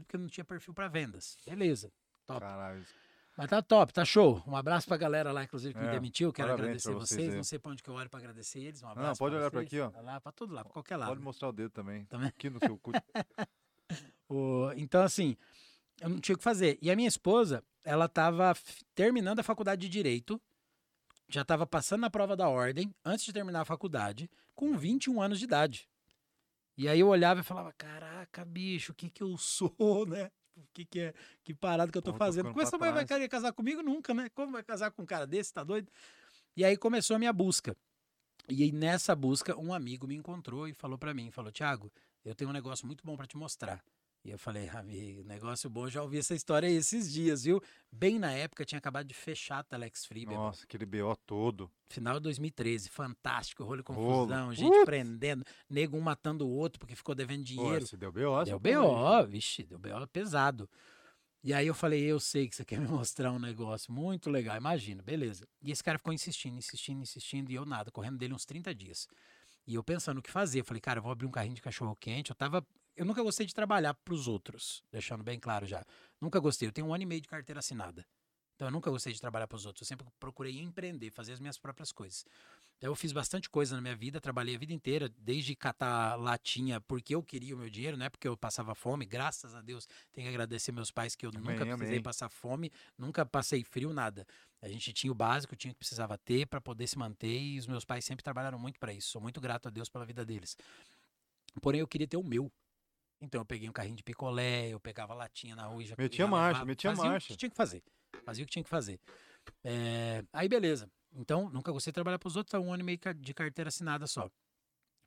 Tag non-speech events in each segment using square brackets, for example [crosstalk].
porque não tinha perfil para vendas. Beleza. Top. Caralho. Mas tá top, tá show. Um abraço pra galera lá, inclusive, que me É, demitiu. Quero agradecer pra vocês. vocês. Não sei pra onde que eu olho pra agradecer eles. Um Não, abraço. pode olhar pra vocês. aqui, ó. Pra lá, pra todo lado, pra qualquer lado. Pode mostrar o dedo também. Também. Aqui no seu cu. [laughs] O- então, assim, eu não tinha o que fazer. E a minha esposa, ela tava terminando a faculdade de Direito, já tava passando na prova da ordem, antes de terminar a faculdade, com 21 anos de idade. E aí eu olhava e falava, caraca, bicho, o que que eu sou, né? O que que é, que parada que eu tô Pô, fazendo? Como essa mulher vai querer casar comigo? Nunca, né? Como vai casar com um cara desse, tá doido? E aí começou a minha busca. E aí nessa busca, um amigo me encontrou e falou pra mim, falou, Thiago, eu tenho um negócio muito bom pra te mostrar. E eu falei, amigo, negócio bom, já ouvi essa história aí esses dias, viu? Bem na época, tinha acabado de fechar a Telex Free. Nossa, aquele BO todo. Final de 2013, fantástico, rolo e Rolo. confusão, gente Putz. prendendo, nego um matando o outro porque ficou devendo Pô, dinheiro. esse deu BO. Deu. BO, vixe, deu BO pesado. E aí eu falei, eu sei que você quer me mostrar um negócio muito legal, imagina, beleza. E esse cara ficou insistindo, insistindo, insistindo, e eu nada, correndo dele uns 30 dias. E eu pensando o que fazer, eu falei, cara, eu vou abrir um carrinho de cachorro quente. Eu tava. Eu nunca gostei de trabalhar pros outros, deixando bem claro já. Nunca gostei. Eu tenho um ano e meio de carteira assinada. Então eu nunca gostei de trabalhar pros outros. Eu sempre procurei empreender, fazer as minhas próprias coisas. Então eu fiz bastante coisa na minha vida, trabalhei a vida inteira, desde catar latinha porque eu queria o meu dinheiro, não é porque eu passava fome. Graças a Deus, tenho que agradecer meus pais que eu Amém, nunca precisei amém. passar fome, nunca passei frio, nada. A gente tinha o básico, tinha o que precisava ter para poder se manter e os meus pais sempre trabalharam muito para isso. Sou muito grato a Deus pela vida deles. Porém, eu queria ter o meu. Então eu peguei um carrinho de picolé, eu pegava latinha na rua e já Metia marcha, metia fazia o marcha. que tinha que fazer. Fazia o que tinha que fazer. É, aí beleza. Então, nunca gostei de trabalhar para os outros, tá um ano e meio de carteira assinada só.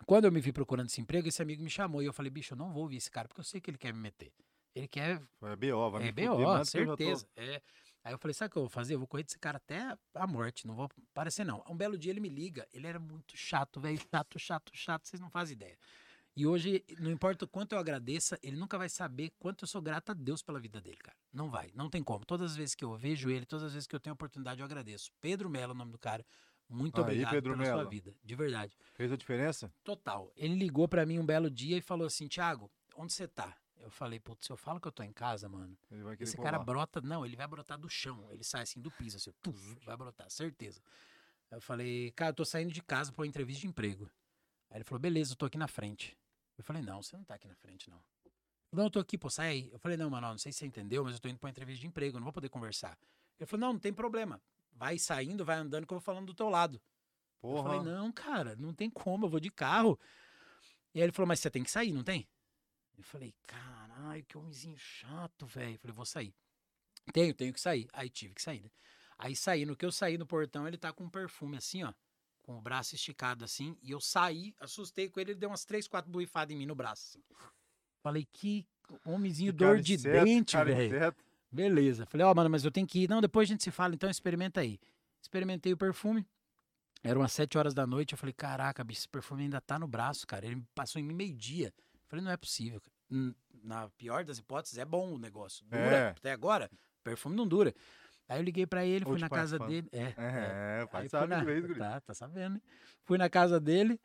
Quando eu me vi procurando esse emprego, esse amigo me chamou e eu falei, bicho, eu não vou ouvir esse cara, porque eu sei que ele quer me meter. Ele quer É BO, vai é me BO, fuder que eu tô. certeza. É. Aí eu falei, sabe o que eu vou fazer? Eu vou correr desse cara até a morte, não vou aparecer não. Um belo dia ele me liga, ele era muito chato, velho, chato, chato, chato, vocês não fazem ideia. E hoje, não importa o quanto eu agradeça, ele nunca vai saber quanto eu sou grato a Deus pela vida dele, cara. Não vai, não tem como. Todas as vezes que eu vejo ele, todas as vezes que eu tenho a oportunidade, eu agradeço. Pedro Mello, é o nome do cara. Muito Aí, obrigado Pedro pela sua Mello. vida, de verdade. Fez a diferença? Total. Ele ligou pra mim um belo dia e falou assim: Thiago, onde você tá? Eu falei, putz, se eu falo que eu tô em casa, mano, esse cara colar. brota, não, ele vai brotar do chão. Ele sai assim do piso, assim, vai brotar, certeza. Eu falei, cara, eu tô saindo de casa pra uma entrevista de emprego. Aí ele falou, beleza, eu tô aqui na frente. Eu falei, não, você não tá aqui na frente, não. Não, eu tô aqui, pô, sai aí. Eu falei, não, mano, não sei se você entendeu, mas eu tô indo pra uma entrevista de emprego, eu não vou poder conversar. Ele falou, não, não tem problema. Vai saindo, vai andando que eu vou falando do teu lado. Eu Porra. falei, não, cara, não tem como, eu vou de carro. E aí ele falou, mas você tem que sair, não tem? Eu falei, caralho, que homenzinho chato, velho. Eu falei, vou sair. Tenho, tenho que sair. Aí tive que sair, né? Aí saí, no que eu saí no portão, ele tá com um perfume assim, ó. Com o braço esticado assim. E eu saí, assustei com ele, ele deu umas três, quatro buifadas em mim no braço. Assim. Falei, que homenzinho Que dor de inseto, dente, velho. Beleza. Falei, ó, mano, mas eu tenho que ir. Não, depois a gente se fala, então experimenta aí. Experimentei o perfume. Era umas sete horas da noite. Eu falei, caraca, bicho, esse perfume ainda tá no braço, cara. Ele passou em mim meio-dia. Falei, não é possível. Na pior das hipóteses, é bom o negócio. Dura. É. Até agora, perfume não dura. Aí eu liguei pra ele, fui Ou na te casa participando. dele. É. É, o pai sabe fui na... inglês, guri. Tá, tá sabendo, né? Fui na casa dele.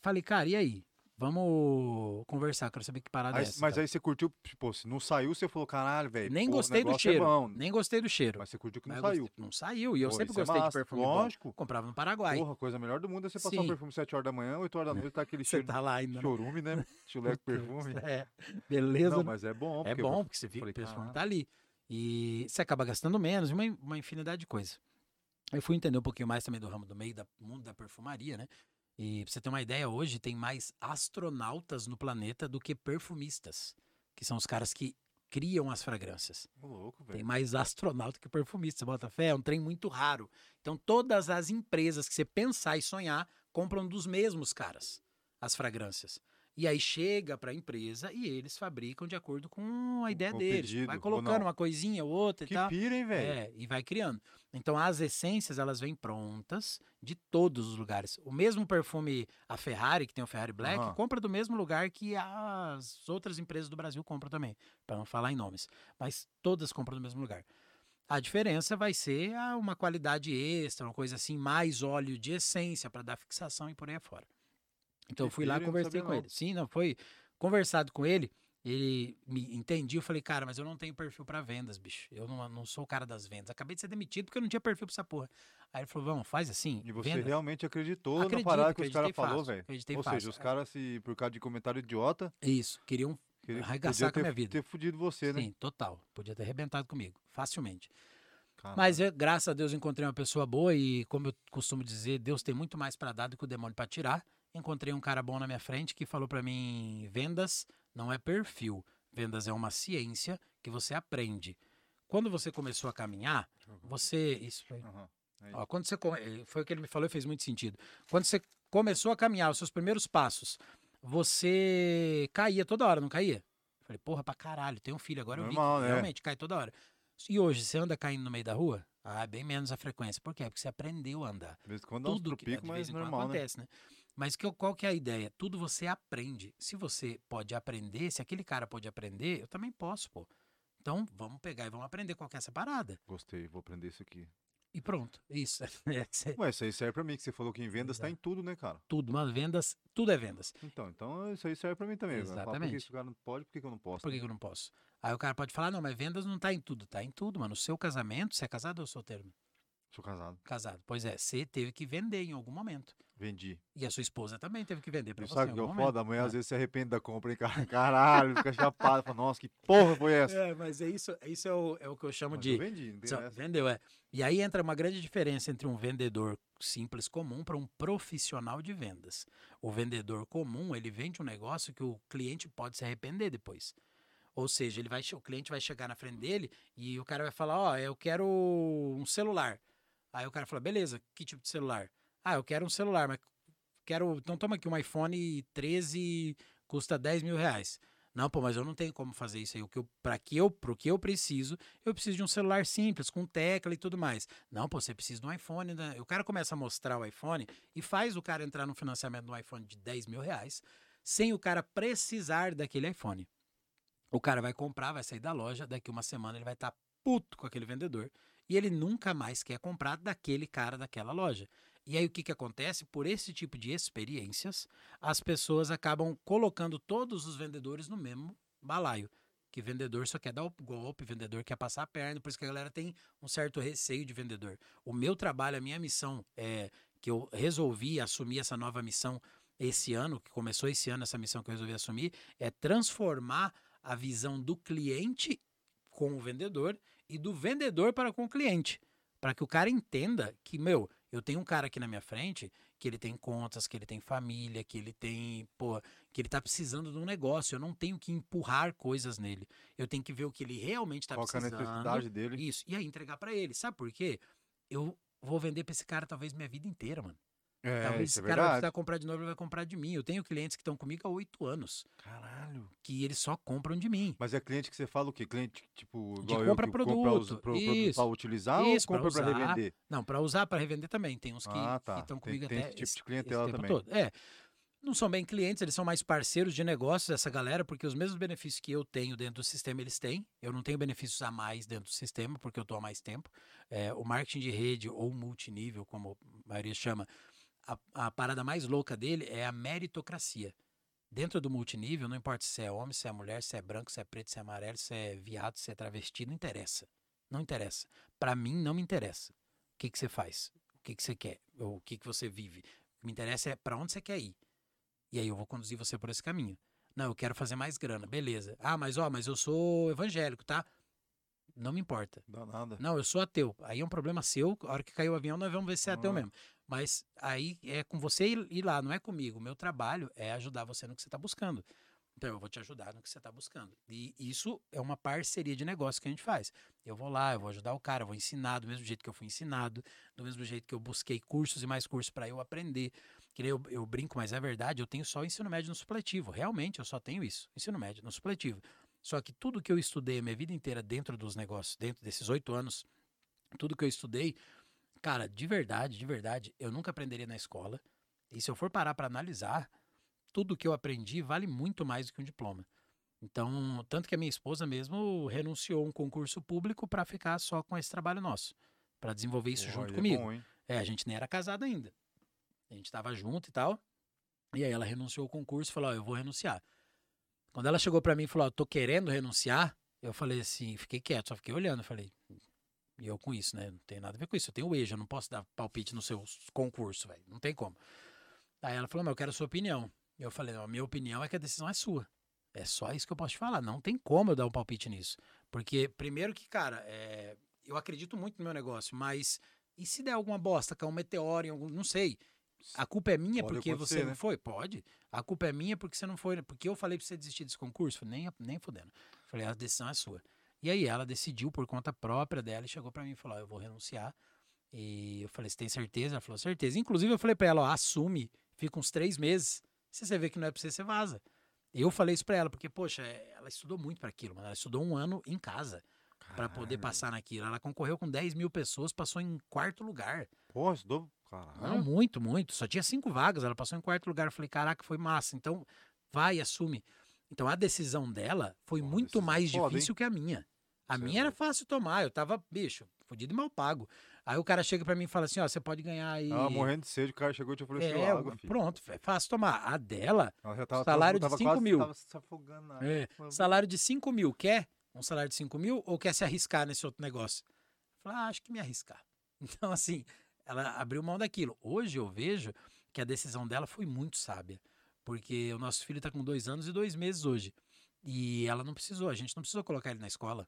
Falei, cara, e aí? Vamos conversar, quero saber que parada Aí- é essa. mas tá? aí você curtiu, tipo, se não saiu, você falou, caralho, velho. Nem pô, gostei do é cheiro. bom. Nem gostei do cheiro. Mas você curtiu que não Mas saiu. gostei- Não saiu. E eu Pô, sempre isso é gostei de massa. perfume bom. Lógico. Comprava no Paraguai. Porra, coisa melhor do mundo é você passar um Sim. perfume 7 horas da manhã, 8 horas da noite, tá aquele Você cheiro tá lá ainda. né? chorume, né? Chuleco [laughs] perfume. É, beleza. Não, mas é bom. é bom, porque você fica, o perfume tá ali. E você acaba gastando menos, uma, uma infinidade de coisas. Eu fui entender um pouquinho mais também do ramo do meio da mundo da perfumaria, né? E pra você ter uma ideia, hoje tem mais astronautas no planeta do que perfumistas, que são os caras que criam as fragrâncias. Louco, Tem velho. mais astronauta que perfumista, você bota fé? É um trem muito raro. Então, todas as empresas que você pensar e sonhar compram dos mesmos caras as fragrâncias. E aí chega para a empresa e eles fabricam de acordo com a ideia o deles. pedido, vai colocando uma coisinha ou outra Que e tal. pira, hein, velho? É, e vai criando. Então, as essências, elas vêm prontas de todos os lugares. O mesmo perfume, a Ferrari, que tem o Ferrari Black, Aham. compra do mesmo lugar que as outras empresas do Brasil compram também, para não falar em nomes. Mas todas compram do mesmo lugar. A diferença vai ser ah, uma qualidade extra, uma coisa assim, mais óleo de essência para dar fixação e por aí afora. Então, eu fui lá, conversei com não. ele. Sim, não, foi conversado com ele. Ele me entendia, eu falei, cara, mas eu não tenho perfil pra vendas, bicho. Eu não, não sou o cara das vendas. Acabei de ser demitido porque eu não tinha perfil pra essa porra. Aí ele falou, vamos, faz assim. E você vendas. realmente acreditou Acredito, na parada que os caras fácil, velho. Ou seja, fácil. os caras, se por causa de comentário idiota, Isso, queriam queria, Arregaçar com a minha vida. ter fudido você, né? Sim, total. Podia ter arrebentado comigo, facilmente. Caralho. Mas eu, graças a Deus, encontrei uma pessoa boa e, como eu costumo dizer, Deus tem muito mais para dar do que o demônio para tirar. Encontrei um cara bom na minha frente que falou para mim: vendas não é perfil, vendas é uma ciência que você aprende. Quando você começou a caminhar, você. Isso foi. Aham, é Ó, quando você eh, foi o que ele me falou e fez muito sentido. Quando você começou a caminhar, os seus primeiros passos, você caía toda hora, não caía? Falei, porra, pra caralho, tem um filho agora eu vi Normal, né? realmente cai toda hora. E hoje, você anda caindo no meio da rua? Ah, é bem menos a frequência. Por quê? Porque você aprendeu a andar. De vez em quando dá uns Tudo que trupico, de mas normal, né? acontece, né? Mas que, qual que é a ideia? Tudo você aprende. Se você pode aprender, se aquele cara pode aprender, eu também posso, pô. Então, vamos pegar e vamos aprender qual que é essa parada. Gostei, vou aprender isso aqui. E pronto. Isso. [laughs] É, Ué, isso aí serve pra mim, que você falou que em vendas tá em tudo, né, cara? tudo, mano. Vendas, tudo é vendas. Então, então isso aí serve pra mim também. Fala, Por que Exatamente. esse cara não pode, por que, que eu não posso? Por que, que eu não posso? Aí o cara pode falar, não, mas vendas não tá em tudo. Tá em tudo, mano. O seu casamento, você é casado ou solteiro? Sou casado. Casado. Pois é, você teve que vender em algum momento. Vendi. E a sua esposa também teve que vender pra você sabe que é foda? Amanhã É. às vezes se arrepende da compra, hein, cara? [laughs] Caralho, fica chapado. Fala, nossa, que porra foi essa? É, mas é isso, isso é, o, é o que eu chamo Mas de... eu vendi, não Só- vendeu, é. E aí entra uma grande diferença entre um vendedor simples comum para um profissional de vendas. O vendedor comum, ele vende um negócio que o cliente pode se arrepender depois. Ou seja, ele vai, o cliente vai chegar na frente dele e o cara vai falar, ó, eu quero um celular. Aí o cara fala, beleza, que tipo de celular? Ah, eu quero um celular, mas quero. Então toma aqui um iPhone 13, custa 10 mil reais. Não, pô, mas eu não tenho como fazer isso aí. O que eu, pra que eu, pro que eu preciso, eu preciso de um celular simples, com tecla e tudo mais. Não, pô, você precisa de um iPhone. Né? O cara começa a mostrar o iPhone e faz o cara entrar no financiamento um iPhone de 10 mil reais, sem o cara precisar daquele iPhone. O cara vai comprar, vai sair da loja, daqui uma semana ele vai estar puto com aquele vendedor e ele nunca mais quer comprar daquele cara daquela loja. E aí o que, que acontece? Por esse tipo de experiências, as pessoas acabam colocando todos os vendedores no mesmo balaio. Que vendedor só quer dar o golpe, vendedor quer passar a perna, por isso que a galera tem um certo receio de vendedor. O meu trabalho, a minha missão é que eu resolvi assumir essa nova missão esse ano, que começou esse ano, essa missão que eu resolvi assumir, é transformar a visão do cliente com o vendedor e do vendedor para com o cliente. Para que o cara entenda que, meu, eu tenho um cara aqui na minha frente que ele tem contas, que ele tem família, que ele tem, pô, que ele tá precisando de um negócio. Eu não tenho que empurrar coisas nele. Eu tenho que ver o que ele realmente tá Qual que é a precisando. necessidade dele? Isso. E aí entregar para ele. Sabe por quê? Eu vou vender para esse cara talvez minha vida inteira, mano. É, talvez esse é cara vai precisar comprar de novo, ele vai comprar de mim. Eu tenho clientes que estão comigo há oito anos, Caralho. que eles só compram de mim. Mas é cliente que você fala o quê? Cliente, tipo, De igual eu, compra que compra produto, pra utilizar Isso, ou pra compra pra usar. revender? Não, para usar, para revender também. Tem uns que Ah, tá. estão Tem- comigo tem até esse tipo de clientela também. todo. É. Não são bem clientes, eles são mais parceiros de negócios, essa galera, porque os mesmos benefícios que eu tenho dentro do sistema, eles têm. Eu não tenho benefícios a mais dentro do sistema, porque eu estou há mais tempo. É, o marketing de rede ou multinível, como a maioria chama, a, a parada mais louca dele é a meritocracia. Dentro do multinível, não importa se é homem, se é mulher, se é branco, se é preto, se é amarelo, se é viado, se é travesti, não interessa. Não interessa. Para mim, não me interessa. O que, que você faz? O que, que você quer? Ou o que, que você vive? O que me interessa é para onde você quer ir. E aí eu vou conduzir você por esse caminho. Não, eu quero fazer mais grana. Beleza. Ah, mas ó, mas eu sou evangélico, tá? Não me importa. Dá nada. Não, eu sou ateu. Aí é um problema seu. A hora que caiu o avião, nós vamos ver se é ateu Ah. mesmo. Mas aí é com você ir, lá, não é comigo. O meu trabalho é ajudar você no que você está buscando. Então eu vou te ajudar no que você está buscando. E isso é uma parceria de negócio que a gente faz. Eu vou lá, eu vou ajudar o cara, eu vou ensinar do mesmo jeito que eu fui ensinado, do mesmo jeito que eu busquei cursos e mais cursos para eu aprender. Que eu, eu brinco, mas é verdade, eu tenho só ensino médio no supletivo. Realmente, eu só tenho isso, ensino médio no supletivo. Só que tudo que eu estudei a minha vida inteira dentro dos negócios, dentro desses oito anos, tudo que eu estudei, cara, de verdade, de verdade, eu nunca aprenderia na escola. E se eu for parar para analisar, tudo que eu aprendi vale muito mais do que um diploma. Então, tanto que a minha esposa mesmo renunciou a um concurso público para ficar só com esse trabalho nosso, para desenvolver isso Pô, junto é comigo. bom? É, a gente nem era casado ainda. A gente tava junto e tal. E aí ela renunciou ao concurso e falou: Ó, eu vou renunciar. Quando ela chegou pra mim e falou, ó, tô querendo renunciar, eu falei assim, fiquei quieto, só fiquei olhando. Falei, e eu com isso, né? Não tem nada a ver com isso. Eu tenho o EJA, eu não posso dar palpite no seu concurso, velho. Não tem como. Aí ela falou, mas eu quero a sua opinião. E eu falei, não, a minha opinião é que a decisão é sua. É só isso que eu posso te falar. Não tem como eu dar um palpite nisso. Porque, primeiro que, cara, é, eu acredito muito no meu negócio, mas e se der alguma bosta, cair um meteoro em algum. Não sei. A culpa é minha Pode porque você não né? foi? Pode. A culpa é minha porque você não foi. Porque eu falei pra você desistir desse concurso? Nem, nem fudendo. Falei, a decisão é sua. E aí ela decidiu por conta própria dela e chegou pra mim e falou: ó, eu vou renunciar. E eu falei, você tem certeza? Ela falou, certeza. Inclusive, eu falei pra ela, ó, assume, fica uns três meses. Se você vê que não é pra você, você vaza. Eu falei isso pra ela, porque, poxa, ela estudou muito pra aquilo, mano. Ela estudou um ano em casa pra poder passar naquilo. Ela concorreu com 10 mil pessoas, passou em quarto lugar. Pô, estudou. Caralho. Não, muito, muito. Só tinha cinco vagas, ela passou em quarto lugar. Eu falei, caraca, foi massa. Então, vai, assume. Então, a decisão dela foi muito decisão mais foda, difícil que a minha. A é minha era fácil tomar. Eu tava, bicho, fodido e mal pago. Aí o cara chega pra mim e fala assim, ó, você pode ganhar aí... Ela morrendo de sede, o cara chegou e te ofereceu é, água, filho. pronto, é fácil tomar. A dela, tava, salário de tava cinco quase- mil. Tava se afogando na é, salário de 5 mil, quer um salário de 5 mil ou quer se arriscar nesse outro negócio? Eu falei, ah, acho que me arriscar. [laughs] Então, assim, ela abriu mão daquilo. Hoje eu vejo que a decisão dela foi muito sábia. Porque o nosso filho está com dois anos e dois meses hoje. E ela não precisou, a gente não precisou colocar ele na escola.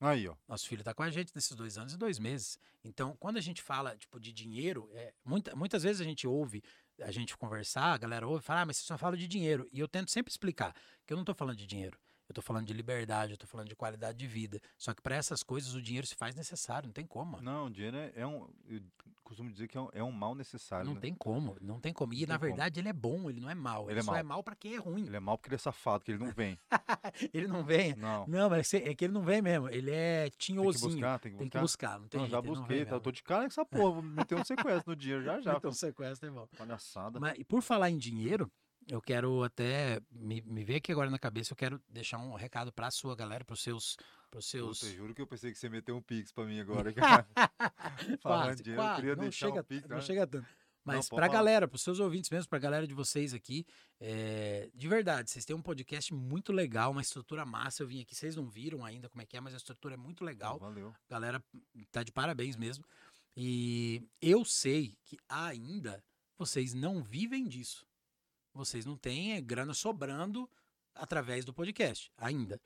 Aí, ó. Nosso filho está com a gente nesses dois anos e dois meses. Então, quando a gente fala tipo, de dinheiro, é, muita, muitas vezes a gente ouve a gente conversar, a galera ouve e fala, ah, mas você só fala de dinheiro. E eu tento sempre explicar que eu não estou falando de dinheiro. Eu tô falando de liberdade, eu tô falando de qualidade de vida. Só que para essas coisas o dinheiro se faz necessário, não tem como. mano. Não, o dinheiro é, é um. Eu costumo dizer que é um, é um mal necessário. Não né? tem como, não tem como. E Não na tem como. verdade ele é bom, ele não é mal. Ele, Ele é só mau. é mal para quem é ruim. Ele é mal porque ele é safado, que ele não vem. [laughs] Ele não vem. Não. Não, mas é que ele não vem mesmo. Ele é Tem que buscar, tem que Tem buscar. que buscar, não tem Não, já jeito, não busquei, tá? Eu tô de cara com essa porra. Vou meter um sequestro no dinheiro já [laughs] já. Então sequestro é bom. Palhaçada. Mas, e por falar em dinheiro, eu quero até me, me ver aqui agora na cabeça, eu quero deixar um recado pra sua galera, pros seus pros seus Puta, juro que eu pensei que você ia meter um pix pra mim agora. [laughs] cara. [laughs] Falando quase, de dinheiro, eu quase, queria não deixar chega, um pix. não né? chega tanto. Mas pra falar. galera, pros seus ouvintes mesmo, pra galera de vocês aqui, é, de verdade, vocês têm um podcast muito legal, uma estrutura massa. Eu vim aqui, vocês não viram ainda como é que é, mas a estrutura é muito legal. Valeu. galera tá de parabéns mesmo. E eu sei que ainda vocês não vivem disso. Vocês não têm é, grana sobrando através do podcast, ainda.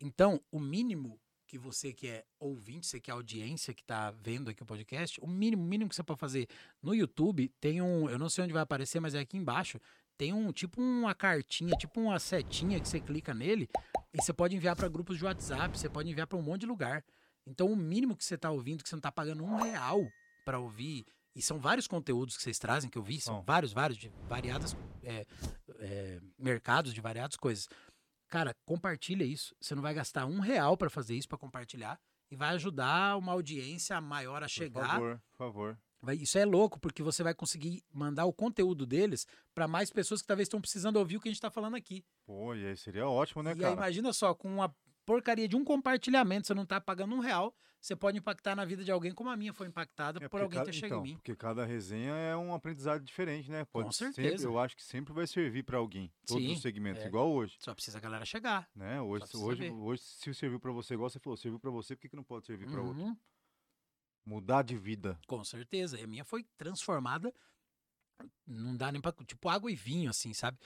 Então, o mínimo que você que é ouvinte, você que é audiência que tá vendo aqui o podcast, o mínimo, mínimo que você pode fazer no YouTube, tem um, eu não sei onde vai aparecer, mas é aqui embaixo, tem um tipo uma cartinha, tipo uma setinha que você clica nele e você pode enviar para grupos de WhatsApp, você pode enviar para um monte de lugar. Então, o mínimo que você tá ouvindo, que você não tá pagando um real para ouvir, e são vários conteúdos que vocês trazem, que eu vi, são São. vários, vários, de variadas é, é, mercados, de variadas coisas. Cara, compartilha isso. Você não vai gastar um real para fazer isso, para compartilhar, e vai ajudar uma audiência maior a Por chegar. favor, por favor. Vai- isso é louco, porque você vai conseguir mandar o conteúdo deles para mais pessoas que talvez estão precisando ouvir o que a gente está falando aqui. Pô, e aí seria ótimo, né, e aí, cara? imagina só, com uma porcaria de um compartilhamento, você não tá pagando um real, você pode impactar na vida de alguém como a minha foi impactada É, por alguém cada- ter chegado então, em mim. Porque cada resenha é um aprendizado diferente, né? Pode certeza. Sempre, eu acho que sempre vai servir pra alguém. Todos Sim, os segmentos, é. igual hoje. Só precisa a galera chegar. Né? Hoje, hoje, hoje, se serviu pra você, igual você falou, serviu pra você, por que, que não pode servir pra outro? Uhum, Mudar de vida. com certeza. E a minha foi transformada, não dá nem pra. Tipo água e vinho, assim, sabe?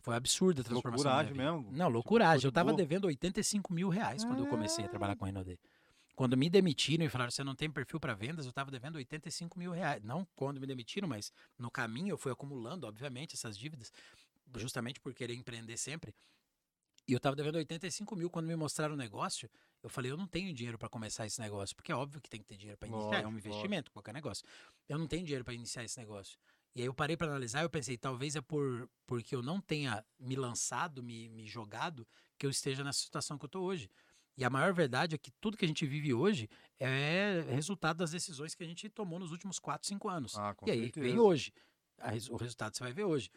Foi absurda a transformação. Loucuragem mesmo. Não, Tipo, loucuragem. Eu tava devendo 85 mil reais quando eu comecei a trabalhar com Renaudet. Quando me demitiram e falaram, você não tem perfil para vendas, eu tava devendo 85 mil reais. Não quando me demitiram, mas no caminho eu fui acumulando, obviamente, essas dívidas, justamente por querer empreender sempre. E eu tava devendo 85 mil. Quando me mostraram o negócio, eu falei, eu não tenho dinheiro para começar esse negócio, porque é óbvio que tem que ter dinheiro para iniciar, é um Lógico, investimento, qualquer negócio. Eu não tenho dinheiro para iniciar esse negócio. E aí eu parei para analisar e eu pensei, talvez é por porque eu não tenha me lançado, me, me jogado, que eu esteja nessa situação que eu tô hoje. E a maior verdade é que tudo que a gente vive hoje é resultado das decisões que a gente tomou nos últimos 4, 5 anos. Ah, com e aí certeza. vem hoje. O resultado você vai ver hoje.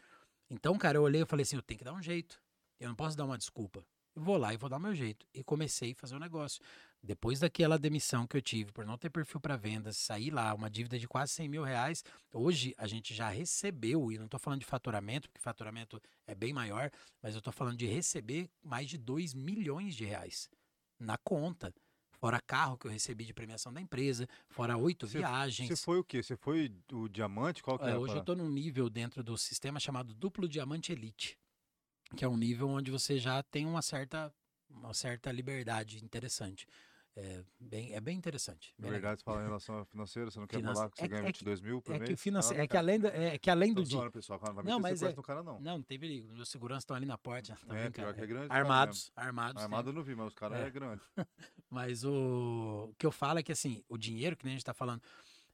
Então, cara, eu olhei e falei assim, eu tenho que dar um jeito. Eu não posso dar uma desculpa. vou lá e vou dar o meu jeito. E comecei a fazer o negócio. Depois daquela demissão que eu tive por não ter perfil para vendas, sair lá, uma dívida de quase 100 mil reais, hoje a gente já recebeu, e não estou falando de faturamento, porque faturamento é bem maior, mas eu estou falando de receber mais de 2 milhões de reais na conta. Fora carro que eu recebi de premiação da empresa, fora oito viagens. Você foi o quê? Você foi o diamante? Qual que É, é? hoje eu estou num nível dentro do sistema chamado duplo diamante elite, que é um nível onde você já tem uma certa, uma certa liberdade interessante. É bem, é bem interessante. Na bem legal. verdade, você fala em relação a financeira, você não quer falar que você é- ganha é que- 22 mil por É mês? que, finance, é que além, da- é que além Tô do dia. pessoal. Não vai Não, mas é- no cara, não. Não, não tem perigo. Meus seguranças estão ali na porta. Tá É, pior que é é. grande, Armados, armados. Armado eu não vi, mas os caras É. é. grande. [laughs] Mas o, o que eu falo é que assim, o dinheiro que nem a gente tá falando.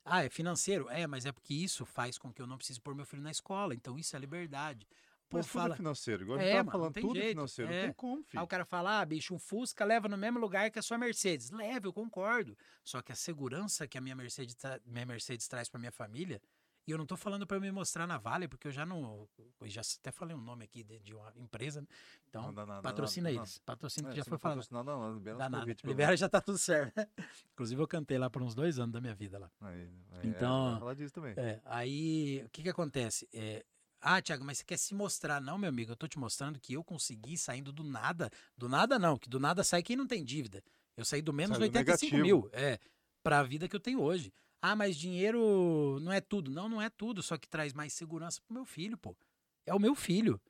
Ah, é financeiro? É, mas é porque isso faz com que eu não precise pôr meu filho na escola. Então isso é liberdade. O Mas tudo fala. é financeiro. Igual a É, gente tava mano, não falando, tudo é jeito, financeiro. é. Não tem como, Aí filho. o cara fala, ah, bicho, um Fusca leva no mesmo lugar que a sua Mercedes. Leve, eu concordo. Só que a segurança que a minha Mercedes, tra- minha Mercedes traz pra minha família, e eu não tô falando pra eu me mostrar na Vale, porque eu já não. Eu já até falei um nome aqui de, de uma empresa, né? Então, Não dá nada, patrocina eles. Patrocina É, que já se foi não falado. Não, não, libera Dá nada. convites pra Libera já tá tudo certo. [laughs] Inclusive, eu cantei lá por uns dois anos da minha vida lá. Aí, aí, Então, é, falar disso também. É, aí o que que acontece? É, ah, Thiago, mas você quer se mostrar? Não, meu amigo, eu tô te mostrando que eu consegui saindo do nada. Do nada não, que do nada sai quem não tem dívida. Eu saí do menos Sai do 85 negativo. mil, é, pra vida que eu tenho hoje. Ah, mas dinheiro não é tudo. Não, não é tudo, só que traz mais segurança pro meu filho, pô. É o meu filho.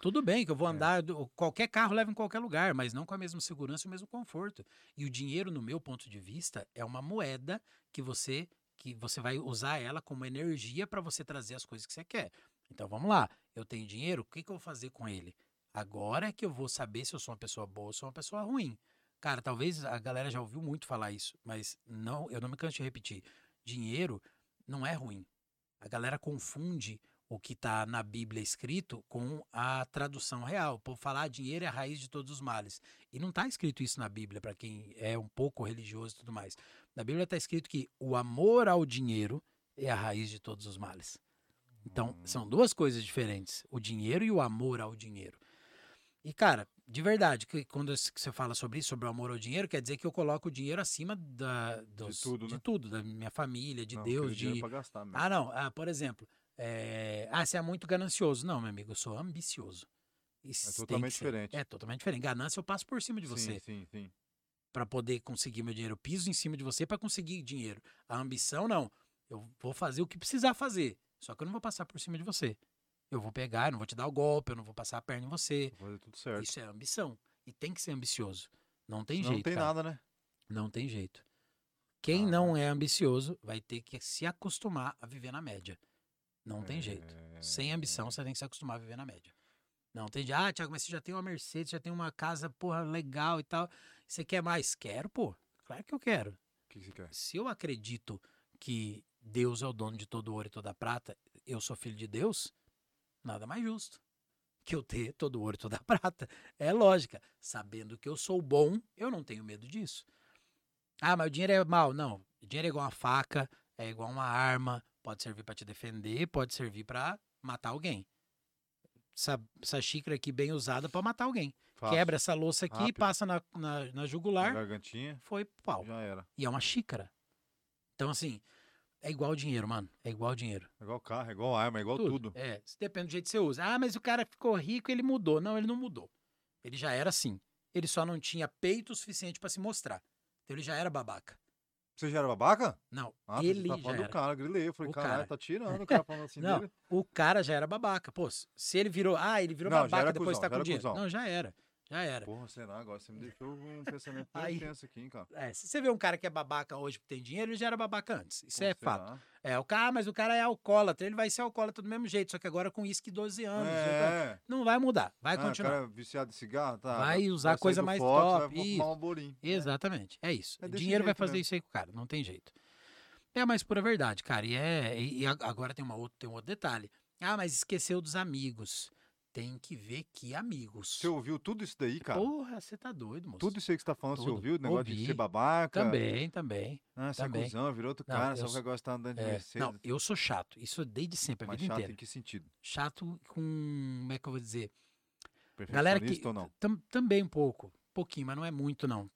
Tudo bem que eu vou É. andar, do- qualquer carro leva em qualquer lugar, mas não com a mesma segurança e o mesmo conforto. E o dinheiro, no meu ponto de vista, é uma moeda que você que você vai usar ela como energia para você trazer as coisas que você quer. Então vamos lá, eu tenho dinheiro, o que, que eu vou fazer com ele? Agora é que eu vou saber se eu sou uma pessoa boa ou sou uma pessoa ruim. Cara, talvez a galera já ouviu muito falar isso, mas não, eu não me canso de repetir. Dinheiro não é ruim. A galera confunde o que está na Bíblia escrito com a tradução real. O povo fala, ah, dinheiro é a raiz de todos os males. E não está escrito isso na Bíblia, para quem é um pouco religioso e tudo mais. Na Bíblia está escrito que o amor ao dinheiro é a raiz de todos os males. Então, são duas coisas diferentes: o dinheiro e o amor ao dinheiro. E, cara, de verdade, que quando você fala sobre isso, sobre o amor ao dinheiro, quer dizer que eu coloco o dinheiro acima da, dos- tudo, de né? tudo, da minha família, de Não, Deus, de. é pra gastar mesmo. Ah, não. Ah, por exemplo, é, ah, você é muito ganancioso. Não, meu amigo, eu sou ambicioso. Isso É totalmente diferente. É totalmente diferente. Ganância eu passo por cima de você Sim, sim, sim. para poder conseguir meu dinheiro. Eu piso em cima de você para conseguir dinheiro. A ambição, não. Eu vou fazer o que precisar fazer. Só que eu não vou passar por cima de você. Eu vou pegar, eu não vou te dar o golpe, eu não vou passar a perna em você. Vou fazer tudo certo. Isso é ambição. E tem que ser ambicioso. Não tem Senão jeito. não tem cara. nada, né? Não tem jeito. Quem Ah. não é ambicioso vai ter que se acostumar a viver na média. Não tem jeito. É, Sem ambição, você tem que se acostumar a viver na média. Não tem de, ah, Thiago, mas você já tem uma Mercedes, já tem uma casa, porra, legal e tal. Você quer mais? Quero, pô. Claro que eu quero. O que você quer? Se eu acredito que Deus é o dono de todo ouro e toda prata, eu sou filho de Deus, nada mais justo que eu ter todo ouro e toda [laughs] prata. É lógica. Sabendo que eu sou bom, eu não tenho medo disso. Ah, mas o dinheiro é mal. Não. O dinheiro é igual uma faca, é igual uma arma, pode servir para te defender, pode servir para matar alguém. Essa, essa xícara aqui bem usada para matar alguém. Fácil. Quebra essa louça aqui, Rápido. passa na, na, na Na jugular, Gargantinha, foi pau. já era. E é uma xícara. Então, assim, é igual dinheiro, mano. É igual dinheiro. É igual carro, é igual arma, é igual tudo. É, se depende do jeito que você usa. Ah, mas o cara ficou rico, ele mudou. Não, ele não mudou. Ele já era assim. Ele só não tinha peito suficiente pra se mostrar. Então ele já era babaca. Você já era babaca? Não, Ah, ele tá já falando era. do cara, grilei. Eu falei, O caralho, cara. tá tirando o cara falando assim [laughs] Não, dele. o cara já era babaca. Pô, se ele virou. Ah, ele virou Não, já babaca depois cuzão, tá já com dinheiro. cuzão. Não, já era. Já era. Porra, será? Agora você me deixou um pensamento [laughs] Aí- intenso aqui, hein, cara. É, se você vê um cara que é babaca hoje porque tem dinheiro, ele já era babaca antes. Isso Pô, é fato. será? É, o cara, mas o cara é alcoólatra, ele vai ser alcoólatra do mesmo jeito, só que agora com uísque 12 anos. É. Não vai mudar, vai ah, continuar. O cara é viciado em cigarro, tá? Vai usar sair coisa mais Fox, top, Vai isso. um bolinho. Exatamente, é isso. É Dinheiro vai jeito fazer isso aí com o cara, não tem jeito. É a mais pura verdade, cara. E, é, e, agora tem, uma outra, tem um outro detalhe. Ah, mas esqueceu dos amigos. Tem que ver que amigos. Você ouviu tudo isso daí, cara? Porra, você tá doido, moço. Tudo isso aí que você tá falando, você Tudo. ouviu? O negócio de Ouvi. ser babaca. Também, também. Ah, você é também. cuzão, virou outro Não, cara, eu só que agora você tá andando de É, Mercedes. não, eu sou chato. Isso desde sempre, a Mas vida chato inteira. em que sentido? Chato com. Como é que eu vou dizer? Galera que- Perfeccionista ou não? Tam- também um pouco. Pouquinho, mas não é muito, não.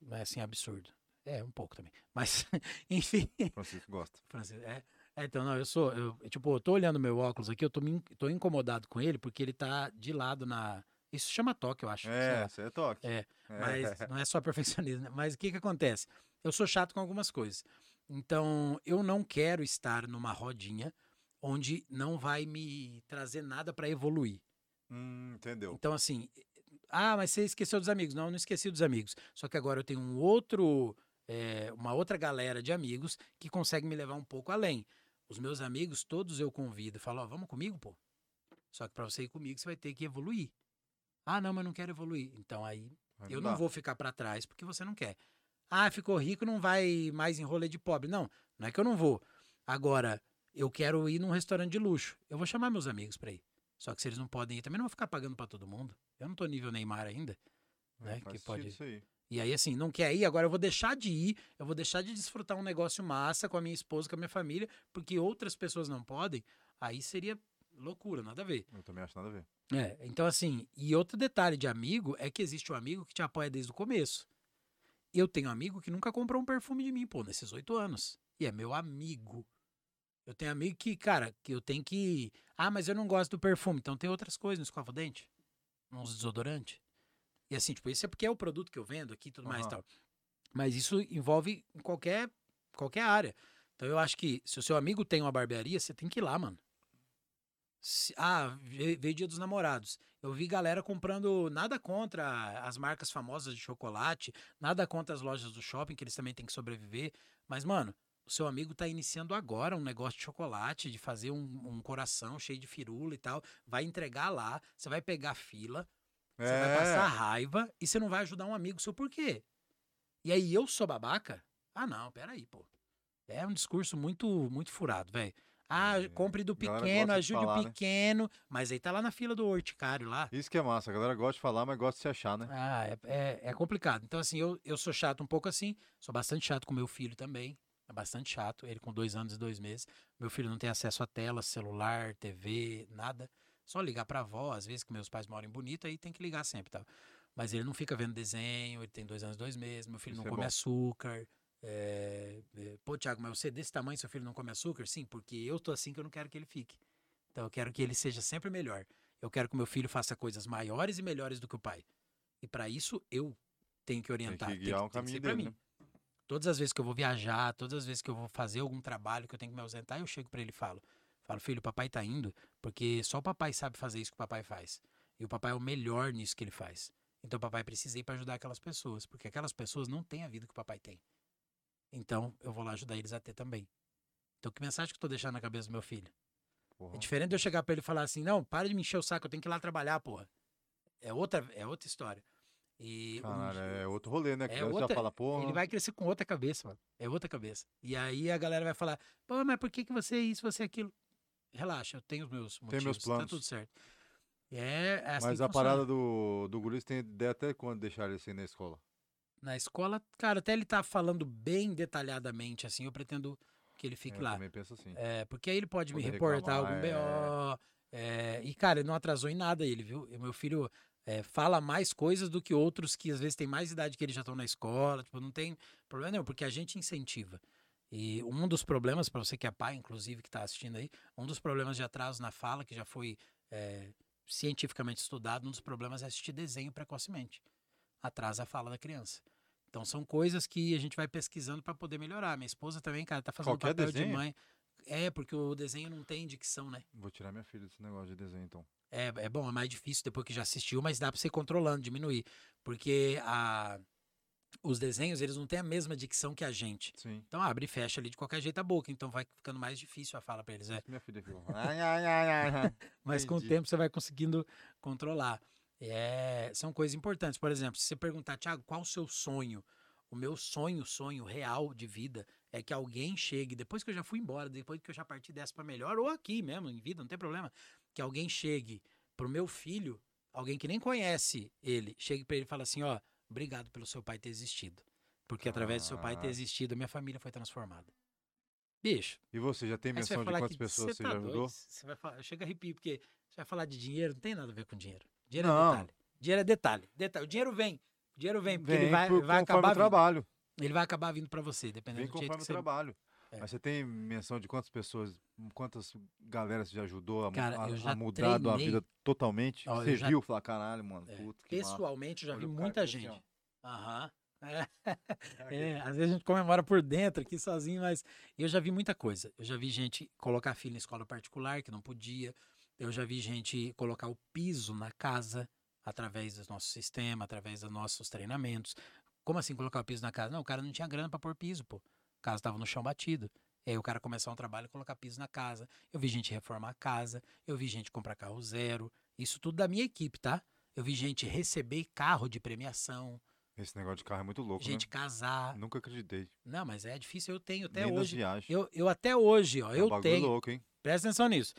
Não é assim absurdo. É, um pouco também. Mas, [laughs] enfim. Francisco gosta. Francisco, é, é, então, não, eu sou. Eu, tipo, eu tô olhando meu óculos aqui, eu tô, me, tô incomodado com ele porque ele tá de lado na. Isso chama toque, eu acho. É, lá. você é toque. É, É. Mas não é só [laughs] perfeccionismo. né? Mas o que que acontece? Eu sou chato com algumas coisas. Então, eu não quero estar numa rodinha onde não vai me trazer nada para evoluir. Hum, entendeu. Então, assim, ah, mas você esqueceu dos amigos. Não, eu não esqueci dos amigos. Só que agora eu tenho um outro, é, uma outra galera de amigos que consegue me levar um pouco além. Os meus amigos, todos eu convido. Falo, ó, vamos comigo, pô. Só que para você ir comigo, você vai ter que evoluir. Ah, não, mas não quero evoluir. Então aí Aí eu dá. não vou ficar para trás porque você não quer. Ah, ficou rico, não vai mais em rolê de pobre. Não, não é que eu não vou. Agora, eu quero ir num restaurante de luxo. Eu vou chamar meus amigos para ir. Só que se eles não podem ir, também não vou ficar pagando para todo mundo. Eu não tô nível Neymar ainda. É, né, que pode- Isso aí. E aí, assim, não quer ir, agora eu vou deixar de ir, eu vou deixar de desfrutar um negócio massa com a minha esposa, com a minha família, porque outras pessoas não podem. Aí seria loucura, nada a ver. Eu também acho nada a ver. É, então assim, e outro detalhe de amigo é que existe um amigo que te apoia desde o começo. Eu tenho um amigo que nunca comprou um perfume de mim, pô, nesses oito anos. E é meu amigo. Eu tenho amigo que, cara, que eu tenho que. Ah, mas eu não gosto do perfume. Então tem outras coisas no escova dente, uns desodorante. E assim, tipo, isso é porque é o produto que eu vendo aqui e tudo mais e tal. Mas isso envolve qualquer, qualquer área. Então eu acho que se o seu amigo tem uma barbearia, você tem que ir lá, mano. Se- ah, ve- veio dia dos namorados. Eu vi galera comprando nada contra as marcas famosas de chocolate, nada contra as lojas do shopping, que eles também têm que sobreviver. Mas, mano, o seu amigo tá iniciando agora um negócio de chocolate, de fazer um, um coração cheio de firula e tal. Vai entregar lá, você vai pegar fila, você vai É. passar raiva e você não vai ajudar um amigo seu por quê? E aí eu sou babaca? Ah, não, peraí, pô. É um discurso muito, muito furado, velho. Ah, É, compre do pequeno, ajude falar, o né? pequeno. Mas aí tá lá na fila do horticário lá. Isso que é massa. A galera gosta de falar, mas gosta de se achar, né? Ah, é, é, é complicado. Então, assim, eu, eu sou chato um pouco assim. Sou bastante chato com meu filho também. É bastante chato. Ele com dois anos e dois meses. Meu filho não tem acesso a tela, celular, TV, nada. Só ligar pra avó, às vezes que meus pais moram em Bonito, aí tem que ligar sempre, tá? Mas ele não fica vendo desenho, ele tem dois anos dois meses. Meu filho Isso não é come bom. açúcar. É, é, Pô, Thiago, mas você é desse tamanho, seu filho não come açúcar? Sim, porque eu tô assim que eu não quero que ele fique. Então eu quero que ele seja sempre melhor. Eu quero que meu filho faça coisas maiores e melhores do que o pai. E para isso eu tenho que Tem orientar. que guiar um tem que ser caminho pra dele, mim. né? Todas as vezes que eu vou viajar, todas as vezes que eu vou fazer algum trabalho que eu tenho que me ausentar, eu chego para ele e falo: Falo, filho, o papai tá indo porque só o papai sabe fazer isso que o papai faz. E o papai é o melhor nisso que ele faz. Então o papai precisa ir para ajudar aquelas pessoas, porque aquelas pessoas não têm a vida que o papai tem. Então eu vou lá ajudar eles a ter também. Então que mensagem que eu tô deixando na cabeça do meu filho? Porra. É diferente de eu chegar pra ele e falar assim, não, para de me encher o saco, eu tenho que ir lá trabalhar, porra. É outra, é outra história. E um Caralho, dia- é outro rolê, né? É outra- já fala, porra. ele vai crescer com outra cabeça, mano. É outra cabeça. E aí a galera vai falar, pô, mas por que, que você é isso, você é aquilo? Relaxa, eu tenho os meus motivos, meus tá planos. tudo certo. É, é assim Mas a funciona. parada do, do você tem ideia até quando deixar ele assim na escola? Na escola, cara, até ele tá falando bem detalhadamente, assim, eu pretendo que ele fique É, eu lá. também penso assim. É, porque aí ele pode me reportar algum reclamar, BO. é, e, cara, ele não atrasou em nada ele, viu? E meu filho é, fala mais coisas do que outros que às vezes têm mais idade que ele já estão na escola. Tipo, não tem problema nenhum, porque a gente incentiva. E um dos problemas, para você que é pai, inclusive, que está assistindo aí, um dos problemas de atraso na fala, que já foi é, cientificamente estudado, um dos problemas é assistir desenho precocemente. Atrasa a fala da criança. Então são coisas que a gente vai pesquisando para poder melhorar. Minha esposa também, cara, tá fazendo Qualquer papel de desenho? mãe. É, porque o desenho não tem dicção, né? Vou tirar minha filha desse negócio de desenho, então. É, é bom, é mais difícil depois que já assistiu, mas dá pra você ir controlando, diminuir. Porque a, os desenhos, eles não têm a mesma dicção que a gente. Sim. Então abre e fecha ali de qualquer jeito a boca. Então vai ficando mais difícil a fala pra eles. É. Minha filha ficou. [laughs] Ai, ai, ai, ai, ai. Mas com o tempo você vai conseguindo controlar. É, são coisas importantes. Por exemplo, se você perguntar, Thiago, qual o seu sonho? O meu sonho, sonho real de vida é que alguém chegue, depois que eu já fui embora, depois que eu já parti dessa pra melhor, ou aqui mesmo, em vida, não tem problema, que alguém chegue pro meu filho, alguém que nem conhece ele, chegue pra ele e fala assim, ó, obrigado pelo seu pai ter existido. Porque através do seu pai ter Caraca. existido, a minha família foi transformada. Bicho, E você já tem menção de quantas pessoas você tá já ajudou? Você vai falar, chega a arrepio, porque você vai falar de dinheiro, não tem nada a ver com dinheiro. Dinheiro é Não. detalhe. Dinheiro é detalhe. detalhe. O dinheiro vem. O dinheiro vem, porque Vem ele vai, por- vai acabar o vindo. trabalho. Ele vai acabar vindo pra você, dependendo Vem do jeito que o você... trabalho. É. Mas você tem menção de quantas pessoas, quantas galera você já ajudou a, Cara, a- a mudar da treinei- vida totalmente? Ó, você já- viu falar, caralho, mano, É, puta, que massa. Pessoalmente, eu já vi muita aqui assim, gente. Aham. [laughs] É. É, às vezes a gente comemora por dentro aqui sozinho, mas eu já vi muita coisa. Eu já vi gente colocar filho em escola particular que não podia. Eu já vi gente colocar o piso na casa através do nosso sistema, através dos nossos treinamentos. Como assim colocar o piso na casa? Não, o cara não tinha grana para pôr piso, pô. A casa estava no chão batido. E aí o cara começar um trabalho e colocar piso na casa. Eu vi gente reformar a casa. Eu vi gente comprar carro zero. Isso tudo da minha equipe, tá? Eu vi gente receber carro de premiação, Esse negócio de carro é muito louco, gente né? casar. Nunca acreditei. Não, mas é difícil, eu tenho até Nem hoje. Eu, eu até hoje, ó, É um eu bagulho tenho. louco, hein? Presta atenção nisso.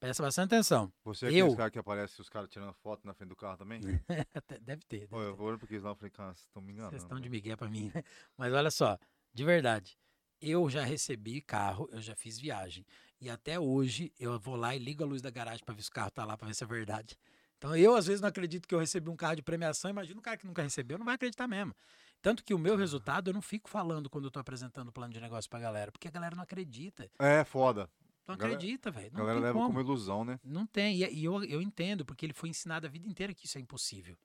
Presta bastante atenção. Você é aquele Eu- cara que aparece os caras tirando foto na frente do carro também? [laughs] Deve ter. Pô, Deve eu ter. vou olhando porque lá eu falei, cara, vocês estão me enganando. Vocês estão de mano. migué pra mim, né? Mas olha só, de verdade. Eu já recebi carro, eu já fiz viagem. E até hoje eu vou lá e ligo a luz da garagem pra ver se o carro tá lá, pra ver se é verdade. Então eu, às vezes, não acredito que eu recebi um carro de premiação. Imagina um cara que nunca recebeu, não vai acreditar mesmo. Tanto que o meu resultado eu não fico falando quando eu tô apresentando o plano de negócio pra galera, porque a galera não acredita. É, foda. Não galera- acredita, velho. A Não galera leva como. como ilusão, né? Não tem. E, e eu, eu entendo, porque ele foi ensinado a vida inteira que isso é impossível.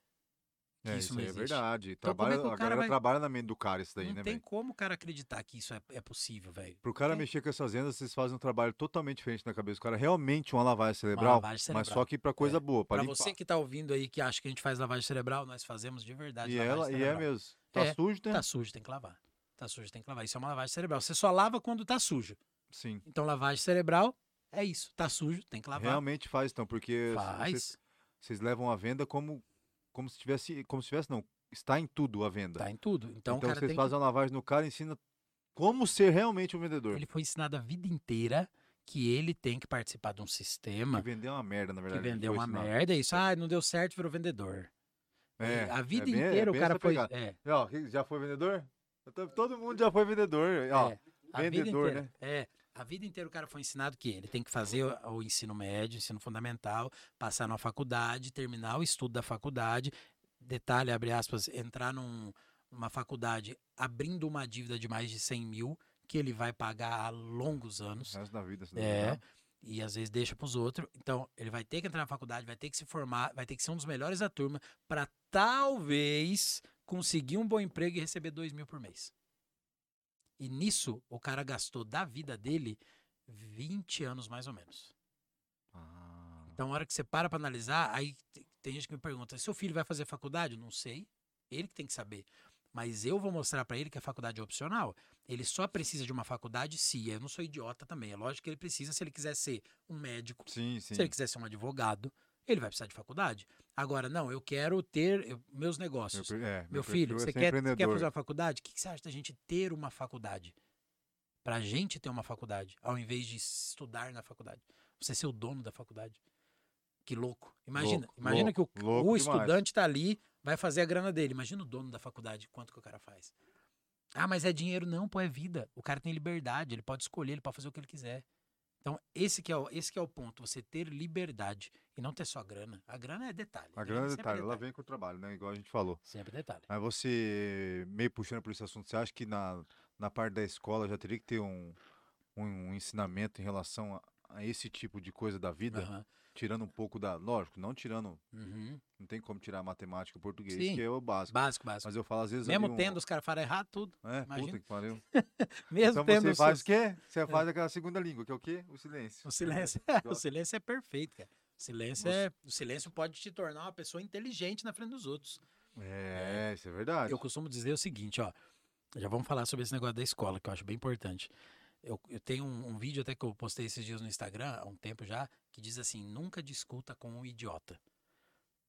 Que É, isso isso não é existe. verdade. Então, é Trabalha, o a galera vai- trabalha na mente do cara isso daí, não né, tem velho? como o cara acreditar que isso é, é possível, velho. Pro cara mexer com essas vendas, vocês fazem um trabalho totalmente diferente na cabeça do cara. Realmente uma lavagem Uma cerebral, lavagem mas cerebral. só que pra coisa É. boa, pra Pra você que tá ouvindo aí que acha que a gente faz lavagem cerebral, nós fazemos de verdade E, lavagem ela, e é mesmo. Tá É, sujo, né? Tá sujo, tem que lavar. Tá sujo, tem que lavar. Isso é uma lavagem cerebral. Você só lava quando tá sujo. Sim. Então, lavagem cerebral é isso. Tá sujo, tem que lavar. Realmente faz, então, porque vocês, Faz. vocês levam a venda como, como se tivesse. Como se tivesse, não. Está em tudo a venda. Tá em tudo. Então, Então, vocês fazem a lavagem no cara e ensina como ser realmente um vendedor. que... Ele foi ensinado a vida inteira que ele tem que participar de um sistema Que vender é uma merda, na que verdade. ele vendeu uma ensinado. merda. É isso. Ah, não deu certo, virou vendedor. É, a vida é bem- é inteira bem o cara foi. É, E, ó, que- já foi vendedor? Todo mundo já foi vendedor. Ó, é, vendedor, né? É. A vida inteira o cara foi ensinado que ele tem que fazer o, o ensino médio, ensino fundamental, passar na faculdade, terminar o estudo da faculdade. Detalhe, abre aspas, entrar num- numa faculdade abrindo uma dívida de mais de 100 mil, que ele vai pagar há longos anos. O resto da vida. se É, e às vezes deixa pros outros. Então, ele vai ter que entrar na faculdade, vai ter que se formar, vai ter que ser um dos melhores da turma para talvez conseguir um bom emprego e receber dois mil por mês. E nisso, o cara gastou da vida dele 20 anos mais ou menos. Ah, Então, a hora que você para pra analisar, aí te- tem gente que me pergunta: seu filho vai fazer faculdade? Não sei. Ele que tem que saber. Mas eu vou mostrar pra ele que a faculdade é opcional. Ele só precisa de uma faculdade se. Eu não sou idiota também. É lógico que ele precisa se ele quiser ser um médico, sim, sim. se ele quiser ser um advogado, ele vai precisar de faculdade. Agora, não, eu quero ter eu- meus Meu, negócios. per- é, Meu perfil filho, é você quer, quer fazer uma faculdade? O que, que você acha da gente ter uma faculdade? Pra gente ter uma faculdade, ao invés de estudar na faculdade. Você ser o dono da faculdade. Que louco. Imagina, Louco, imagina que o, louco, louco o demais. estudante tá ali, vai fazer a grana dele. Imagina o dono da faculdade, quanto que o cara faz. Ah, mas é dinheiro? Não, pô, é vida. O cara tem liberdade, ele pode escolher, ele pode fazer o que ele quiser. Então, esse que é o, esse que é o ponto, você ter liberdade e não ter só grana. A grana é detalhe. A grana é sempre detalhe, ela vem com o trabalho, né? Igual a gente falou. Sempre detalhe. Mas você, meio puxando por esse assunto, você acha que na, na parte da escola já teria que ter um, um, um ensinamento em relação a, a esse tipo de coisa da vida? Aham. Tirando um pouco da. Lógico, não tirando. Uhum. Não tem como tirar matemática e português, Sim. que é o básico. Básico, básico. Mas eu falo, às vezes. Mesmo um- tendo, os caras falam errado tudo. É, imagina. puta que pariu. [laughs] Mesmo Então tendo você faz o quê? Você faz aquela segunda língua, que é o quê? O silêncio. O silêncio. [laughs] [laughs] o silêncio é perfeito, cara. O silêncio, é... o silêncio pode te tornar uma pessoa inteligente na frente dos outros. É, isso é verdade. Eu costumo dizer o seguinte, ó. Já vamos falar sobre esse negócio da escola, que eu acho bem importante. Eu, eu tenho um, um vídeo até que eu postei esses dias no Instagram, há um tempo já, que diz assim: nunca discuta com um idiota.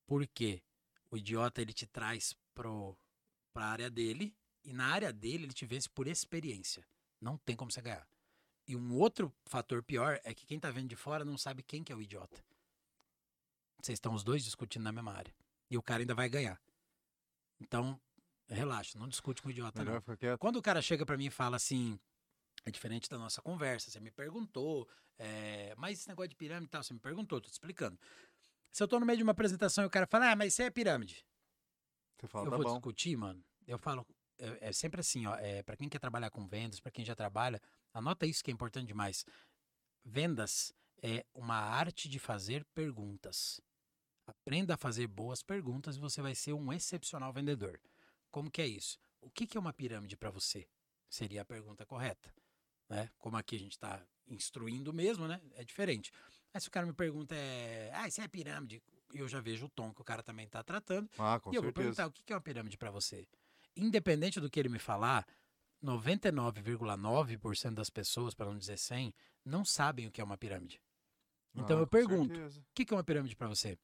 Por quê? O idiota ele te traz pro, pra área dele, e na área dele ele te vence por experiência. Não tem como você ganhar. E um outro fator pior é que quem tá vendo de fora não sabe quem que é o idiota. Vocês estão os dois discutindo na mesma área. E o cara ainda vai ganhar. Então, relaxa, não discute com o idiota, não. Melhor. Quando o cara chega pra mim e fala assim, é diferente da nossa conversa, você me perguntou, é, mas esse negócio de pirâmide e tal, você me perguntou, tô te explicando. Se eu tô no meio de uma apresentação e o cara fala, ah, mas isso é pirâmide. Você fala, eu tá vou bom. discutir, mano. Eu falo, é, é sempre assim, ó. É, para quem quer trabalhar com vendas, para quem já trabalha, anota isso que é importante demais. Vendas é uma arte de fazer perguntas. Aprenda a fazer boas perguntas e você vai ser um excepcional vendedor. Como que é isso? O que, que é uma pirâmide para você? Seria a pergunta correta. Né? Como aqui a gente está instruindo mesmo, né? É diferente. Mas se o cara me pergunta, é, ah, isso é pirâmide, eu já vejo o tom que o cara também está tratando. Ah, com e eu vou perguntar, o que é uma pirâmide para você? Independente do que ele me falar, 99,9% das pessoas, para não dizer 100, não sabem o que é uma pirâmide. Então Ah, eu pergunto, o que é uma pirâmide para você?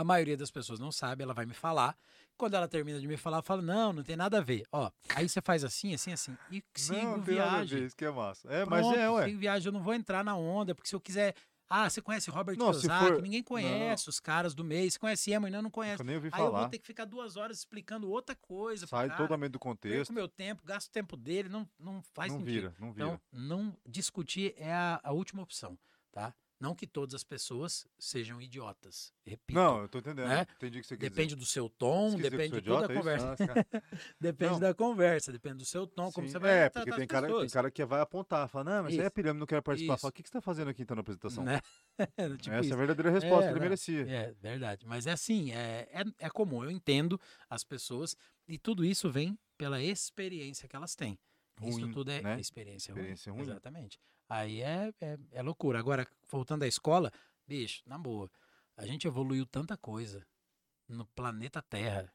A maioria das pessoas não sabe, ela vai me falar. Quando ela termina de me falar, eu falo, não, não tem nada a ver. Ó, aí você faz assim, assim, assim. E sigo Não, ver, viagem. isso que é massa. É, mas Pronto, é, ué. sigo viagem. Eu não vou entrar na onda, porque se eu quiser... Ah, você conhece Robert Não, Kiyosaki? for- Ninguém conhece os caras do mês. Você conhece Emma? Ainda não conhece. Eu nem ouvi Aí eu vou falar. ter que ficar duas horas explicando outra coisa Sai cara. totalmente do Perco contexto. meu tempo, gasto o tempo dele, não, não faz Não sentido. vira, não vira. Então, não discutir é a, a última opção, tá? Não que todas as pessoas sejam idiotas. Repito. não, eu tô entendendo. né? Entendi o que você quer Depende do seu tom, dizer que depende de toda a idiota, é conversa. isso? Ah, cara. [laughs] Depende Não. da conversa, depende do seu tom, como Sim. você vai É, porque tem cara, tem cara que vai apontar, fala, não, mas isso é Isso. pirâmide, não quero participar. Isso. Fala, o que que você tá fazendo aqui então na apresentação? Né? [laughs] tipo Essa é isso. a verdadeira resposta É, que ele não. merecia. É, verdade. Mas é assim, é, é, é comum. Eu entendo as pessoas e tudo isso vem pela experiência que elas têm. isso Ruim, tudo é né? experiência, Experiência ruim. ruim. Exatamente. Aí é, é, é loucura. Agora, voltando à escola, bicho, na boa, a gente evoluiu tanta coisa no planeta Terra.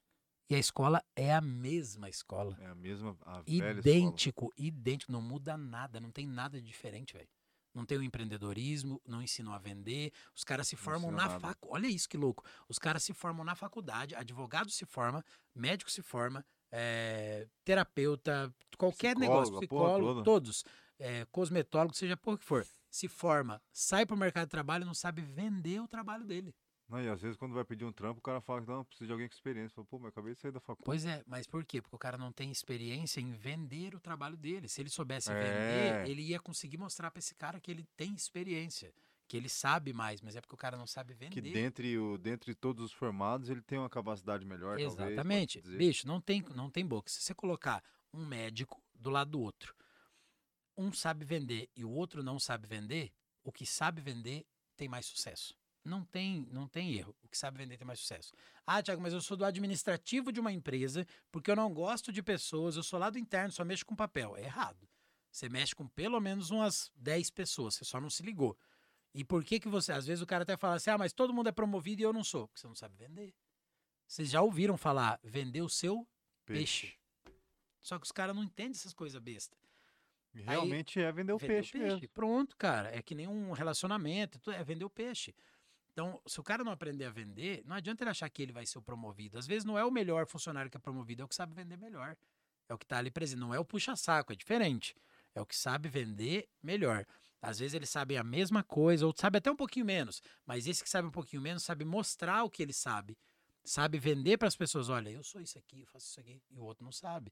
E a escola é a mesma escola. É a mesma, a velha escola. idêntico, idêntico, não muda nada, não tem nada de diferente, velho. Não tem o empreendedorismo, não ensinam a vender. Os caras se formam na nada. facu. Olha isso que louco. Os caras se formam na faculdade, advogado se forma, médico se forma, é, terapeuta, qualquer negócio, Psicólogo, porra psicólogo, todos, é, cosmetólogo, seja por que for, se forma, sai pro mercado de trabalho e não sabe vender o trabalho dele. Não, e às vezes quando vai pedir um trampo, o cara fala que não, precisa de alguém com experiência. Fala, pô, mas acabei de sair da faculdade. Pois é, mas por quê? Porque o cara não tem experiência em vender o trabalho dele. Se ele soubesse É. vender, ele ia conseguir mostrar pra esse cara que ele tem experiência, que ele sabe mais, mas é porque o cara não sabe vender. Que dentre, o, dentre todos os formados, ele tem uma capacidade melhor, talvez. Exatamente. dizer. Bicho, não tem, não tem boca. Se você colocar um médico do lado do outro, um sabe vender e o outro não sabe vender, o que sabe vender tem mais sucesso. Não tem, não tem erro. O que sabe vender tem mais sucesso. Ah, Tiago, mas eu sou do administrativo de uma empresa porque eu não gosto de pessoas, eu sou lá do interno, só mexo com papel. É errado. Você mexe com pelo menos umas 10 pessoas, você só não se ligou. E por que que você, às vezes o cara até fala assim: "Ah, mas todo mundo é promovido e eu não sou", porque você não sabe vender. Vocês já ouviram falar vender o seu peixe? Só que os caras não entendem essas coisas bestas. Realmente é vender o Vender peixe, mesmo. Pronto, cara. É que nem um relacionamento, é vender o peixe. Então, se o cara não aprender a vender, não adianta ele achar que ele vai ser o promovido. Às vezes não é o melhor funcionário que é promovido, é o que sabe vender melhor. É o que tá ali presente. Não é o puxa-saco, é diferente. É o que sabe vender melhor. Às vezes eles sabem a mesma coisa, ou sabe até um pouquinho menos. Mas esse que sabe um pouquinho menos sabe mostrar o que ele sabe. Sabe vender para as pessoas: olha, eu sou isso aqui, eu faço isso aqui. E o outro não sabe.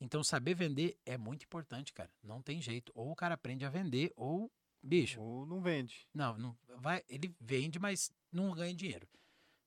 Então, saber vender é muito importante, cara. Não tem jeito. Ou o cara aprende a vender, ou, bicho, Ou não vende. não, não vai, ele vende, mas não ganha dinheiro.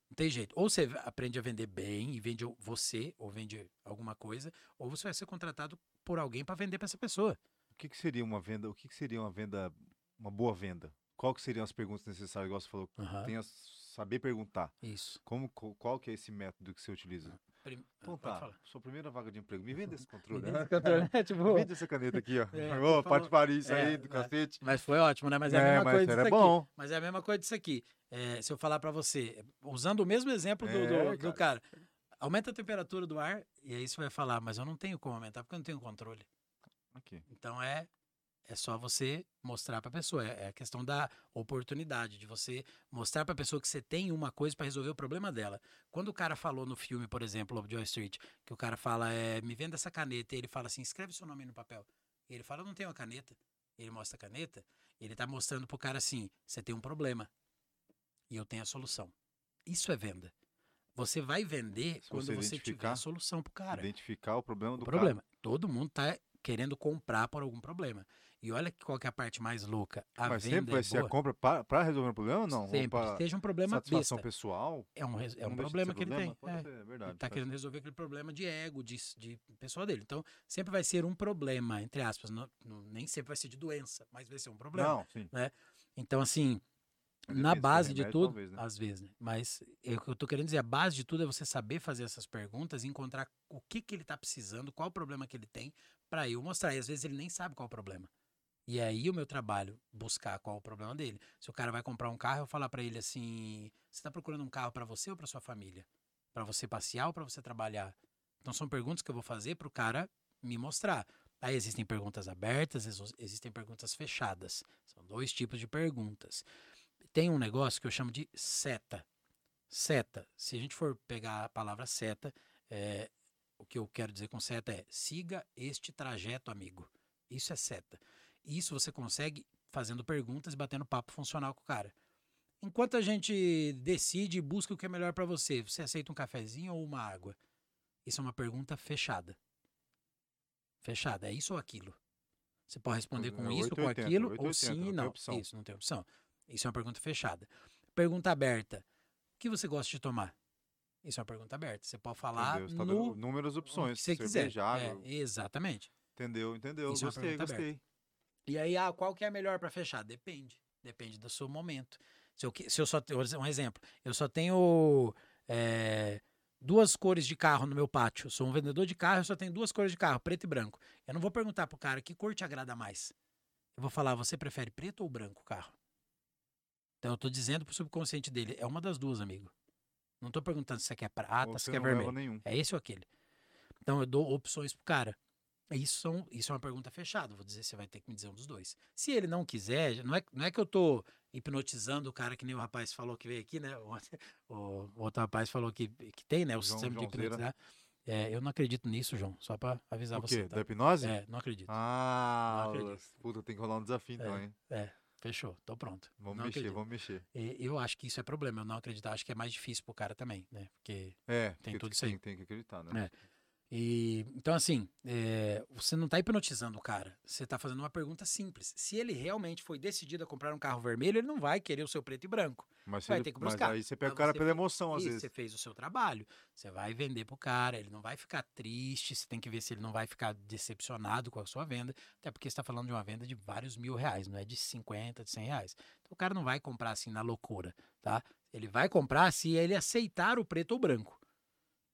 Não tem jeito. Ou você aprende a vender bem e vende você, ou vende alguma coisa, ou você vai ser contratado por alguém para vender para essa pessoa. O que, que seria uma venda? O que, que seria uma venda, uma boa venda? Qual que seriam as perguntas necessárias? Igual você falou, Aham, tem a saber perguntar. Isso. Como, co- qual que é esse método que você utiliza? Prim- Então tá, sua primeira vaga de emprego. Me vende esse controle. Me né? né? [laughs] Tipo, Vende essa caneta aqui, ó. [laughs] É, você parte Paris isso aí, é, do é. cacete. Mas foi ótimo, né? Mas é a É, mesma mas coisa disso aqui. bom. Mas é a mesma coisa disso aqui. É, se eu falar para você, usando o mesmo exemplo do, É, do- do cara, aumenta a temperatura do ar e aí você vai falar, mas eu não tenho como aumentar porque eu não tenho controle. Aqui. Então é é só você mostrar para a pessoa. É é a questão da oportunidade, de você mostrar para a pessoa que você tem uma coisa para resolver o problema dela. Quando o cara falou no filme, por exemplo, Lobo de Wall Street, que o cara fala, é, me venda essa caneta, e ele fala assim, escreve seu nome no papel. E ele fala, eu não tenho uma caneta. Ele mostra a caneta, ele tá mostrando pro cara assim, você tem um problema e eu tenho a solução. Isso é venda. Você vai vender Se quando você você tiver a solução pro cara Identificar o problema do o problema. Todo mundo tá querendo comprar por algum problema. E olha qual que é a parte mais louca. A Mas venda sempre vai é ser a boa. compra para resolver um problema ou não? Ou Sempre. pra Seja um problema satisfação besta. pessoal? É um, é um de problema que ele problema? tem. É. ser, é verdade. Ele tá faz- querendo resolver aquele problema de ego, de, de pessoal dele. Então, sempre vai ser um problema, entre aspas. Não- não- nem sempre vai ser de doença, mas vai ser um problema. Não, sim. Então, assim, Depende, na base de remédio, tudo, talvez, né? às vezes, né? Mas é o que eu tô querendo dizer, a base de tudo é você saber fazer essas perguntas e encontrar o que que ele tá precisando, qual o problema que ele tem, para eu mostrar. E às vezes ele nem sabe qual o problema. E aí o meu trabalho, buscar qual o problema dele. Se o cara vai comprar um carro, eu falar para ele assim: você tá procurando um carro para você ou para sua família? Para você passear ou para você trabalhar? Então são perguntas que eu vou fazer pro cara me mostrar. Aí existem perguntas abertas, existem perguntas fechadas. São dois tipos de perguntas. Tem um negócio que eu chamo de seta. Seta. Se a gente for pegar a palavra seta, é, o que eu quero dizer com seta é siga este trajeto, amigo. Isso é seta. Isso você consegue fazendo perguntas e batendo papo funcional com o cara. Enquanto a gente decide e busca o que é melhor para você, você aceita um cafezinho ou uma água? Isso é uma pergunta fechada. Fechada, é isso ou aquilo? Você pode responder com É isso, com 880, aquilo, ou 880, sim não e tem não. opção. Isso, não tem opção. Isso é uma pergunta fechada. Pergunta aberta. O que você gosta de tomar? Isso é uma pergunta aberta. Você pode falar? Você tá no dando inúmeras opções. que você quiser. É, exatamente. Entendeu, entendeu. Isso é gostei, pergunta gostei. E aí, ah, qual que é a melhor para fechar? Depende. Depende do seu momento. Se eu, se eu só um exemplo, eu só tenho é, duas cores de carro no meu pátio. Eu sou um vendedor de carro, eu só tenho duas cores de carro, preto e branco. Eu não vou perguntar pro cara que cor te agrada mais. Eu vou falar, você prefere preto ou branco o carro? Então eu tô dizendo pro subconsciente dele, é uma das duas, amigo. Não tô perguntando se você quer prata, Ou se você quer vermelho. nenhum. É esse ou aquele. Então eu dou opções pro cara. Isso, são, isso é uma pergunta fechada. Vou dizer, você vai ter que me dizer um dos dois. Se ele não quiser, não é, não é que eu tô hipnotizando o cara que nem o rapaz falou que veio aqui, né? O, [laughs] o- o outro rapaz falou que, que tem, né? O João- sistema de Joãozeira. hipnotizar. É, eu não acredito nisso, João. Só pra avisar O você. quê? tá? Da hipnose? É, não acredito. Ah, Não acredito. puta, tem que rolar um desafio então, hein? Fechou, tô pronto. Vamos Não mexer, acredito. vamos mexer. E Eu acho que isso é problema, eu não acreditar. Acho que é mais difícil pro cara também, né? Porque É, Tem porque tudo isso aí. Tem, tem que acreditar, né? É. E então, assim, é, você não está hipnotizando o cara. Você está fazendo uma pergunta simples. Se ele realmente foi decidido a comprar um carro vermelho, ele não vai querer o seu preto e branco. Mas, Vai ele- ter que mas buscar. aí você pega Mas o cara pela fez- emoção, às vezes. você fez o seu trabalho. Você vai vender pro cara, ele não vai ficar triste. Você tem que ver se ele não vai ficar decepcionado com a sua venda. Até porque você está falando de uma venda de vários mil reais, não é de 50, de 100 reais. Então o cara não vai comprar assim na loucura, tá? Ele vai comprar se ele aceitar o preto ou branco.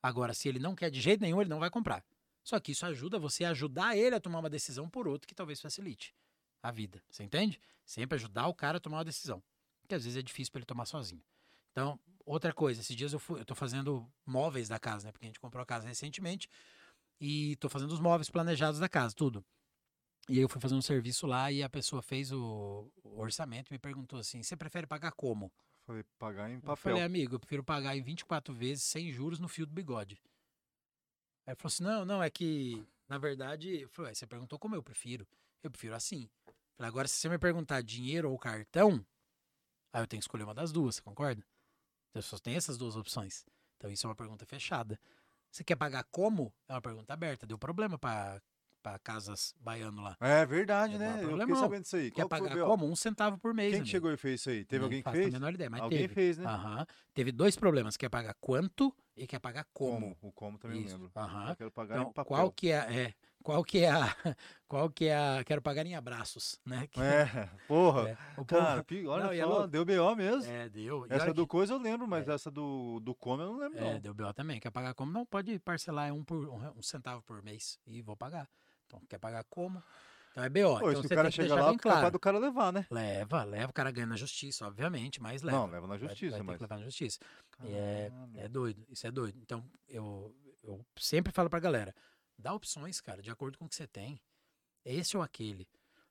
Agora, se ele não quer de jeito nenhum, ele não vai comprar. Só que isso ajuda você a ajudar ele a tomar uma decisão por outro que talvez facilite a vida. Você entende? Sempre ajudar o cara a tomar uma decisão. Que às vezes é difícil para ele tomar sozinho. Então, outra coisa, esses dias eu, fui, eu tô fazendo móveis da casa, né? Porque a gente comprou a casa recentemente e tô fazendo os móveis planejados da casa, tudo. E aí eu fui fazer um serviço lá e a pessoa fez o, o orçamento e me perguntou assim: você prefere pagar como? Falei, pagar em Eu papel. falei, amigo, eu prefiro pagar em 24 vezes sem juros no fio do bigode. Aí ele falou assim: não, não, é que, na verdade, eu falei, "Ué, você perguntou como eu prefiro. Eu prefiro assim. Eu Falei, agora, se você me perguntar dinheiro ou cartão, aí eu tenho que escolher uma das duas, você concorda? Então só tem essas duas opções. Então isso é uma pergunta fechada. Você quer pagar como? É uma pergunta aberta. Deu problema para casas baiano lá. É verdade, É, né? não Eu fiquei sabendo disso aí. Quer Qual pagar como? Um centavo por mês. Quem que chegou e fez isso aí? Teve Não alguém que fez? a menor ideia, mas Alguém teve. fez, né? Aham. Teve dois problemas. Quer pagar quanto e quer pagar como. O como também Isso. eu lembro. Aham. Eu quero pagar Então, em papel. qual que é, é, qual que é a, [laughs] qual que é a, quero pagar em abraços, né? Que- É, [laughs] porra. é, o povo- Cara, [laughs] olha Não, é só, louco. deu BO mesmo. é, deu. Essa do que- coisa eu lembro, mas É. essa do, do como eu não lembro, é, não. deu BO também. Quer pagar como? Não, pode parcelar um, por, um, um centavo por mês e vou pagar. Então, quer pagar como? Então é BO. Pô, então se você o cara tem que chega deixar lá, bem é capaz claro. do cara levar, né? Leva, leva, o cara ganha na justiça, obviamente, mas leva. Não, leva na Vai- justiça, vai ter mas. que levar na justiça. E é. É doido, isso é doido. Então, eu, eu sempre falo pra galera, dá opções, cara, de acordo com o que você tem. Esse ou aquele.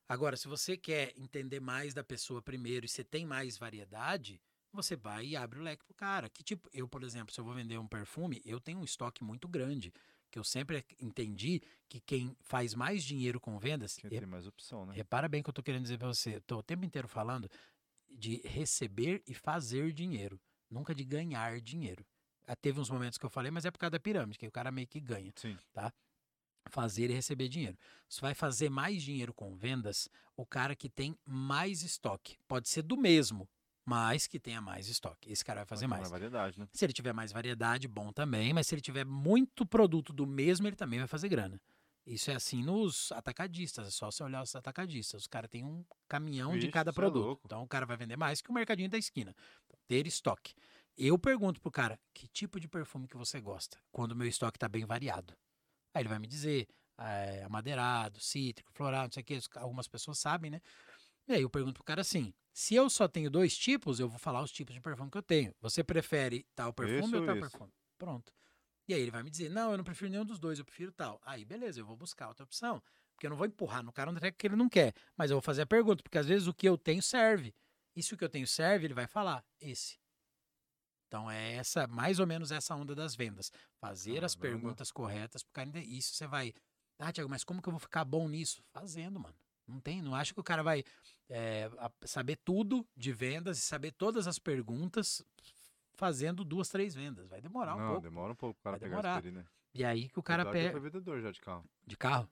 Agora, se você quer entender mais da pessoa primeiro e você tem mais variedade, você vai e abre o leque pro cara. Que tipo, eu, por exemplo, se eu vou vender um perfume, eu tenho um estoque muito grande. Que eu sempre entendi que quem faz mais dinheiro com vendas. Quer re- ter mais opção, né? Repara bem o que eu tô querendo dizer pra você. Tô o tempo inteiro falando de receber e fazer dinheiro, nunca de ganhar dinheiro. Ah, Teve uns momentos que eu falei, mas é por causa da pirâmide, que o cara meio que ganha. Sim. fazer e receber dinheiro. Você vai fazer mais dinheiro com vendas o cara que tem mais estoque. Pode ser do mesmo, mas que tenha mais estoque. Esse cara vai fazer mais. Mais variedade, né? Se ele tiver mais variedade, bom também, mas se ele tiver muito produto do mesmo, ele também vai fazer grana. Isso é assim nos atacadistas, é só você olhar os atacadistas. Os caras têm um caminhão de cada é produto. louco. então o cara vai vender mais que o mercadinho da esquina. Então, ter estoque. Eu pergunto pro cara, que tipo de perfume que você gosta? Quando o meu estoque tá bem variado. Aí ele vai me dizer, é, amadeirado, cítrico, floral, não sei o que. Algumas pessoas sabem, né? E aí eu pergunto pro cara assim: se eu só tenho dois tipos, eu vou falar os tipos de perfume que eu tenho. Você prefere tal perfume Esse ou tal esse? perfume? Pronto. E aí ele vai me dizer: não, eu não prefiro nenhum dos dois, eu prefiro tal. Aí beleza, eu vou buscar outra opção. Porque eu não vou empurrar no cara um treco que ele não quer. Mas eu vou fazer a pergunta, porque às vezes o que eu tenho serve. E se o que eu tenho serve, ele vai falar: esse. Então é essa, mais ou menos essa onda das vendas. Fazer as perguntas corretas pro cara. entender. Isso você vai. Ah, Tiago, mas como que eu vou ficar bom nisso? Fazendo, mano. Não tem, não acho que o cara vai é, saber tudo de vendas e saber todas as perguntas fazendo duas, três vendas. Vai demorar um não, pouco. demora um pouco o cara Vai pegar demorar. né? E aí que o cara pega. fui vendedor já de carro. De carro?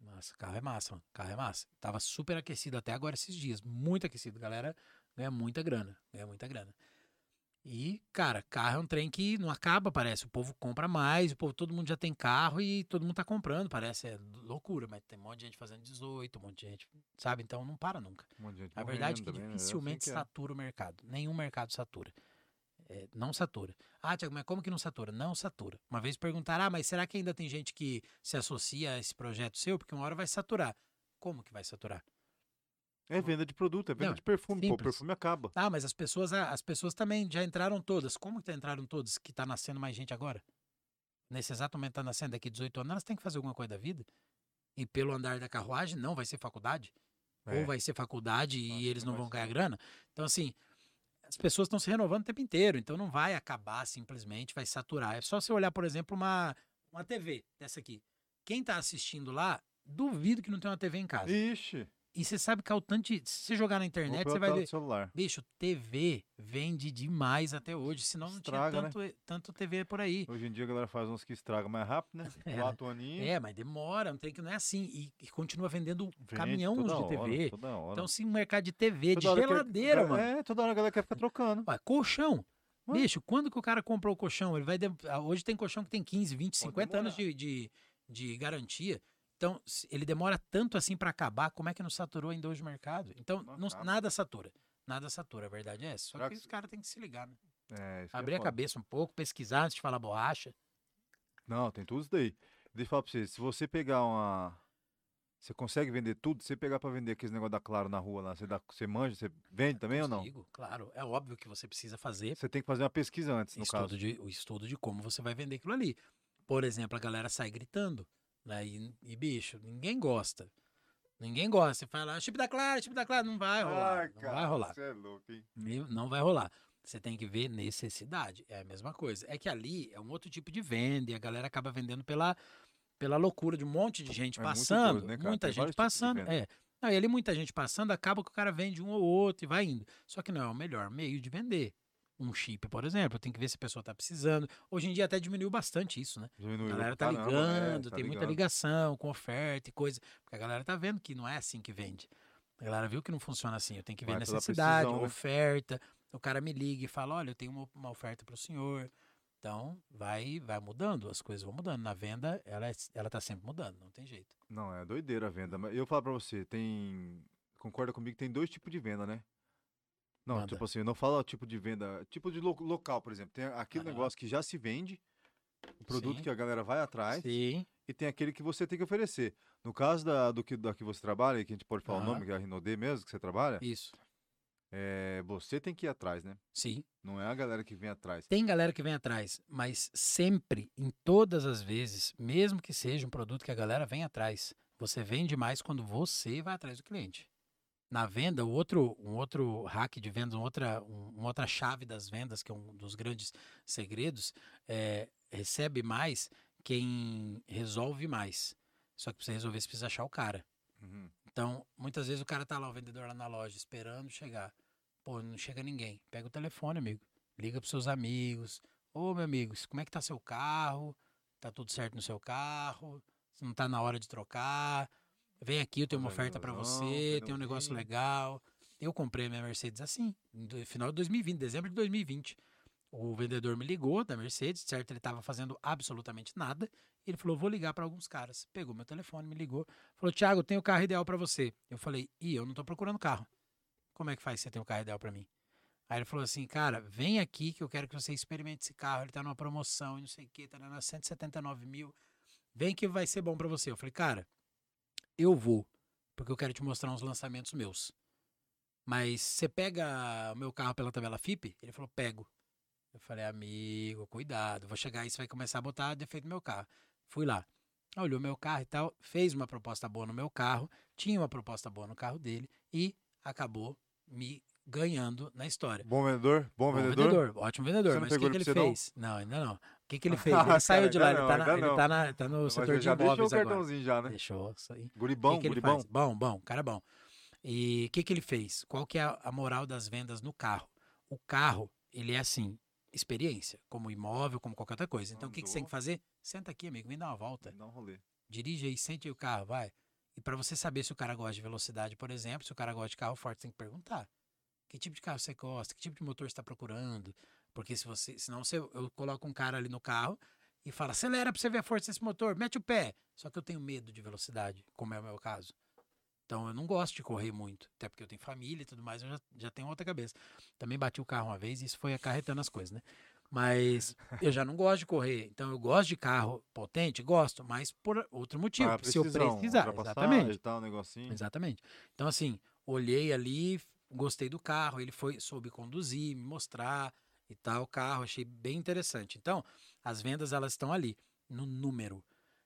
Nossa, carro é massa, mano. Carro é massa. Tava super aquecido até agora esses dias. Muito aquecido. Galera ganha muita grana. Ganha muita grana. E, cara, carro é um trem que não acaba, parece. O povo compra mais, o povo, todo mundo já tem carro e todo mundo tá comprando, parece. É loucura, mas tem um monte de gente fazendo 18, um monte de gente, sabe? Então não para nunca. Um A verdade é que também, né? Assim dificilmente que é. satura o mercado. Nenhum mercado satura. É, não satura. Ah, Tiago, mas como que não satura? Não satura. Uma vez perguntaram, ah, mas será que ainda tem gente que se associa a esse projeto seu? Porque uma hora vai saturar. Como que vai saturar? É venda de produto, é venda Não, de perfume. Pô, o simples. perfume acaba. Ah, mas as pessoas, ah, as pessoas também já entraram todas. Como que entraram todas? Que tá nascendo mais gente agora? Nesse exato momento tá nascendo daqui 18 anos, elas têm que fazer alguma coisa da vida. E pelo andar da carruagem, não vai ser faculdade. É. Ou vai ser faculdade Acho e eles não vão ser. ganhar grana. Então, assim, as pessoas estão se renovando o tempo inteiro. Então, não vai acabar simplesmente, vai saturar. É só você olhar, por exemplo, uma, uma TV dessa aqui. Quem tá assistindo lá, duvido que não tem uma TV em casa. Ixi. E você sabe que é o tanto de... Se você jogar na internet, você vai ver... celular. Bicho, TV vende demais até hoje. Senão não Estraga, né? tinha tanto, tanto TV por aí. Hoje em dia a galera faz uns que estraga mais rápido, né? [laughs] É, Quatro aninhos. É, mas demora. Um trem que não é assim. E, e continua vendendo vende caminhões toda de hora, TV. Então, se o mercado de TV, de Toda que- geladeira, é, mano. É, toda hora a galera quer ficar trocando. Ué, colchão. Ué. Bicho, quando que o cara comprou o colchão? Ele vai. de- ah, Hoje tem colchão que tem 15, 20, Pode 50 anos de, de, de garantia. Então, ele demora tanto assim pra acabar, como é que não saturou ainda hoje o mercado? Então, Não nada satura. Nada satura, a verdade é essa. Só que que- os caras têm que se ligar, né? É, é Abrir a foda. cabeça um pouco, pesquisar antes de falar borracha. Não, tem tudo isso daí. Deixa eu falar pra você, se você pegar uma. Você consegue vender tudo? Se você pegar pra vender aqueles negócio da Claro na rua lá, você, dá, você manja, você vende também ou não? Consigo, Claro, é óbvio que você precisa fazer Você tem que fazer uma pesquisa antes, no estudo caso. de, o estudo de como você vai vender aquilo ali. Por exemplo, a galera sai gritando, né? E, e, bicho, ninguém gosta. Ninguém gosta. Você fala, chip da Clara, chip da Clara, não vai rolar. não vai rolar. Você é louco, hein? Não vai rolar. Você tem que ver necessidade. É a mesma coisa. É que ali é um outro tipo de venda e a galera acaba vendendo pela, pela loucura de um monte de gente É passando. doido, né, cara? Muita Tem gente passando. É. Não, e ali muita gente passando, acaba que o cara vende um ou outro e vai indo. Só que não é o melhor meio de vender. Um chip, por exemplo, tem que ver se a pessoa tá precisando. Hoje em dia até diminuiu bastante isso, né? A Diminuiu galera pra tá caramba, ligando, é, tá tem muita ligando. ligação com oferta e coisa. Porque a galera tá vendo que não é assim que vende. A galera viu que não funciona assim. Eu tenho que ver Vai necessidade, precisão, né? oferta. O cara me liga e fala: olha, eu tenho uma, uma oferta para o senhor. Então, vai vai mudando, as coisas vão mudando. Na venda, ela, é, ela tá sempre mudando, não tem jeito. Não, é doideira a venda. Mas eu falo pra você, tem. Concorda comigo que tem dois tipos de venda, né? Não, Manda. tipo assim, eu não falo o tipo de venda. Tipo de lo- local, por exemplo. Tem aquele Aham. negócio que já se vende, o produto Sim. que a galera vai atrás, Sim, e tem aquele que você tem que oferecer. No caso da, do que, da que você trabalha, que a gente pode falar o Aham. nome, que é a Rinodê mesmo, que você trabalha, isso. é, você tem que ir atrás, né? Sim. Não é a galera que vem atrás. Tem galera que vem atrás, mas sempre, em todas as vezes, mesmo que seja um produto que a galera vem atrás, você vende mais quando você vai atrás do cliente. Na venda, o outro, um outro hack de vendas, uma outra, um- uma outra chave das vendas, que é um dos grandes segredos, é recebe mais quem resolve mais. Só que pra você resolver, você precisa achar o cara. Uhum. Então, muitas vezes o cara tá lá, o vendedor lá na loja, esperando chegar. Pô, não chega ninguém. Pega o telefone, amigo. Liga pros seus amigos. Ô, meu amigo, como é que tá seu carro? Tá tudo certo no seu carro? não tá na hora de trocar. Vem aqui, eu tenho uma oferta para você, tem um negócio legal. Eu comprei a minha Mercedes assim, no final de 2020, dezembro de 2020. O vendedor me ligou da Mercedes, certo? Ele estava fazendo absolutamente nada. Ele falou: vou ligar para alguns caras. Pegou meu telefone, me ligou. Falou: Thiago, tenho o carro ideal para você. Eu falei: ih, eu não tô procurando carro. Como é que faz você ter o carro ideal para mim? Aí ele falou assim: cara, vem aqui que eu quero que você experimente esse carro. Ele tá numa promoção e não sei o que, tá na 179 mil. Vem que vai ser bom para você. Eu falei: cara, eu vou, porque eu quero te mostrar uns lançamentos meus. Mas você pega o meu carro pela tabela FIP? Ele falou: pego. Eu falei, amigo, cuidado, vou chegar aí, você vai começar a botar defeito no meu carro. Fui lá. Olhou meu carro e tal, fez uma proposta boa no meu carro, tinha uma proposta boa no carro dele e acabou me ganhando na história. Bom vendedor? Bom, Bom vendedor? ótimo vendedor. Você não Mas o que, que ele você, não? fez? Não? ainda não. O que, que ele [laughs] fez? Ah, Ele cara, saiu de lá, ele tá, na- ele tá, na- tá no Mas setor de já deixou o imóveis agora. cartãozinho já, né? Deixou, isso aí. Guri O bom, que, que ele bom. faz? Bom, bom, cara bom. E o que, que ele fez? Qual que é a, moral das vendas no carro? O carro, ele é assim, experiência, como imóvel, como qualquer outra coisa. Então, o que, que você tem que fazer? Senta aqui, amigo, vem dar uma volta. Dá um rolê. Dirige aí, sente aí o carro, vai. E para você saber se o cara gosta de velocidade, por exemplo, se o cara gosta de carro forte, você tem que perguntar. Que tipo de carro você gosta? Que tipo de motor você está procurando? Porque se você, senão você, eu coloco um cara ali no carro e fala, acelera para você ver a força desse motor, mete o pé. Só que eu tenho medo de velocidade, como é o meu caso. Então eu não gosto de correr muito, até porque eu tenho família e tudo mais, eu já, já tenho outra cabeça. Também bati o carro uma vez e isso foi acarretando as coisas, né? Mas [laughs] eu já não gosto de correr. Então eu gosto de carro potente, gosto, mas por outro motivo. Ah, se eu precisar, exatamente. tal, um negocinho. Exatamente. Então, assim, olhei ali, gostei do carro, ele foi, soube conduzir, me mostrar e tal, carro, achei bem interessante. Então, as vendas, elas estão ali, no número.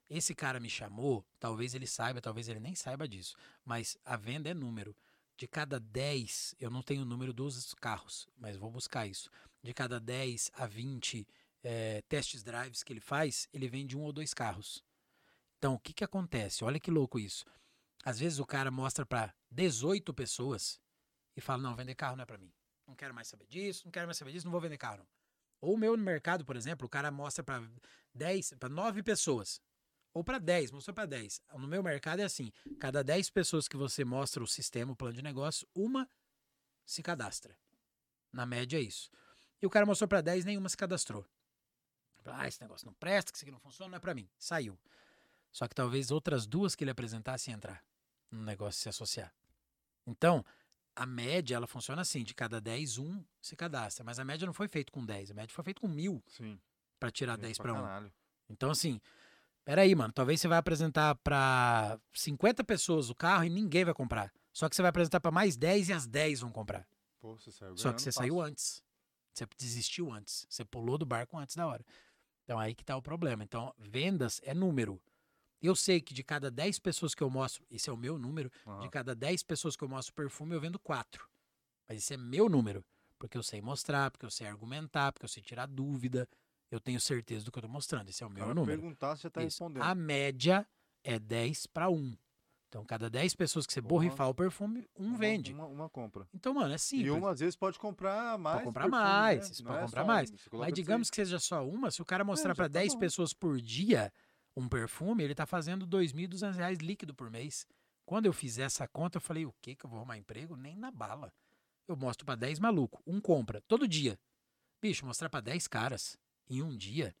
Esse cara me chamou, talvez ele saiba, talvez ele nem saiba disso, mas a venda é número. De cada 10, eu não tenho o número dos carros, mas vou buscar isso. De cada 10 a 20 eh, testes drives que ele faz, ele vende um ou dois carros. Então, o que, que acontece? Olha que louco isso. Às vezes o cara mostra para 18 pessoas e fala: não, vender carro não é para mim. Não quero mais saber disso, não quero mais saber disso, não vou vender carro. Ou o meu no mercado, por exemplo, o cara mostra para 10, para 9 pessoas. Ou para 10, mostrou para 10. No meu mercado é assim: cada 10 pessoas que você mostra o sistema, o plano de negócio, uma se cadastra. Na média é isso. E o cara mostrou para 10, nenhuma se cadastrou. Ah, esse negócio não presta, que isso aqui não funciona, não é para mim. Saiu. Só que talvez outras duas que ele apresentasse entrar no negócio se associar. Então, a média ela funciona assim: de cada 10, um se cadastra. Mas a média não foi feita com 10, a média foi feita com mil Sim. para tirar Gente 10 pra para um. Então, assim, peraí, mano, talvez você vai apresentar para 50 pessoas o carro e ninguém vai comprar. Só que você vai apresentar para mais 10 e as 10 vão comprar. Pô, você saiu Só que você ganhando saiu antes. Você desistiu antes. Você pulou do barco antes da hora. Então aí que tá o problema. Então, vendas é número. Eu sei que de cada 10 pessoas que eu mostro, esse é o meu número, de Aham. cada 10 pessoas que eu mostro perfume, eu vendo 4. Mas esse é meu número. Porque eu sei mostrar, porque eu sei argumentar, porque eu sei tirar dúvida. Eu tenho certeza do que eu tô mostrando. Esse é o meu cara número. perguntar, você tá Isso. respondendo. A média é 10 para 1. Então, cada 10 pessoas que você Porra. borrifar o perfume, um Uma- vende. Uma, uma compra. Então, mano, é simples. E uma às vezes pode comprar mais. comprar perfume, mais, né? pode é comprar mais. um, Mas digamos que seja só uma, se o cara mostrar já para tá 10 bom. pessoas por dia um perfume, ele tá fazendo 2.200 reais líquido por mês. Quando eu fizer essa conta, eu falei, o que que eu vou arrumar emprego? Nem na bala. Eu mostro para 10 maluco, um compra, todo dia. Bicho, mostrar para 10 caras em um dia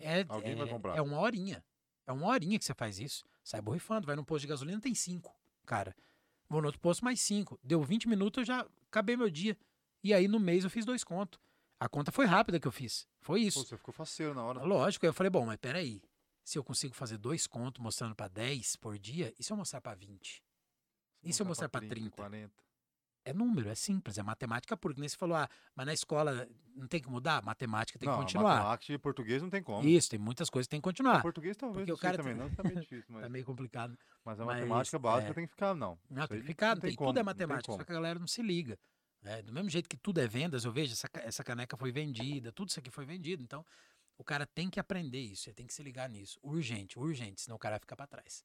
é, Alguém é, vai comprar. é uma horinha. É uma horinha que você faz isso. Sai borrifando, vai num posto de gasolina, tem cinco, cara. Vou no outro posto, mais cinco. Deu 20 minutos, eu já acabei meu dia. E aí, no mês, eu fiz dois contos. A conta foi rápida que eu fiz. Foi Pô, isso. você ficou faceiro na hora. Lógico, eu falei, bom, mas peraí. Se eu consigo fazer dois contos mostrando para 10 por dia, e se eu mostrar para 20? E se eu mostrar pra 30? 40. É número, é simples, é matemática pura. Que nem você falou, ah, mas na escola não tem que mudar? Matemática tem não, que continuar. matemática e português não tem como. Isso, tem muitas coisas que tem que continuar. Português talvez, porque o cara também tem- não, tá meio [laughs] difícil, mas, Tá meio complicado. mas a mas, matemática básica é. tem que ficar, não. Não, tem que ficar, não tem, como, tudo é tem matemática, só que a galera não se liga. né? do mesmo jeito que tudo é vendas, eu vejo, essa, essa caneca foi vendida, tudo isso aqui foi vendido. Então, o cara tem que aprender isso, ele tem que se ligar nisso. Urgente, urgente, senão o cara vai ficar para trás.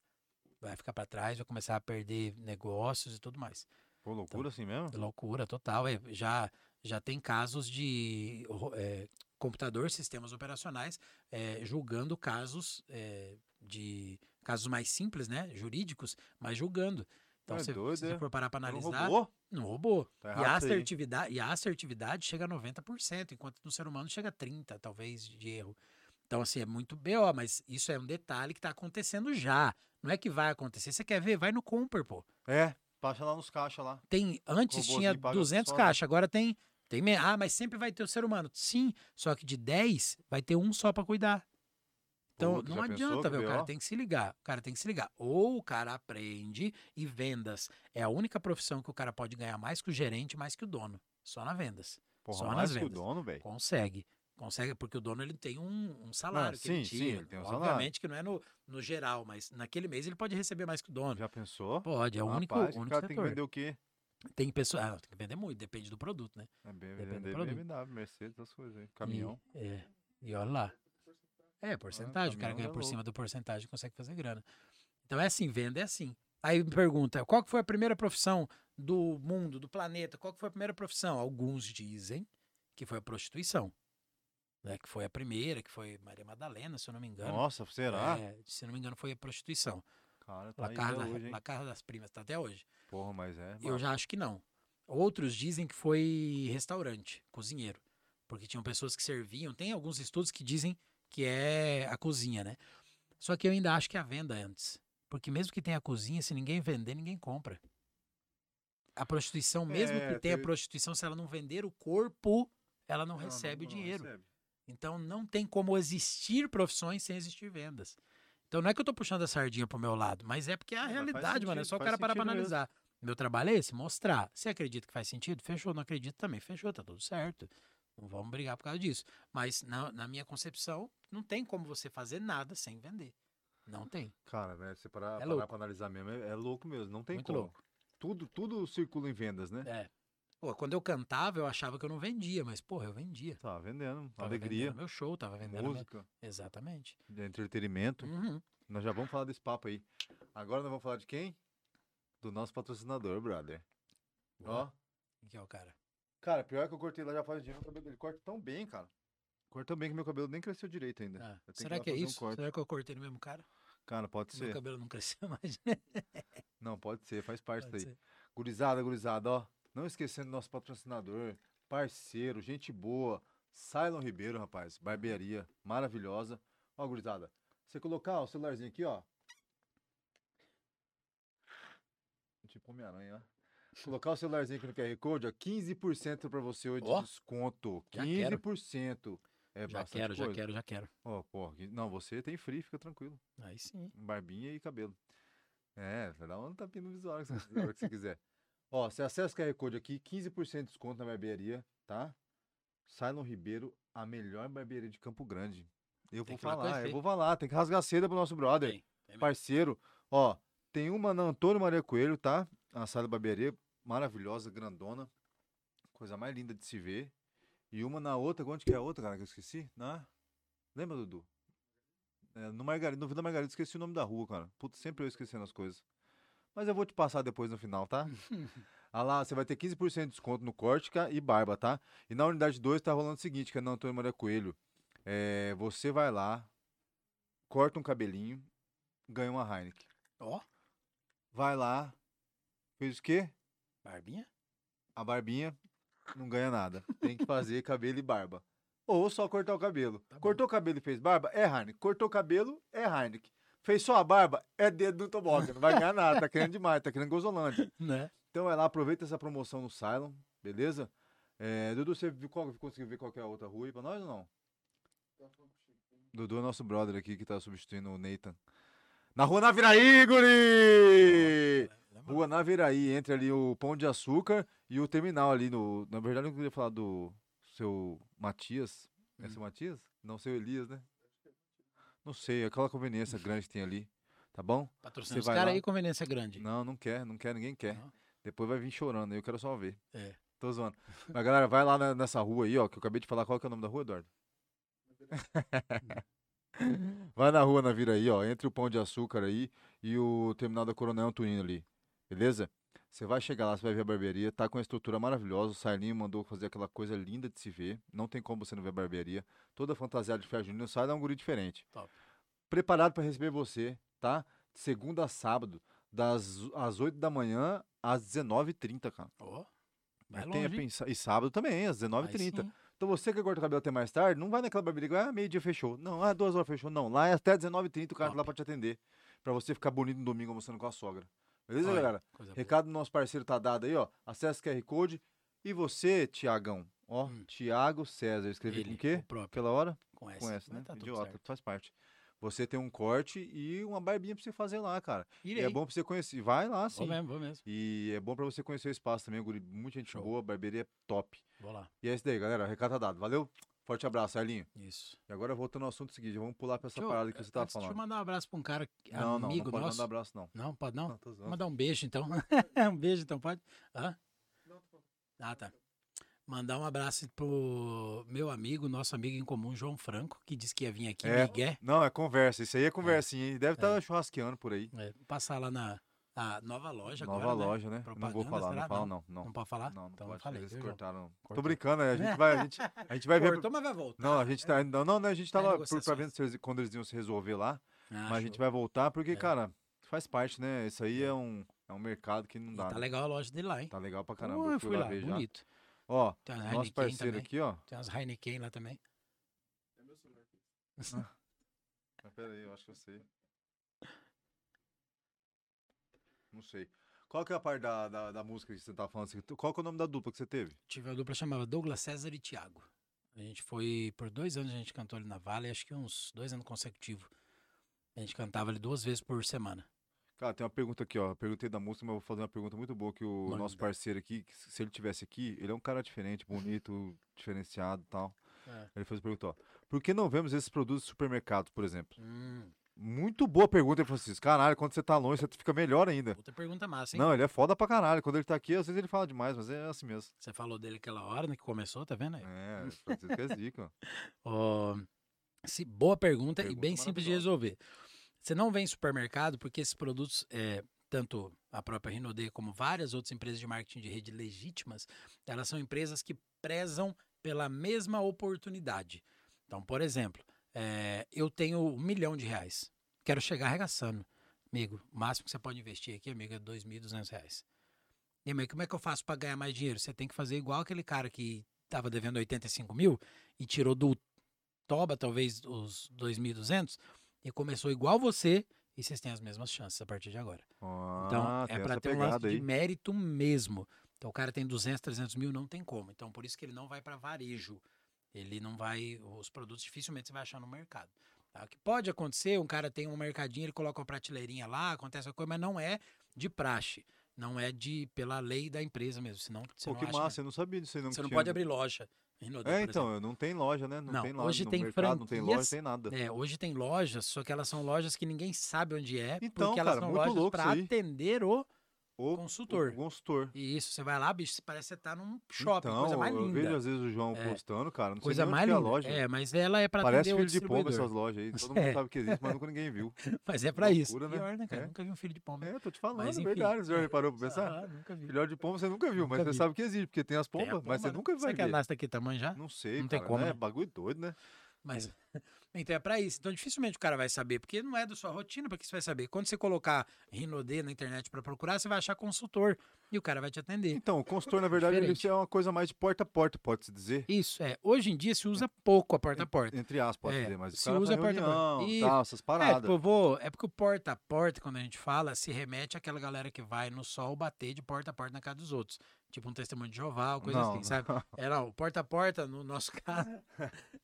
Vai ficar para trás, vai começar a perder negócios e tudo mais. Pô, loucura assim mesmo? Loucura total. É, já, já tem casos de é, computador, sistemas operacionais, é, julgando casos é, de casos mais simples, né? Jurídicos, mas julgando. Então, É se, doido, se você é? for parar para Não analisar, roubou? não roubou. Tá E a, aí. assertividade, e a assertividade chega a 90%, enquanto no ser humano chega a 30%, talvez, de erro. Então, assim, é muito BO, mas isso é um detalhe que está acontecendo já. Não é que vai acontecer. Você quer ver? Vai no Cooper, pô. É, passa lá nos caixas lá. Tem, antes tinha paga 200 só, né? caixas, agora tem, tem. Ah, mas sempre vai ter o ser humano. Sim, só que de 10 vai ter um só para cuidar. Então Puta, não adianta, que velho. O cara tem que se ligar. O cara tem que se ligar. Ou o cara aprende e vendas. É a única profissão que o cara pode ganhar mais que o gerente, mais que o dono. Só na vendas. Porra, Só nas que o vendas. dono, velho. Consegue. Consegue, porque o dono ele tem um, um salário. que ele sim, sim, tira. ele tem um salário. Obviamente que não é no, no geral, mas naquele mês ele pode receber mais que o dono. Já pensou? Pode, é o único, Rapaz, o o único cara tem que setor. vender o quê? Tem pessoa. Ah, tem que vender muito, depende do produto, né? É, bem, Depende do vender produto. BMW, Mercedes, essas coisas aí. Caminhão. E, é, e olha lá. É, porcentagem. o cara ganha por louco. cima do porcentagem e consegue fazer grana. Então é assim, venda é assim. Aí me pergunta, qual que foi a primeira profissão do mundo, do planeta? Qual que foi a primeira profissão? Alguns dizem que foi a prostituição. Né? Que foi a primeira, que foi Maria Madalena, se eu não me engano. Nossa, será? É, se eu não me engano, foi a prostituição. Cara, tá La aí Casa, até hoje, das Primas, tá até hoje. Porra, mas é. Eu mano. já acho que não. Outros dizem que foi restaurante, cozinheiro. Porque tinham pessoas que serviam. Tem alguns estudos que dizem que é a cozinha, né? Só que eu ainda acho que é a venda antes. Porque mesmo que tenha a cozinha, se ninguém vender, ninguém compra. A prostituição, mesmo É, que tenha teve- prostituição, se ela não vender o corpo, ela não recebe o não dinheiro. recebe. Então não tem como existir profissões sem existir vendas. Então não é que eu tô puxando a sardinha pro meu lado, mas é porque é a mas realidade, mano. É sentido, só o cara parar pra sentido mesmo. analisar. Meu trabalho é esse, mostrar. Você acredita que faz sentido? Fechou. Não acredita também? Fechou, tá tudo certo. Não vamos brigar por causa disso. Mas na, na minha concepção, não tem como você fazer nada sem vender. Não tem. Cara, né? Você parar, É parar pra analisar mesmo, é, é louco mesmo. Não tem Muito como. louco. Tudo, tudo circula em vendas, né? É. Pô, quando eu cantava, eu achava que eu não vendia, mas, porra, eu vendia. Tá vendendo. Tava alegria, vendendo meu show, tava vendendo. música, Exatamente. entretenimento. Uhum. Nós já vamos falar desse papo aí. Agora nós vamos falar de quem? Do nosso patrocinador, brother. Ó. Quem que é o cara? Cara, pior que eu cortei lá já faz dia, meu cabelo dele corta tão bem, cara. Corta tão bem que meu cabelo nem cresceu direito ainda. Ah, será lá que é um isso? corte. será que eu cortei no mesmo cara? Cara, pode Meu ser. cabelo não cresceu [laughs] mais. Não, pode ser, faz parte Pode daí. ser. Gurizada, gurizada, ó. Não esquecendo nosso patrocinador, parceiro, gente boa. Cylon Ribeiro, rapaz. Barbearia maravilhosa. Ó, gurizada. Você colocar o celularzinho aqui, ó. Tipo Homem-Aranha, ó. Colocar o celularzinho aqui no QR Code, ó. 15% pra você hoje Ó, de desconto. já quero. 15%. É Já bastante quero, já coisa. quero, já quero. Ó, que- Não, você tem free, fica tranquilo. Aí sim. Barbinha e cabelo. É, vai dar um tapinha no visual se você- a hora que você quiser. Ó, você acessa o QR Code aqui, 15% de desconto na barbearia, tá? Cylon Ribeiro, a melhor barbearia de Campo Grande. Eu Tem vou que falar, eu vou falar, tem que rasgar seda pro nosso brother, Tem, tem mesmo. parceiro. Ó, tem uma na Antônio Maria Coelho, tá? A sala barbearia, maravilhosa, grandona. Coisa mais linda de se ver. E uma na outra, onde que é a outra, cara, que eu esqueci? Na... Lembra, Dudu? É, no Margarida, no Vila Margarida, esqueci o nome da rua, cara. Putz, sempre eu esquecendo as coisas. Mas eu vou te passar depois no final, tá? [laughs] ah lá, você vai ter 15% de desconto no corte ca- e barba, tá? E na unidade 2 tá rolando o seguinte, que é na Antônio Maria Coelho. É, você vai lá, corta um cabelinho, ganha uma Heineken. Ó, Vai lá, fez o quê? Barbinha? A barbinha, não ganha nada. Tem que fazer [laughs] cabelo e barba. Ou só cortar o cabelo. Tá. Cortou o cabelo e fez barba, é Heineken. Cortou o cabelo, é Heineken. Fez só a barba, é dedo no tobogã. Não vai ganhar nada, tá querendo demais, tá querendo Gozolândia. [laughs] Né? Então vai lá, aproveita essa promoção no Cylon, beleza? É, Dudu, você viu qual, conseguiu ver qual é a outra rua aí pra nós ou não? Dudu é nosso brother aqui que tá substituindo o Nathan. Na rua Naviraí, guri! Rua Naviraí, entre ali o Pão de Açúcar e o terminal ali no. Na verdade, eu queria falar do seu Matias. É Hum. seu Matias? Não, seu Elias, né? Não sei, aquela conveniência [laughs] grande que tem ali. Tá bom? Patrocina Você os caras aí, conveniência grande. Não, não quer, não quer, ninguém quer. Não? Depois vai vir chorando, aí eu quero só ver. É. Tô zoando. Mas galera, vai lá na- nessa rua aí, ó, que eu acabei de falar. Qual que é o nome da rua, Eduardo? [laughs] vai na rua Naviraí, ó, entre o Pão de Açúcar aí e o terminal da Coronel Antonino ali. Beleza? Você vai chegar lá, você vai ver a barbearia, tá com a estrutura maravilhosa. O Sailinho mandou fazer aquela coisa linda de se ver. Não tem como você não ver a barbearia. Toda fantasiada de festa junina, sai dá um guri diferente. Top. Preparado para receber você, tá? segunda a sábado, das às 8 da manhã às 19h30, cara. Ó, vai tem a longe, E sábado também, às Aí 19h30. sim. Então você que corta o cabelo até mais tarde, não vai naquela barbearia que ah, meio-dia fechou. Não, ah, duas horas fechou. Não, lá é até 19h30 o cara tá lá Top. pra te atender. Pra você ficar bonito no domingo almoçando com a sogra. Beleza, Olha, galera? Recado do nosso parceiro tá dado aí, ó. Acesse o QR Code. E você, Tiagão, ó, Hum. Tiago César, escrevi Ele, com o quê? o próprio. Aquela hora? Com S. Com S, né? tá Idiota, certo. faz parte. Você tem um corte e uma barbinha pra você fazer lá, cara. E Irei. é bom pra você conhecer. Vai lá, sim. Vou mesmo, vou mesmo. E é bom pra você conhecer o espaço também, guri. Muita gente Show. boa, barbearia top. Vou lá. E é isso daí, galera. Recado tá dado. Valeu? Forte abraço, Arlinho. Isso. E agora voltando ao assunto seguinte, vamos pular pra essa Deixa eu- parada que você tava antes, Deixa eu falando. mandar um abraço pra um cara, que- Não, não, não amigo pode nosso. mandar abraço, não. Não, pode não? Não, mandar um beijo, então. [laughs] um beijo, então, pode? Hã? Ah, tá. Mandar um abraço pro meu amigo, nosso amigo em comum, João Franco, que disse que ia vir aqui, É. Miguel. Não, é conversa. Isso aí é conversinha, hein? Deve estar churrasqueando por aí. É, passar lá na a nova loja Nova agora, né? loja, né? Não vou falar, será? não fala Não. não. Não, Não pode falar? não, não então pode. falei. Eles cortaram. Tô Cortou. brincando, né? A gente [laughs] vai, a gente, a gente vai ver. Cortou, mas vai voltar. Não, a gente tá. Não, não, né, a gente Tá em tava por, pra ver se quando eles iam se resolver lá. Ah, mas a gente show. vai voltar, porque, É. cara, faz parte, né? Isso aí é um, é um mercado que não E dá. tá né? legal a loja dele lá, hein? Tá legal pra caramba. Pô, eu fui, fui lá lá, ver já. bonito. Ó, Tem umas nosso Heineken parceiro também. aqui, ó. Tem umas Heineken lá também. Mas Pera aí, eu acho que eu sei. [laughs] Não sei. Qual que é a parte da, da, da música que você tá falando? assim? Qual que é o nome da dupla que você teve? Tive uma dupla chamava Douglas César e Thiago. A gente foi, por dois anos a gente cantou ali na Vale, acho que uns dois anos consecutivos. A gente cantava ali duas vezes por semana. Cara, tem uma pergunta aqui, ó. Perguntei da música, mas eu vou fazer uma pergunta muito boa que o nosso parceiro aqui, que se ele tivesse aqui, ele é um cara diferente, bonito, diferenciado e tal. É. Ele fez a pergunta, ó. Por que não vemos esses produtos em supermercados, por exemplo? Hum, Muito boa pergunta, Francisco? Caralho, quando você tá longe, você fica melhor ainda. outra pergunta massa, hein? Não, ele é foda pra caralho. Quando ele tá aqui, às vezes ele fala demais, mas é assim mesmo. Você falou dele aquela hora, né, que começou, tá vendo aí? É, Francisco é zica. [laughs] Ó, se, boa pergunta, e Pergunta bem simples de resolver. Você não vem em supermercado porque esses produtos, é, tanto a própria Rinode como várias outras empresas de marketing de rede legítimas, elas são empresas que prezam pela mesma oportunidade. Então, por exemplo, é, eu tenho um milhão de reais, quero chegar arregaçando. Amigo, o máximo que você pode investir aqui, amigo, é 2.200 reais. E, amigo, como é que eu faço para ganhar mais dinheiro? Você tem que fazer igual aquele cara que estava devendo 85 mil e tirou do Toba, talvez, os 2.200 e começou igual você e vocês têm as mesmas chances a partir de agora. Então, Ah, é tem para ter um lance de mérito mesmo. Então, o cara tem 200, 300 mil, não tem como. Então, por isso que ele não vai para varejo. Ele não vai. Os produtos dificilmente você vai achar no mercado. Tá? O que pode acontecer, um cara tem um mercadinho, ele coloca uma prateleirinha lá, acontece uma coisa, mas não é de praxe. Não é de pela lei da empresa mesmo. Senão você Pô, não que acha- massa, eu não sabia disso aí. Não Você não tinha- pode abrir loja. em Rinode, É, então, não tem loja, né? Não, Não, tem lá hoje no tem mercado, não tem loja, tem nada. É, hoje tem lojas, só que elas são lojas que ninguém sabe onde é, Então, porque elas cara, são lojas para atender o O consultor. O consultor. E isso, você vai lá, bicho, parece que você tá num shopping, então, coisa mais eu linda. vejo às vezes o João É. postando, cara, não coisa sei mais que é a linda. loja. É, mas ela é para Parece filho de pomba essas lojas aí. Todo [laughs] mundo É. sabe que existe, mas nunca ninguém viu. [laughs] Mas é para isso. Né? Pior, né, cara? É. Nunca vi um filho de pomba. É, tô te falando, Mas, é enfim. verdade. Você já reparou pra [laughs] pensar? Ah, nunca vi. Filhote de pomba você nunca viu, mas Nunca você vi. sabe que existe, porque tem as pombas, mas você nunca né? vai Você que a ver. Aqui tamanho já? Não sei, Não tem cara, como, né? né? Bagulho doido, né? Mas então é para isso. Então dificilmente o cara vai saber, porque não é da sua rotina, para que você vai saber? Quando você colocar Rinode na internet para procurar, você vai achar consultor e o cara vai te atender. Então, o consultor, na verdade, ele Diferente. é uma coisa mais de porta a porta, pode-se dizer. Isso, é. Hoje em dia se usa pouco a porta a porta. Entre aspas, pode É, dizer, mas o se usa faz porta a porta. Isso. tal, essas É, paradas. tipo, eu vou, é porque o porta a porta, quando a gente fala, se remete àquela galera que vai no sol bater de porta a porta na casa dos outros. Tipo um testemunho de Jeová, coisa Não, assim, não. sabe? É, não, o porta a porta, no nosso [laughs] caso,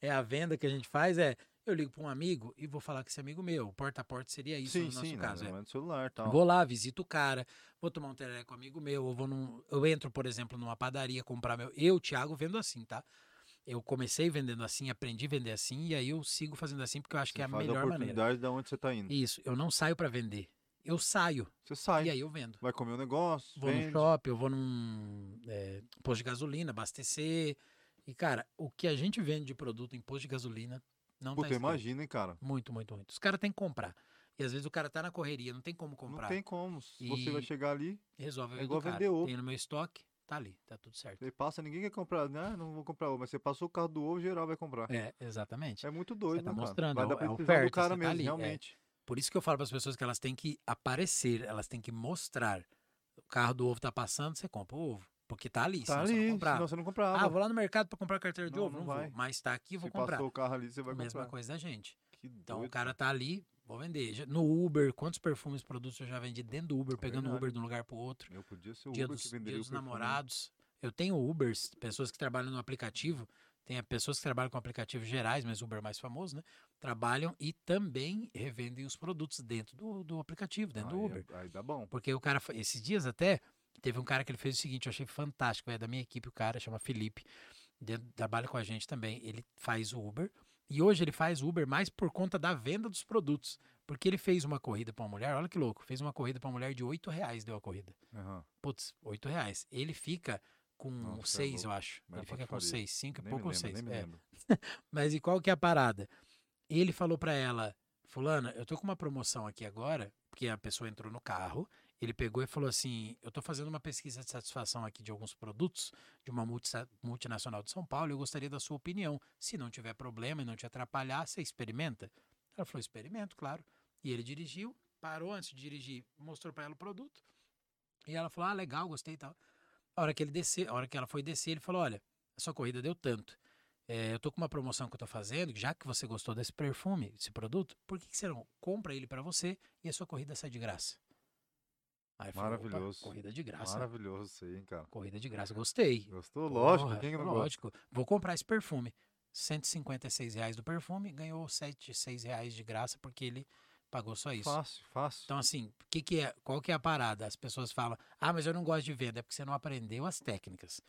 é a venda que a gente faz, é eu ligo para um amigo e vou falar que esse amigo meu. Porta a porta seria isso sim, no nosso sim, caso. né? é. no celular tal. Vou lá, visito o cara, vou tomar um tereré com um amigo meu, ou vou num, eu entro, por exemplo, numa padaria comprar meu. Eu, Thiago, vendo assim, tá? Eu comecei vendendo assim, aprendi a vender assim, e aí eu sigo fazendo assim porque eu acho que é a Você melhor maneira. oportunidade de onde você tá indo. Isso, eu não saio pra vender. Eu saio Você sai, e aí eu vendo. vai comer um negócio, Vou vende. no shopping, eu vou num é, posto de gasolina, abastecer. E, cara, o que a gente vende de produto em posto de gasolina não Puta, tá escrito. imagina, hein, cara. Muito, muito, muito. Os caras têm que comprar. E às vezes o cara tá na correria, não tem como comprar. Não tem como. Se Você E- vai chegar ali, Resolve É igual cara. vender ovo. Tem no meu estoque, tá ali, tá tudo certo. você passa, ninguém quer comprar. Ah, não vou comprar ovo. Mas você passou o carro do ovo, geral vai comprar. É, exatamente. É muito doido, tá né, cara? mostrando, Vai é dar o- pra é a precisar do oferta, cara você tá mesmo, ali, é. Por isso que eu falo para as pessoas que elas têm que aparecer, elas têm que mostrar. O carro do ovo tá passando, você compra o ovo. Porque tá ali, Tá senão você não ali, comprava. senão você não comprava. Ah, vou lá no mercado para comprar carteira de Não, ovo? não Não, vai. vou. Mas tá aqui, vou Se comprar. passou o carro ali, você vai Mesma comprar. coisa da gente. Que Então doido, o cara tá ali, vou vender. No Uber, quantos perfumes, produtos eu já vendi dentro do Uber, pegando o. Uber de um lugar pro outro. Eu podia ser o Dia Uber dos, que dia venderia dos o perfume. namorados. Eu tenho Ubers, pessoas que trabalham no aplicativo. Tem eh, pessoas que trabalham com aplicativos gerais, mas Uber é mais famoso, né? Trabalham e também revendem os produtos dentro do, do aplicativo, dentro do Aí é- Uber. Aí dá bom. Porque o cara, esses dias até, teve um cara que ele fez o seguinte, eu achei fantástico, é da minha equipe, o cara chama Felipe, dentro- trabalha com a gente também. Ele faz o Uber e hoje ele faz Uber mais por conta da venda dos produtos. Porque ele fez uma corrida pra uma mulher, olha que louco, fez uma corrida pra uma mulher de 8 reais, deu a corrida. Aham. Putz, 8 reais. Ele fica com Nossa, é 6, eu louco. acho. Mas Ele fica com patifaria. 6, 5 e pouco ou lembro, 6. nem me lembro. [laughs] Mas e qual que é a parada? Ele falou pra ela, fulana, eu tô com uma promoção aqui agora, porque a pessoa entrou no carro, ele pegou e falou assim, eu tô fazendo uma pesquisa de satisfação aqui de alguns produtos de uma multinacional de São Paulo, eu gostaria da sua opinião. Se não tiver problema e não te atrapalhar, você experimenta? Ela falou, experimento, claro. E ele dirigiu, parou antes de dirigir, mostrou pra ela o produto. E ela falou, ah, legal, gostei e tal. A hora que ele descer, a hora que ela foi descer, ele falou, olha, a sua corrida deu tanto. É, eu tô com uma promoção que eu tô fazendo, já que você gostou desse perfume, desse produto, por que, que você não compra ele pra você e a sua corrida sai de graça? Aí eu falei, "Opa, Maravilhoso. corrida de graça. Maravilhoso isso aí, hein, cara. Corrida de graça, gostei. Gostou? Lógico, Porra, quem que não gosta? lógico. Vou comprar esse perfume. 156 reais do perfume, ganhou 7, 6 reais de graça porque ele pagou só isso. Fácil, fácil. Então, assim, que que é, qual que é a parada? As pessoas falam, ah, mas eu não gosto de venda, é porque você não aprendeu as técnicas.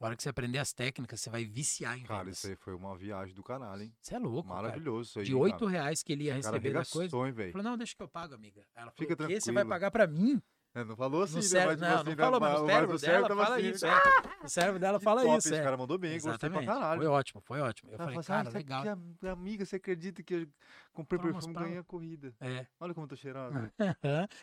A hora que você aprender as técnicas, você vai viciar em Cara, vendas. isso aí foi uma viagem do canalho, hein? Você é louco, cara. Maravilhoso isso aí. De hein, 8 cara. reais que ele ia cara receber da coisa. hein, falou, não, deixa que eu pago, amiga. Ela falou, Fica o quê? Você vai tranquilo. pagar pra mim? É, não falou assim, No né? cérebro, tipo não, assim, não falou, mas mas no o cérebro cérebro dela fala assim, isso. né? é. O cérebro dela fala top, isso, Esse é. cara mandou bem, gostei pra Exatamente. caralho. Foi ótimo, foi ótimo. Eu Ela falei, assim, cara, "Ah, legal. que a- amiga, você acredita que eu comprei Vamos perfume e ganhei a corrida? É. Olha como eu tô cheirado.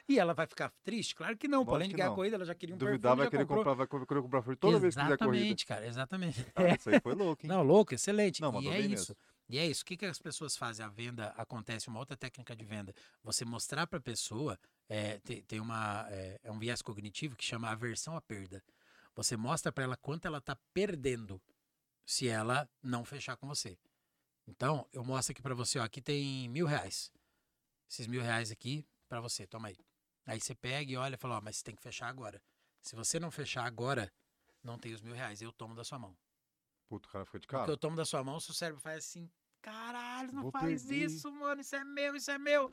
e ela vai ficar triste? Claro que não. Lógico além de ganhar a corrida, ela já queria um Duvidar, perfume, vai já querer comprar, vai querer comprar toda vez que fizer corrida. Exatamente, cara, exatamente. Cara, isso aí [laughs] foi louco, hein? Não, louco, excelente. Não, e mandou é bem isso. E é isso. O que, que as pessoas fazem? A venda acontece, uma outra técnica de venda. Você mostrar para a pessoa, é, tem, tem uma, é, é um viés cognitivo que chama aversão à perda. Você mostra para ela quanto ela está perdendo se ela não fechar com você. Então, eu mostro aqui para você, ó, aqui tem mil reais. Esses mil reais aqui para você, toma aí. Aí você pega e olha e fala, ó, mas você tem que fechar agora. Se você não fechar agora, não tem os mil reais, eu tomo da sua mão. Puto, o cara foi de Porque cara. eu tomo da sua mão, seu cérebro faz assim, caralho, não Vou faz perder. isso, mano, isso é meu, isso é meu.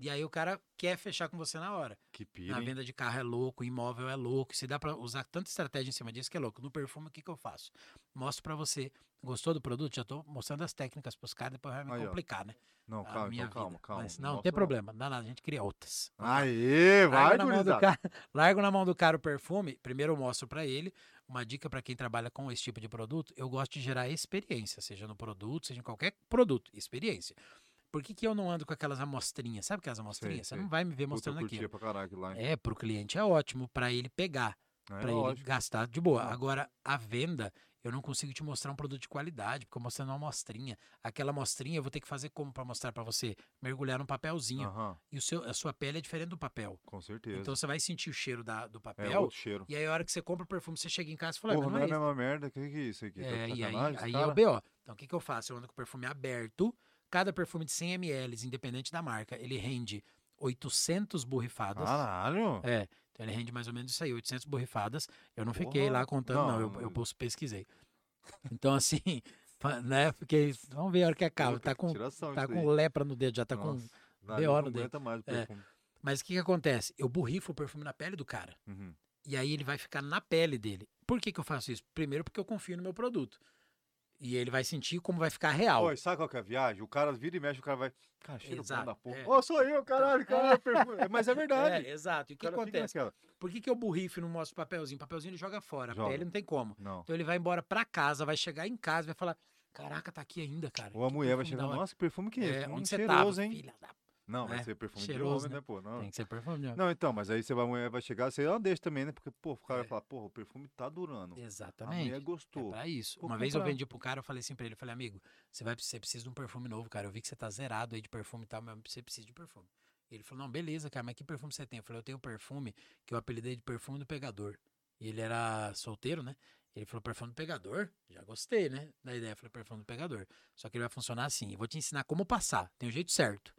E aí o cara quer fechar com você na hora. Que Na pira, hein? venda de carro é louco, imóvel é louco, se dá pra usar tanta estratégia em cima disso que é louco. No perfume, o que que eu faço? Mostro pra você, gostou do produto? Já tô mostrando as técnicas pros caras, depois vai me Aí, ó. complicar, né? Não, a calma, minha então calma, calma. Mas não, não tem problema, não dá nada, a gente cria outras. Aê, vai, Largo na, mão do gurizada. cara, [laughs] largo na mão do cara o perfume. Primeiro eu mostro pra ele. Uma dica pra quem trabalha com esse tipo de produto: eu gosto de gerar experiência, seja no produto, seja em qualquer produto, experiência. Por que, que eu não ando com aquelas amostrinhas? Sabe aquelas amostrinhas? Você sei. não vai me ver mostrando aqui. pra aquilo lá. hein? É, pro cliente é ótimo, pra ele pegar, É, pra ele lógico. gastar de boa. Agora, a venda, eu não consigo te mostrar um produto de qualidade, porque eu mostrando uma amostrinha. Aquela amostrinha eu vou ter que fazer como pra mostrar pra você? Mergulhar num papelzinho. Aham, E o seu, a sua pele é diferente do papel. com certeza. Então você vai sentir o cheiro da, do é papel. outro cheiro. E aí, a hora que você compra o perfume, você chega em casa e fala, Porra, "Mas não é a é mesma merda. O que, que é isso aqui? Tá É, de e aí, sacanagem aí é cara? o BO. Então, o que, que eu faço? Eu ando com o perfume aberto. Cada perfume de 100 ml, independente da marca, ele rende 800 borrifadas. Caralho! É, então ele rende mais ou menos isso aí, 800 borrifadas. Eu não fiquei Porra. lá contando, não, eu, Não, eu pus- pesquisei. Então, assim, [laughs] né, fiquei... Vamos ver a hora que acaba. Tá com, tá com lepra no dedo, já tá com... Nossa, nariz BO no dedo. mais o É. perfume. Mas o que que acontece? Eu borrifo o perfume na pele do cara. Uhum. E aí ele vai ficar na pele dele. Por que, que eu faço isso? Primeiro porque eu confio no meu produto. E ele vai sentir como vai ficar real. Oi, sabe qual que é a viagem? O cara vira e mexe, o cara vai. Cara, cheiro bom da porra. é. Ô, sou eu, caralho, caralho, perfume. É, Mas é verdade. É, exato. E o O que acontece? Por que, que eu borrifo e não mostro o papelzinho? O papelzinho ele joga fora. Joga. A pele não tem como. Não. Então ele vai embora pra casa, vai chegar em casa, vai falar: Caraca, tá aqui ainda, cara. Ou a mulher vai chegar, da hora." nossa, que perfume que é esse? É, onde você tava, hein? filha da... Não, vai É, ser perfume cheiroso, de homem, né? né, pô? Não. Tem que ser perfume. de homem. Não, então, mas aí você vai, a mulher vai chegar, você ela deixa também, né? Porque, pô, o cara É. vai falar, porra, o perfume tá durando. A Exatamente. mulher É gostou. pra isso. Vou Uma vez eu comprar. vendi pro cara, eu falei assim pra ele, eu falei, amigo, você vai você precisa de um perfume novo, cara. Eu vi que você tá zerado aí de perfume e tal, mas você precisa de perfume. Ele falou, não, beleza, cara, mas que perfume você tem? Eu falei, eu tenho um perfume que eu apelidei de perfume do pegador. E ele era solteiro, né? Ele falou, perfume do pegador? Já gostei, né? Da ideia, eu falei, perfume do pegador. Só que ele vai funcionar assim, eu vou te ensinar como passar, tem o jeito certo.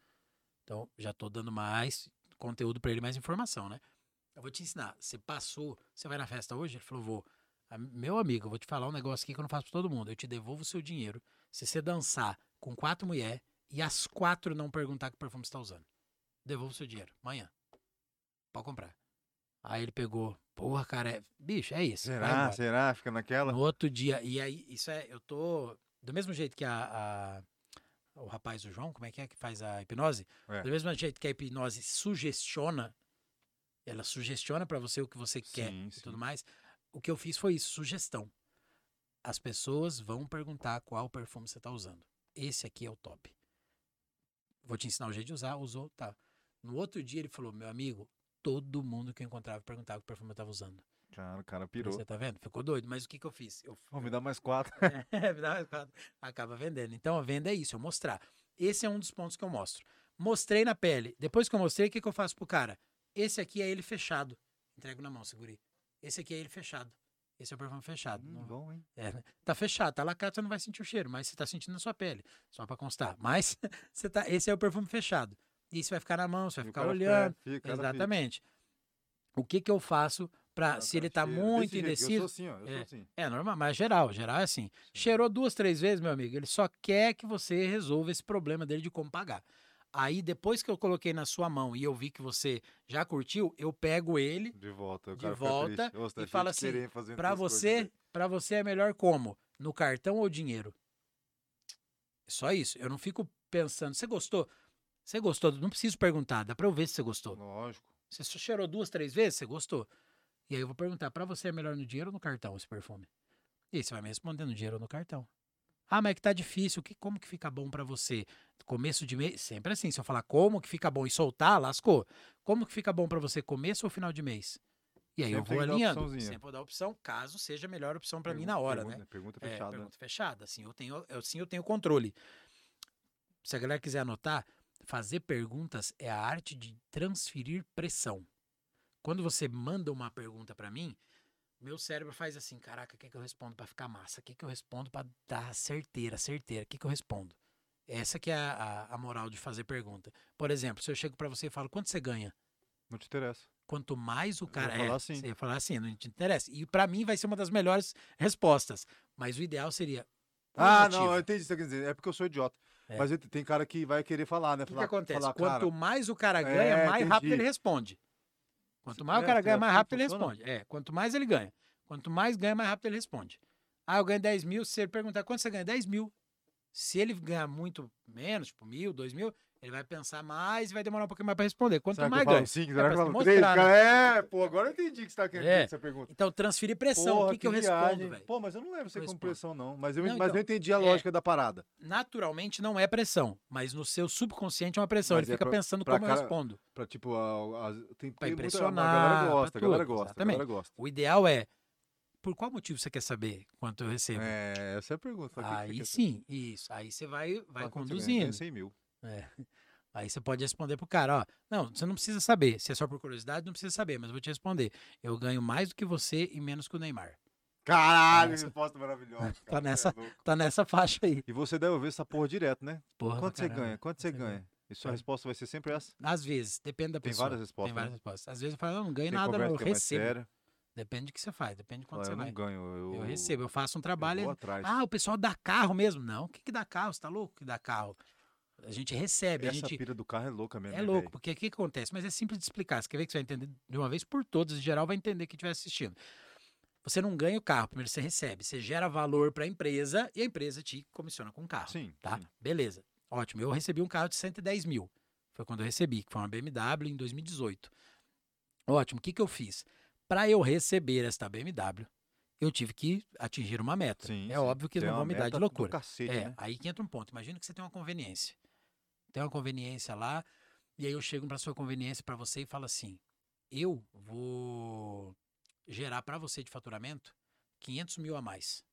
Então, já tô dando mais conteúdo para ele, mais informação, né? Eu vou te ensinar. Você passou, você vai na festa hoje? Ele falou, vou. "Ah, Meu amigo, eu vou te falar um negócio aqui que eu não faço pra todo mundo. Eu te devolvo o seu dinheiro se você dançar com quatro mulheres e as quatro não perguntar que perfume você tá usando. Devolvo o seu dinheiro. Amanhã. Pode comprar. Aí ele pegou. Porra, cara, é... bicho, é isso. Será? Será? Fica naquela? No outro dia. E aí, isso é. Eu tô. Do mesmo jeito que a. o rapaz, o João, como é que é que faz a hipnose? É. Do mesmo jeito que a hipnose sugestiona, ela sugestiona pra você o que você quer Sim, e sim. tudo mais. O que eu fiz foi isso, sugestão. As pessoas vão perguntar qual perfume você tá usando. Esse aqui é o top. Vou te ensinar o jeito de usar, usou, tá. No outro dia ele falou, meu amigo, todo mundo que eu encontrava perguntava que perfume eu tava usando. Cara, o cara pirou. Você tá vendo? Ficou doido. Mas o que que eu fiz? Eu, Vamos me dar mais quatro. [laughs] é, me dá mais quatro. Acaba vendendo. Então, a venda é isso, eu mostrar. Esse é um dos pontos que eu mostro. Mostrei na pele. Depois que eu mostrei, o que, que eu faço pro cara? Esse aqui é ele fechado. Entrego na mão, segurei. Esse aqui é ele fechado. Esse é o perfume fechado. Hum, Não- bom, hein? é, né? Tá fechado, tá lacrado, você não vai sentir o cheiro, mas você tá sentindo na sua pele. Só pra constar. Mas [laughs] você tá, esse é o perfume fechado. E você vai ficar na mão, você vai E ficar olhando. fica- cara fica. Exatamente. O que que eu faço pra, Ah, se ele tá cheira. muito jeito, indeciso? Eu sou assim, ó. Eu sou assim. É normal, mas geral, geral é assim. Cheirou duas, três vezes, meu amigo, ele só quer que você resolva esse problema dele de como pagar. Aí, depois que eu coloquei na sua mão e eu vi que você já curtiu, eu pego ele De volta. De volta tá e de assim, coisas, você, para você é melhor como? No cartão ou dinheiro? Só isso. Eu não fico pensando, você gostou? Você gostou? Não preciso perguntar, dá pra eu ver se você gostou. Lógico. Você só cheirou duas, três vezes, você gostou? E aí eu vou perguntar, pra você é melhor no dinheiro ou no cartão esse perfume? E aí você vai me responder no dinheiro ou no cartão. Ah, mas é que tá difícil, que, como que fica bom pra você? Começo de mês, sempre assim, se eu falar como que fica bom e soltar, lascou. Como que fica bom pra você, começo ou final de mês? E aí eu Sempre vou que dar alinhando, sempre vou dar opção, caso seja a melhor opção pra mim na hora, pergunta- né? Pergunta É, fechada. pergunta fechada. Assim eu, tenho, eu, assim eu tenho controle. Se a galera quiser anotar, fazer perguntas é a arte de transferir pressão. Quando você manda uma pergunta pra mim, meu cérebro faz assim: caraca, o que, que eu respondo pra ficar massa? O que, que eu respondo pra dar certeira, certeira? O que, que eu respondo? Essa que é a, a- a moral de fazer pergunta. Por exemplo, se eu chego pra você e falo: quanto você ganha? Não te interessa. Quanto mais o cara. falar é, assim. Você ia falar assim, não te interessa. E pra mim vai ser uma das melhores respostas. Mas o ideal seria. Ah, motivo. não, eu entendi o que você quer dizer. É porque eu sou idiota. É. Mas tem cara que vai querer falar, né? O que, que acontece? falar, Quanto cara, mais o cara ganha, É, mais rápido entendi. ele responde. Quanto mais o cara ganha, mais assim rápido ele responde. É, quanto mais ele ganha. Quanto mais ganha, mais rápido ele responde. Ah, eu ganho 10 mil. Se ele perguntar quanto você ganha, 10 mil. Se ele ganhar muito menos, tipo mil, dois mil, ele vai pensar mais e vai demorar um pouquinho mais pra responder. Quanto será que mais eu falo ganha. cinco? É, Será que eu falo se três? mostrar, Cara, é, pô, agora eu entendi que você tá querendo É. essa pergunta. Então, transferir pressão. Porra, o que, que eu respondo, velho? Pô, mas eu não lembro você Eu como respondo. pressão, não. Mas eu, Não, mas então, eu entendi a é. lógica da parada. Naturalmente não é pressão, mas no seu subconsciente é uma pressão. Mas ele é fica pra- pensando pra como eu cara- respondo. Pra, tipo, a, a, tem Pra impressionar, A galera gosta, a galera gosta, a galera gosta. O ideal é, por qual motivo você quer saber quanto eu recebo? É, essa é a pergunta. Que que Aí sim, isso. Aí você vai, vai ganha? conduzindo. Ganha 100 mil. É. Aí você pode responder pro cara, ó. Não, você não precisa saber. Se é só por curiosidade, não precisa saber, mas eu vou te responder. Eu ganho mais do que você e menos que o Neymar. Caralho, Nessa- resposta maravilhosa. [laughs] Tá cara, nessa- você é. Tá nessa faixa aí. E você deve ouvir essa porra direto, né? Porra, Quanto você ganha? Quanto você ganha? E sua É. resposta vai ser sempre essa? Às vezes, depende da Tem pessoa. várias respostas, Tem várias né? respostas. Às vezes eu falo, não, não ganho Tem nada, não, eu é recebo. Depende do que você faz, depende de quanto Fala, você eu vai. não ganho. Eu, Eu recebo, eu faço um eu trabalho. vou e- atrás. Ah, o pessoal dá carro mesmo. Não, o que, que dá carro? Você tá louco que dá carro? A gente recebe, a Essa gente. pira do carro é louca mesmo. É né, louco, velho? porque o que, acontece? Mas é simples de explicar. Você quer ver que você vai entender de uma vez por todas, em geral vai entender quem estiver assistindo. Você não ganha o carro, primeiro você recebe. Você gera valor para a empresa e a empresa te comissiona com o carro. Sim, Tá? sim. Beleza. Ótimo. Eu recebi um carro de 110 mil. Foi quando eu recebi, que foi uma BMW em 2018. Ótimo. O que, que eu fiz? Para eu receber esta BMW, eu tive que atingir uma meta. Sim, é sim. óbvio que não uma vão me dar de loucura. Cacete, É, né? aí que entra um ponto. Imagina que você tem uma conveniência. Tem uma conveniência lá, e aí eu chego para sua conveniência para você e falo assim: eu vou gerar para você de faturamento 500 mil a mais.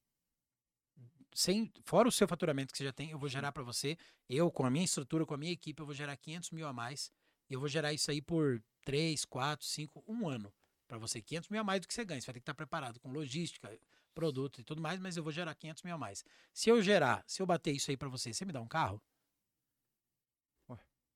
Sem, fora o seu faturamento que você já tem, eu vou gerar para você, eu com a minha estrutura, com a minha equipe, eu vou gerar 500 mil a mais E eu vou gerar isso aí por 3, 4, 5, um ano. Para você, 500 mil a mais do que você ganha. Você vai ter que estar preparado com logística, produto e tudo mais, mas eu vou gerar 500 mil a mais. Se eu gerar, se eu bater isso aí para você, você me dá um carro?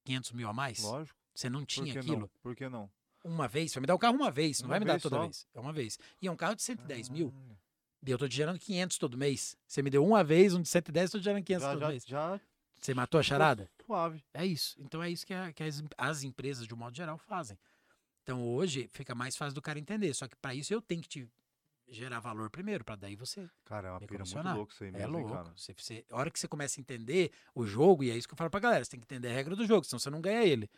Ué. 500 mil a mais? Lógico. Você não Por tinha que aquilo? não? Por que não? Uma vez? Você vai me dar o carro uma vez, não Uma vai me dar toda só? vez. É uma vez. E é um carro de 110 mil. Caralho. E eu tô te gerando 500 todo mês. Você me deu uma vez, um de 110, eu tô te gerando 500 Já, todo já, mês. já Você matou a charada? suave. É isso. Então é isso que, a- que as, as empresas, de um modo geral, fazem. Então hoje fica mais fácil do cara entender. Só que para isso eu tenho que te gerar valor primeiro, para daí você. Cara, é uma pira muito louca isso aí É mesmo, hein, louco. cara. Você, você- a hora que você começa a entender o jogo, e é isso que eu falo pra galera, você tem que entender a regra do jogo, senão você não ganha ele.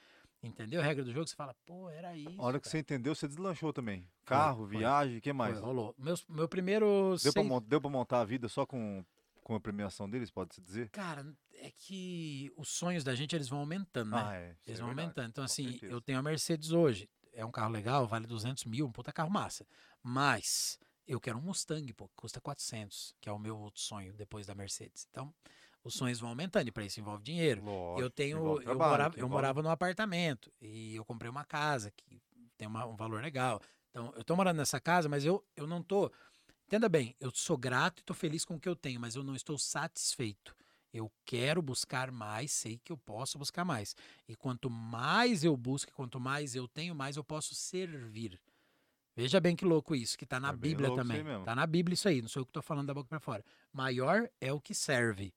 Entendeu a regra do jogo? Você fala, pô, era isso. A hora que cara. você entendeu, você deslanchou também. Carro, foi. viagem, o que mais? Foi, rolou. Meus, meu primeiro. Deu pra, seis- mon- deu pra montar a vida só com, com a premiação deles, pode-se dizer? Cara, é que os sonhos da gente eles vão aumentando, né? Ah, é. Eles é vão aumentando. Então, com assim, certeza. eu tenho a Mercedes hoje. É um carro legal, vale 200 mil, um puta carro massa. Mas eu quero um Mustang, pô, que custa 400, que é o meu outro sonho depois da Mercedes. Então, os sonhos vão aumentando e para isso envolve dinheiro. Lógico, eu tenho, eu, trabalho, morava, eu morava num apartamento e eu comprei uma casa que tem uma- um valor legal. Então, eu tô morando nessa casa, mas eu, eu não tô. Entenda bem, eu sou grato e tô feliz com o que eu tenho, mas eu não estou satisfeito. Eu quero buscar mais, sei que eu posso buscar mais. E quanto mais eu busco, quanto mais eu tenho, mais eu posso servir. Veja bem que louco isso, que tá na É Bíblia também. mesmo. Tá na Bíblia isso aí, não sou eu que tô falando da boca para fora. Maior é o que serve.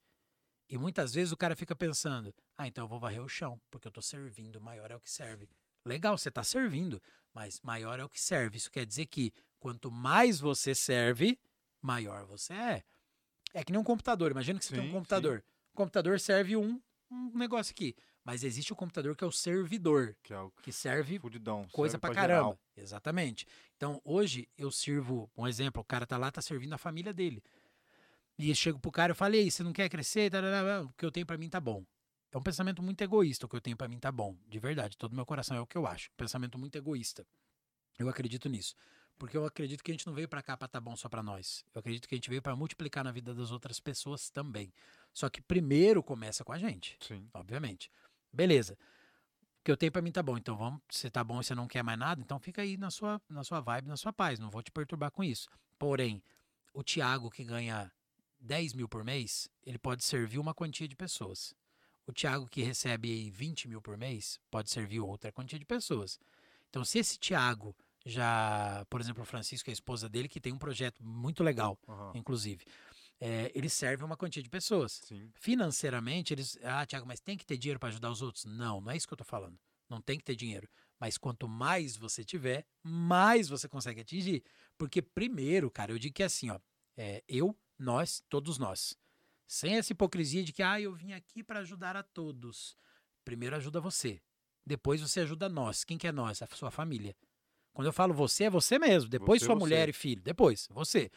E muitas vezes o cara fica pensando: ah, então eu vou varrer o chão, porque eu tô servindo, maior é o que serve. Legal, você tá servindo, mas maior é o que serve. Isso quer dizer que quanto mais você serve, maior você é. É que nem um computador. Imagina que você tem Sim, um sim. computador. O computador serve um, um negócio aqui. Mas existe o computador que é o servidor, Que é o que serve fudidão. coisa serve pra geral. caramba. Exatamente. Então, hoje eu sirvo, um exemplo, o cara tá lá, tá servindo a família dele. E eu chego pro cara e falo, "Ei, você não quer crescer? Tarará, O que eu tenho pra mim tá bom. É um pensamento muito egoísta, o que eu tenho pra mim tá bom. De verdade, todo meu coração é o que eu acho. Um pensamento muito egoísta. Eu acredito nisso. Porque eu acredito que a gente não veio pra cá pra tá bom só pra nós. Eu acredito que a gente veio pra multiplicar na vida das outras pessoas também. Só que primeiro começa com a gente Sim. obviamente. Beleza. O que eu tenho pra mim tá bom. Então vamos, se tá bom e você não quer mais nada, então fica aí na sua, na sua vibe, na sua paz. Não vou te perturbar com isso. Porém, o Thiago que ganha 10 mil por mês, ele pode servir uma quantia de pessoas. O Thiago que recebe aí 20 mil por mês, pode servir outra quantia de pessoas. Então, se esse Thiago já, por exemplo, o Francisco, a esposa dele, que tem um projeto muito legal, aham, inclusive, é, ele serve uma quantia de pessoas Sim. financeiramente, eles. Ah, Tiago, mas tem que ter dinheiro para ajudar os outros? Não, não é isso que eu tô falando. Não tem que ter dinheiro. Mas quanto mais você tiver, mais você consegue atingir. Porque, primeiro, cara, eu digo que é assim, ó. é, eu, nós, todos nós. Sem essa hipocrisia de que, ah, eu vim aqui para ajudar a todos. Primeiro ajuda você. Depois você ajuda nós. Quem que é nós? A sua família. Quando eu falo você, é você mesmo. Depois Você, sua você. mulher e filho. Depois, você.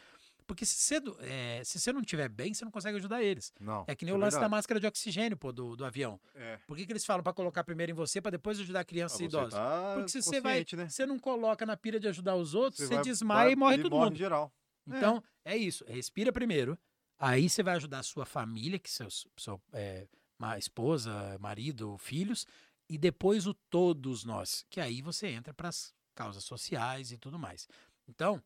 Porque se você, é, se você não estiver bem, você não consegue ajudar eles. Não. É que nem isso o lance da verdade. máscara de oxigênio, pô, do, do avião. É. Por que, que eles falam pra colocar primeiro em você, pra depois ajudar a criança Ah, e você idosa? tá Porque se você vai, né? você não coloca na pira de ajudar os outros, você, vai- desmaia vai- e morre todo morre mundo. geral. Então, é isso. Respira primeiro. Aí você vai ajudar a sua família, que seus, seu, é, esposa, marido, filhos, e depois o todos nós, que aí você entra para as causas sociais e tudo mais. Então,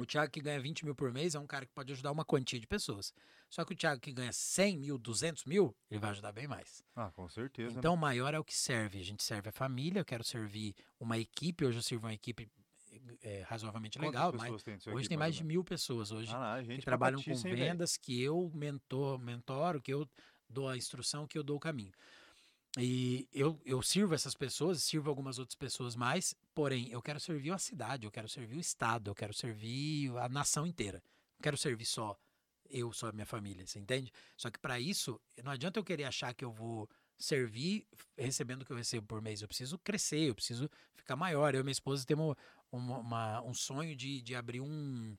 o Thiago que ganha 20 mil por mês é um cara que pode ajudar uma quantia de pessoas. Só que o Thiago que ganha 100 mil, 200 mil, ele vai ajudar bem mais. Ah, com certeza. né? Então, o maior é o que serve. A gente serve a família, eu quero servir uma equipe. Hoje eu sirvo uma equipe é, razoavelmente Quantas legal. mas tem hoje equipe, tem mais de mil pessoas hoje? Ah, gente que trabalham com vendas, que eu mentor, mentoro, que eu dou a instrução, que eu dou o caminho. E eu, eu sirvo essas pessoas, sirvo algumas outras pessoas mais, porém, eu quero servir a cidade, eu quero servir o Estado, eu quero servir a nação inteira. Não quero servir só eu, só a minha família, você entende? Só que para isso, não adianta eu querer achar que eu vou servir recebendo o que eu recebo por mês. Eu preciso crescer, eu preciso ficar maior. Eu e minha esposa temos uma- uma- um sonho de, de abrir um,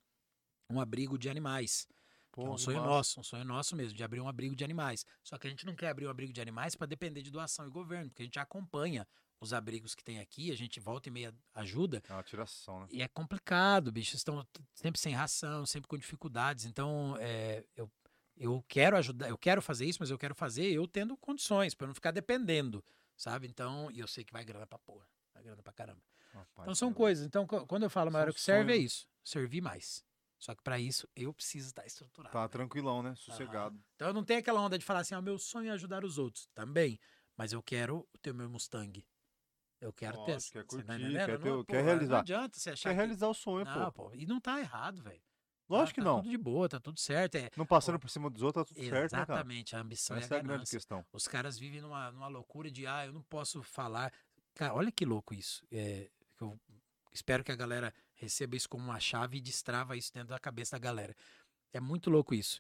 um abrigo de animais. Que é Pô, um sonho massa. nosso, um sonho nosso mesmo, de abrir um abrigo de animais. Só que a gente não quer abrir um abrigo de animais para depender de doação e governo, porque a gente acompanha os abrigos que tem aqui, a gente volta e meia ajuda, É uma tiração, né? e é complicado, bicho. Estão sempre sem ração, sempre com dificuldades. Então, é, eu, eu quero ajudar, eu quero fazer isso, mas eu quero fazer eu tendo condições, para não ficar dependendo. sabe? Então, e eu sei que vai grana pra porra. Vai grana pra caramba. Rapaz, Então são é coisas. Então, quando eu falo maior que serve, é isso. Servir mais. Só que pra isso, eu preciso estar estruturado. Tá né? tranquilão, né? Sossegado. Então eu não tenho aquela onda de falar assim, ah, meu sonho é ajudar os outros. Também. Mas eu quero ter o meu Mustang. Eu quero ter. Lógico, quer tá curtir, quer ter Não, o- pô, quer Não realizar. adianta você achar Quer que... realizar o sonho, Não, pô. pô. E não tá errado, velho. Lógico que tá, não. Tá tudo de boa, tá tudo certo. É, Não passando por cima dos outros, tá tudo certo, né, cara? exatamente, a ambição Essa é a a grande questão. Os caras vivem numa, numa loucura de, ah, eu não posso falar. Cara, olha que louco isso. É, eu espero que a galera receba isso como uma chave e destrava isso dentro da cabeça da galera. É muito louco isso.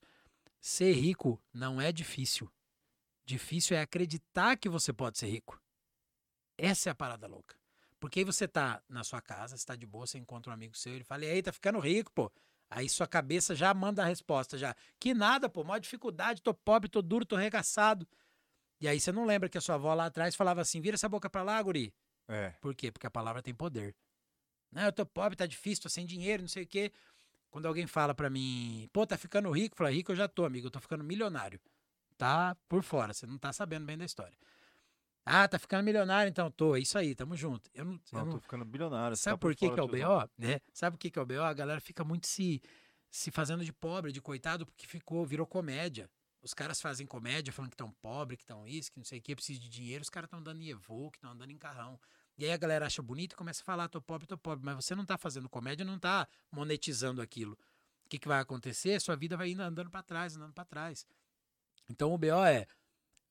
Ser rico não é difícil. Difícil é acreditar que você pode ser rico. Essa é a parada louca. Porque aí você tá na sua casa, você tá de boa, você encontra um amigo seu, ele fala, e aí, tá ficando rico, pô. Aí sua cabeça já manda a resposta, já. Que nada, pô, maior dificuldade, tô pobre, tô duro, tô arregaçado. E aí você não lembra que a sua avó lá atrás falava assim, vira essa boca pra lá, guri. É. Por quê? Porque a palavra tem poder. Não, eu tô pobre, tá difícil, tô sem dinheiro, não sei o quê. Quando alguém fala pra mim, pô, tá ficando rico, fala, rico eu já tô, amigo, eu tô ficando milionário. Tá por fora, você não tá sabendo bem da história. Ah, tá ficando milionário, então tô, é isso aí, tamo junto. Eu não, eu Não, não- tô ficando bilionário. você Sabe tá por que, fora, que é o. BO? Né? Sabe por que, que é o BO? A galera fica muito se, se fazendo de pobre, de coitado, porque ficou, virou comédia. Os caras fazem comédia falando que estão pobre, que estão isso, que não sei o que, precisa de dinheiro, os caras estão andando em Evo, que estão andando em carrão. E aí a galera acha bonito e começa a falar, tô pobre, tô pobre, mas você não tá fazendo comédia, não tá monetizando aquilo. O que, que vai acontecer? Sua vida vai indo andando pra trás, andando pra trás. Então o BO é,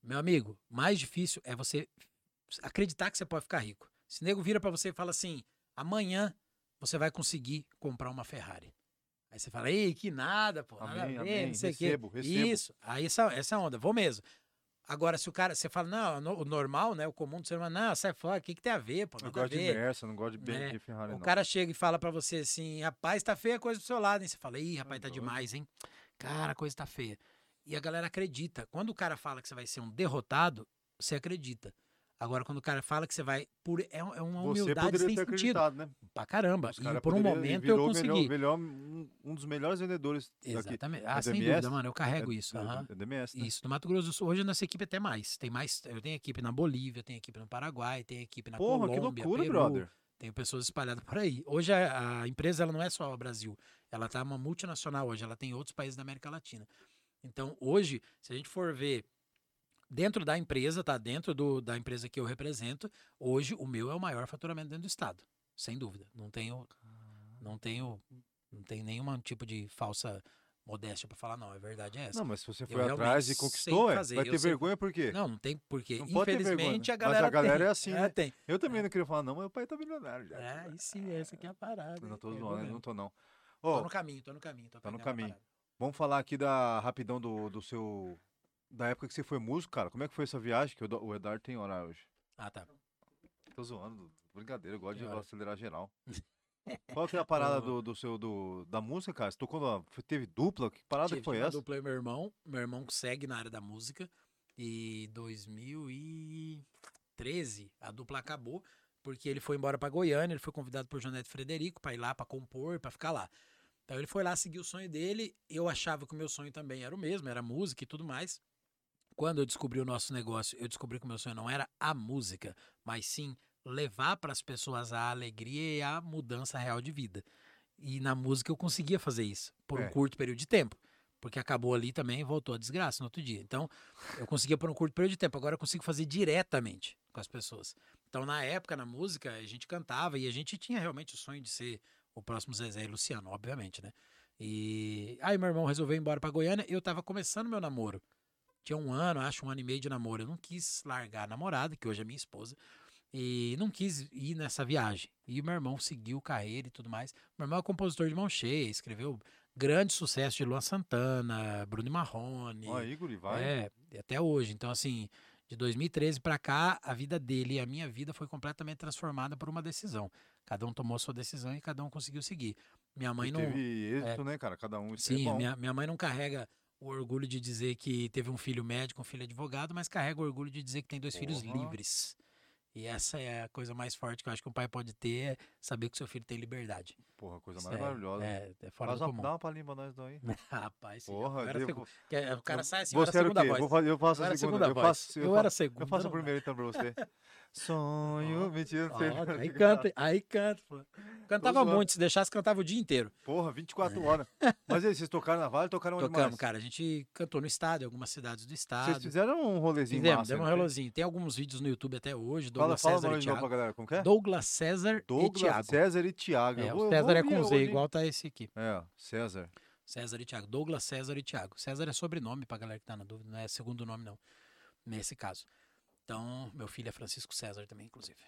meu amigo, mais difícil é você acreditar que você pode ficar rico. Se nego vira pra você e fala assim, amanhã você vai conseguir comprar uma Ferrari. Aí você fala, ei, que nada, pô, nada Amém, ver, amém, não sei recebo, quê. recebo. Isso, aí essa, essa é onda, vou mesmo. Agora, se o cara, você fala, não, no- o normal, né, o comum do ser humano, não, sai fora, o que, que tem a ver, pô, Eu nada a gosto de ver. Merça, não gosto de É, BMW Ferrari, O não. cara chega e fala pra você assim, rapaz, tá feia a coisa do seu lado, hein? Você fala, ih, rapaz, tá demais, hein? Cara, a coisa tá feia. E a galera acredita. Quando o cara fala que você vai ser um derrotado, você acredita. Agora, quando o cara fala que você vai. Por, é, é uma humildade sem sentido. né? Pra caramba. E por um momento eu consegui. Melhor, melhor- um, dos melhores vendedores daqui. Exatamente. Ah, É sem DMS? dúvida, mano. Eu carrego É- isso. é- é DMS, né? Isso, no Mato Grosso do Sul, hoje a nossa equipe é até mais. Tem mais. Eu tenho equipe na Bolívia, tenho equipe no Paraguai, tenho equipe na Porra, que Colômbia, loucura, Peru, brother. Tenho pessoas espalhadas por aí. Hoje a, a empresa ela não é só o Brasil. Ela tá uma multinacional hoje. Ela tem outros países da América Latina. Então, hoje, se a gente for ver dentro da empresa, tá? Dentro do, da empresa que eu represento, hoje o meu é o maior faturamento dentro do estado. Sem dúvida. Não tenho. Não tenho. Não tenho nenhum tipo de falsa modéstia pra falar, não. A verdade é essa. Não, mas se você Eu foi realmente atrás e conquistou, é, fazer, vai eu ter vergonha por quê? Não, não tem porque. Não Infelizmente, né? a Mas a galera. galera tem. é assim, né? tem. Eu também não queria falar, não, mas meu pai tá milionário já. É, aí sim, essa aqui é a parada. Eu não tô é, zoando, eu não tô não. Tô Ó, no caminho, tô no caminho. Tô Tá no caminho. vamos falar aqui da rapidão do, do seu. Da época que você foi músico, cara. Como é que foi essa viagem? Que o Eduardo tem hora hoje. Ah, tá. Tô zoando, brincadeira, eu gosto de acelerar geral. [laughs] Qual que é a parada Ô. do, do seu do, da música, cara? Você tocou na, teve dupla? Que parada Tive que foi essa? dupla e meu irmão. Meu irmão segue na área da música. E 2013 a dupla acabou. Porque ele foi embora pra Goiânia. Ele foi convidado por Janete Frederico pra ir lá, pra compor, pra ficar lá. Então ele foi lá seguir o sonho dele. Eu achava que o meu sonho também era o mesmo, era música e tudo mais. Quando eu descobri o nosso negócio, eu descobri que o meu sonho não era a música, mas sim levar para as pessoas a alegria e a mudança real de vida. E na música eu conseguia fazer isso por É. um curto período de tempo. Porque acabou ali também e voltou a desgraça no outro dia. Então, eu conseguia por um curto período de tempo. Agora eu consigo fazer diretamente com as pessoas. Então, na época, na música, a gente cantava e a gente tinha realmente o sonho de ser o próximo Zezé e Luciano, obviamente, né? E aí meu irmão resolveu ir embora pra Goiânia. Eu tava começando meu namoro. Tinha um ano, acho, um ano e meio de namoro. Eu não quis largar a namorada, que hoje é minha esposa. E não quis ir nessa viagem. E meu irmão seguiu carreira e tudo mais. Meu irmão é compositor de mão cheia, escreveu grande sucesso de Luan Santana, Bruno Marrone. Ó, Igor, e vai. É, até hoje. Então, assim, de 2013 pra cá, a vida dele e a minha vida foi completamente transformada por uma decisão. Cada um tomou sua decisão e cada um conseguiu seguir. Minha mãe E não. teve êxito, né, cara? Cada um. É Sim, bom. minha, minha mãe não carrega o orgulho de dizer que teve um filho médico, um filho advogado, mas carrega o orgulho de dizer que tem dois filhos Porra. livres. E essa é a coisa mais forte que eu acho que um pai pode ter, é saber que seu filho tem liberdade. Porra, coisa Isso mais é- maravilhosa. É, é fora do comum. dá uma palhinha pra nós então aí. [laughs] Rapaz, sim, Porra, eu era eu O cara sai assim, eu Você era a era o segunda voz. Eu faço Eu a segunda. segunda eu voz. faço, Eu era segunda. Eu faço a primeira então pra você. [laughs] Sonho, mentira, aí canta, aí canta. pô. Cantava muito, se deixasse, cantava o dia inteiro. Porra, 24 horas. [laughs] Mas aí, vocês tocaram na Vale, tocaram onde Tocamos, mais? cara. A gente cantou no estado, em algumas cidades do estado. Vocês fizeram um rolezinho Fizemos, massa. demos um relozinho. Tem alguns vídeos no YouTube até hoje, Fala, Douglas fala o César e novo pra Thiago. galera, como que é? Douglas César e Douglas, Thiago. César e Thiago. É, o César é com Z, hoje, igual tá esse aqui. É, César. César e Thiago. Douglas, César e Thiago. César é sobrenome pra galera que tá na dúvida, não é segundo nome, não. Nesse caso. Então, meu filho é Francisco César também, inclusive.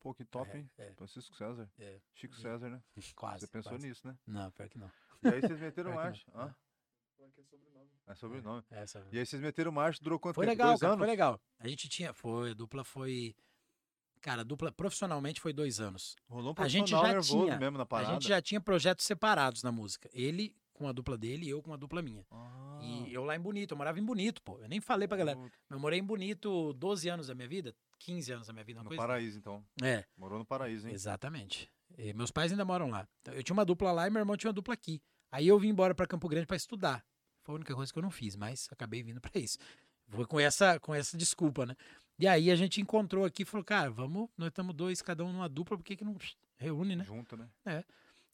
Pô, que top, É, hein? é. Francisco César. É. Chico César, né? [laughs] Quase. Você pensou quase. nisso, né? Não, pior que não. E aí vocês meteram [laughs] Pior que marcha. não. Hã? É sobrenome. Essa... E aí vocês meteram marcha, durou quanto Foi tempo? legal, Dois cara, anos? foi legal. A gente tinha, foi, a dupla foi, cara, a dupla profissionalmente foi dois anos. Rolou um A gente profissional já nervoso tinha- mesmo na parada. A gente já tinha projetos separados na música. Ele com a dupla dele e eu com a dupla minha. Ah, E eu lá em Bonito, eu morava em Bonito, pô. Eu nem falei pra galera. Eu morei em Bonito 12 anos da minha vida, 15 anos da minha vida, uma No coisa. assim. paraíso, então. É, Morou no paraíso, hein? exatamente. E meus pais ainda moram lá. Então, eu tinha uma dupla lá e meu irmão tinha uma dupla aqui. Aí eu vim embora pra Campo Grande pra estudar. Foi a única coisa que eu não fiz, mas acabei vindo pra isso. Foi com essa, com essa desculpa, né? E aí a gente encontrou aqui e falou, cara, vamos, nós estamos dois, cada um numa dupla, por que, que não reúne, né? Junto, né?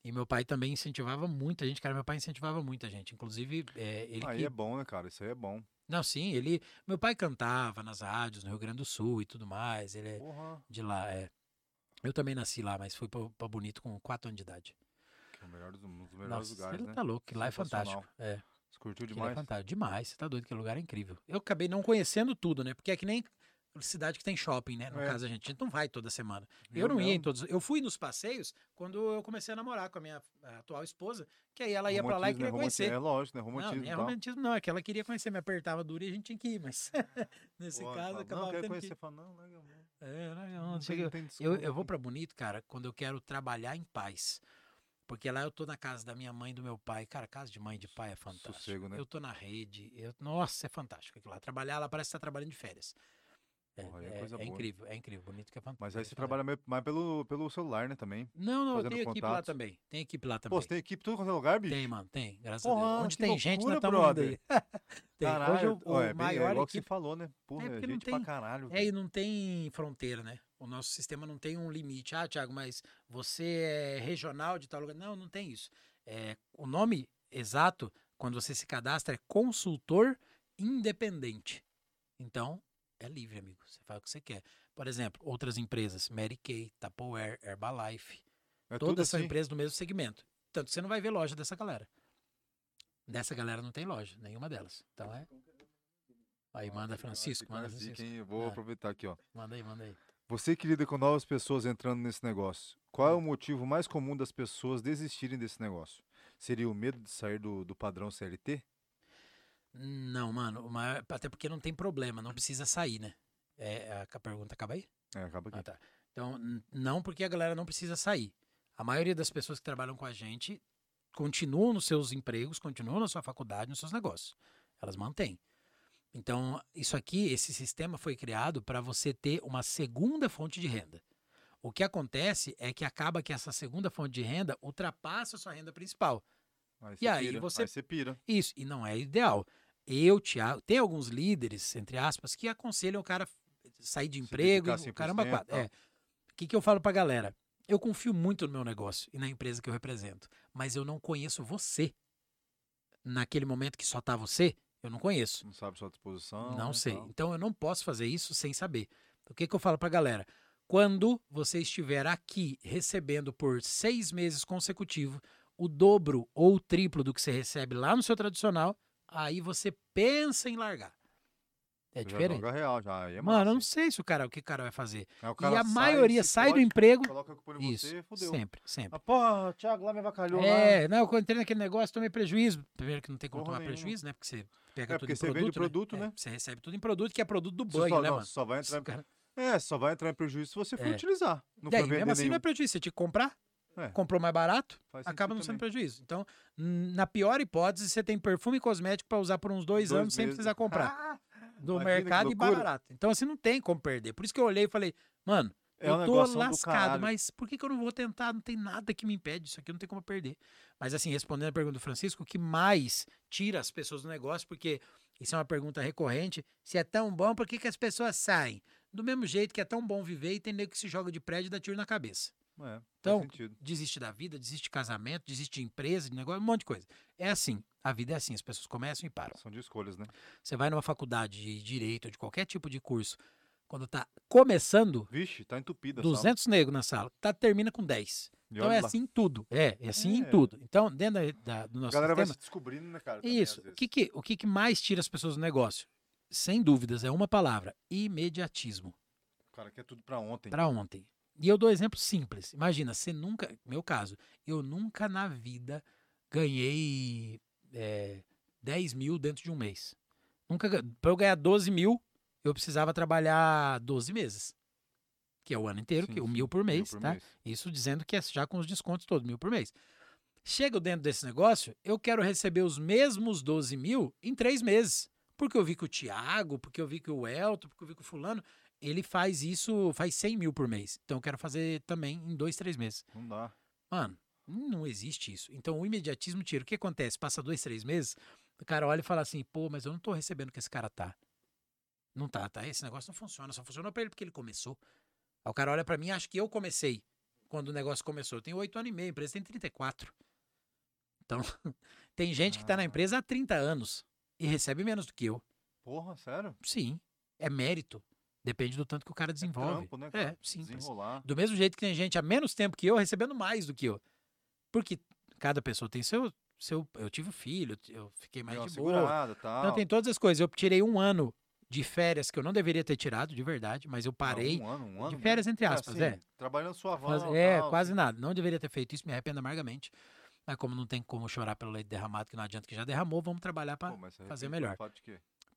E meu pai também incentivava muita gente, cara. Meu pai incentivava muita gente. Inclusive, é, ele Aí que é bom, né, cara? Isso aí é bom. Não, sim, ele. Meu pai cantava nas rádios no Rio Grande do Sul e tudo mais. Ele é Porra. de lá, é. Eu também nasci lá, mas fui pra, pra Bonito com 4 anos de idade. Que é o melhor dos, um dos melhores Nossa, lugares, ele né? tá louco, que lá é fantástico. É, Você curtiu é demais? fantástico. Demais, você tá doido, que lugar é incrível. Eu acabei não conhecendo tudo, né? Porque é que nem cidade que tem shopping, né? No É. caso, a gente, a gente não vai toda semana. Eu, não ia em todos. Eu fui nos passeios quando eu comecei a namorar com a minha atual esposa, que aí ela ia pra lá e queria né? Conhecer. É lógico, né? Não, Romantismo nem e é romantismo, não. É que ela queria conhecer, me apertava duro e a gente tinha que ir, mas [laughs] nesse Porra, caso acabava Não, quer tendo conhecer. que. Fala, não, a mão. É, não, Não não, chega- não tem eu, eu vou pra Bonito, cara, quando eu quero trabalhar em paz. Porque lá eu tô na casa da minha mãe e do meu pai. Cara, casa de mãe e de pai é fantástico. Sossego, né? Eu tô na rede. eu- nossa, é fantástico aquilo lá. Trabalhar lá parece que tá trabalhando de férias. É, Porra, é é- é incrível, é incrível. Bonito que é fantástico. Mas aí você trabalha meio- mais pelo, pelo celular, né, também. Não, não, tenho equipe lá também. Tem equipe lá também. Pô, tem equipe tudo quanto é lugar, bicho? Tem, mano, tem. Graças a Porra, Deus. Onde tem gente, nós loucura, estamos indo aí. [laughs] tem. Caralho, Hoje o, o é, bem, é maior que você equipe falou, né? Porra, É, gente tem- pra caralho. É, e não tem fronteira, né? O nosso sistema não tem um limite. Ah, Thiago, mas você é regional de tal lugar. Não, não tem isso. É, o nome exato, quando você se cadastra, é consultor independente. Então, é livre, amigo. Você faz o que você quer. Por exemplo, outras empresas, Mary Kay, Tupperware, Herbalife, é todas são assim. empresas do mesmo segmento. Tanto que você não vai ver loja dessa galera. Dessa galera não tem loja, nenhuma delas. Então é. Aí manda Francisco, manda Francisco. hein? Vou É. aproveitar aqui, ó. Manda aí, manda aí. Você que lida com novas pessoas entrando nesse negócio, qual é o motivo mais comum das pessoas desistirem desse negócio? Seria o medo de sair do, do padrão CLT? Não, mano, até porque não tem problema, não precisa sair, né? É, a, a pergunta acaba aí? É, acaba aqui. Ah, tá. Então, não porque a galera não precisa sair. A maioria das pessoas que trabalham com a gente continuam nos seus empregos, continuam na sua faculdade, nos seus negócios. Elas mantêm. Então, isso aqui, esse sistema foi criado para você ter uma segunda fonte de renda. O que acontece é que acaba que essa segunda fonte de renda ultrapassa a sua renda principal. Aí E aí pira, você- Aí você pira. Isso, e não é ideal. Eu, Thiago, tem alguns líderes, entre aspas, que aconselham o cara sair de emprego, o caramba 100% quatro. É. O que, que eu falo pra galera? Eu confio muito no meu negócio e na empresa que eu represento, mas eu não conheço você. Naquele momento que só tá você, eu não conheço. Não sabe sua disposição. Não sei. tal. Então eu não posso fazer isso sem saber. O que, que eu falo pra galera? Quando você estiver aqui recebendo por seis meses consecutivos o dobro ou o triplo do que você recebe lá no seu tradicional, aí você pensa em largar. É diferente. joga real, já. É Mano, eu não sei se o cara, o que o cara vai fazer. Aí o E cara a sai, maioria sai do fode, emprego. Coloca a culpa em Isso, você, fudeu. sempre, sempre. Ah, porra, Thiago lá me avacalhou lá. É, não, quando eu entrei naquele negócio, tomei prejuízo. Primeiro que não tem como Porra tomar nenhuma. prejuízo, né? Porque você pega É, tudo porque em você produto, vende produto, né? né? É, você recebe tudo em produto, que é produto do banho, só, né, não, mano? só vai entrar em, Cara, É, só vai entrar em prejuízo se você for É. utilizar. Não vender mesmo assim nenhum. não é prejuízo. Você tinha que comprar, É. comprou mais barato, Faz acaba não sendo também. prejuízo. Então, na pior hipótese, você tem perfume cosmético pra usar por uns dois, Dois anos sem meses. precisar comprar. [laughs] Do imagina mercado e barato. Então, assim, não tem como perder. Por isso que eu olhei e falei, mano, É eu um tô lascado, mas por que, que eu não vou tentar? Não tem nada que me impede, isso aqui não tem como perder. Mas assim, respondendo a pergunta do Francisco, o que mais tira as pessoas do negócio, porque isso é uma pergunta recorrente, se é tão bom, por que, que as pessoas saem? Do mesmo jeito que é tão bom viver e tem nego que se joga de prédio e dá tiro na cabeça. É, Então. Desiste da vida, desiste de casamento, desiste de empresa, de negócio, um monte de coisa. É assim, a vida é assim, as pessoas começam e param. São de escolhas, né? Você vai numa faculdade de direito, de qualquer tipo de curso, quando tá começando, Vixe, tá entupida a sala. 200 negros na sala, tá, termina com 10. E Então é lá. assim em tudo. É, é assim em É. tudo. Então, dentro da, da- do A nosso galera vai sistema, se descobrindo, né, cara? também, isso. O que, que, o que, que mais tira as pessoas do negócio? Sem dúvidas, é uma palavra: imediatismo. O cara quer tudo pra ontem. Para ontem. E eu dou exemplo simples. Imagina, você nunca, meu caso, eu nunca na vida ganhei é, 10 mil dentro de um mês. Nunca, para eu ganhar 12 mil, eu precisava trabalhar 12 meses. Que é o ano inteiro, Sim, que é o mil por mês, por tá? mês. Isso dizendo que é já com os descontos todos, mil por mês. Chego dentro desse negócio, eu quero receber os mesmos 12 mil em três meses. Porque eu vi que o Thiago, porque eu vi que o Elton, porque eu vi que o fulano, ele faz isso, faz 100 mil por mês. Então eu quero fazer também em dois, três meses. Não dá. Mano, não existe isso. Então o imediatismo tira. O que acontece? Passa dois, três meses, o cara olha e fala assim, pô, mas eu não tô recebendo o que esse cara tá. Não tá, tá? Esse negócio não funciona. Só funcionou pra ele porque ele começou. Aí o cara olha pra mim e acha que eu comecei quando o negócio começou. Eu tenho oito anos e meio, a empresa tem 34. Então, [laughs] tem gente que tá na Ah. empresa há 30 anos e recebe menos do que eu. Porra, sério? Sim, é mérito. Depende do tanto que o cara desenvolve. É trampo, né, É, cara? simples. Desenrolar. Do mesmo jeito que tem gente há menos tempo que eu recebendo mais do que eu. Porque cada pessoa tem seu. seu eu tive filho, eu fiquei mais uma de boa. segurada, tal. Então tem todas as coisas. Eu tirei um ano de férias que eu não deveria ter tirado, de verdade, mas eu Não, parei. um ano, um ano. de férias, entre É, aspas, assim, é. Trabalhando sua van. é, tal, quase assim. nada. Não deveria ter feito isso, me arrependo amargamente. Mas como não tem como chorar pelo leite derramado, que não adianta que já derramou, vamos trabalhar para fazer melhor.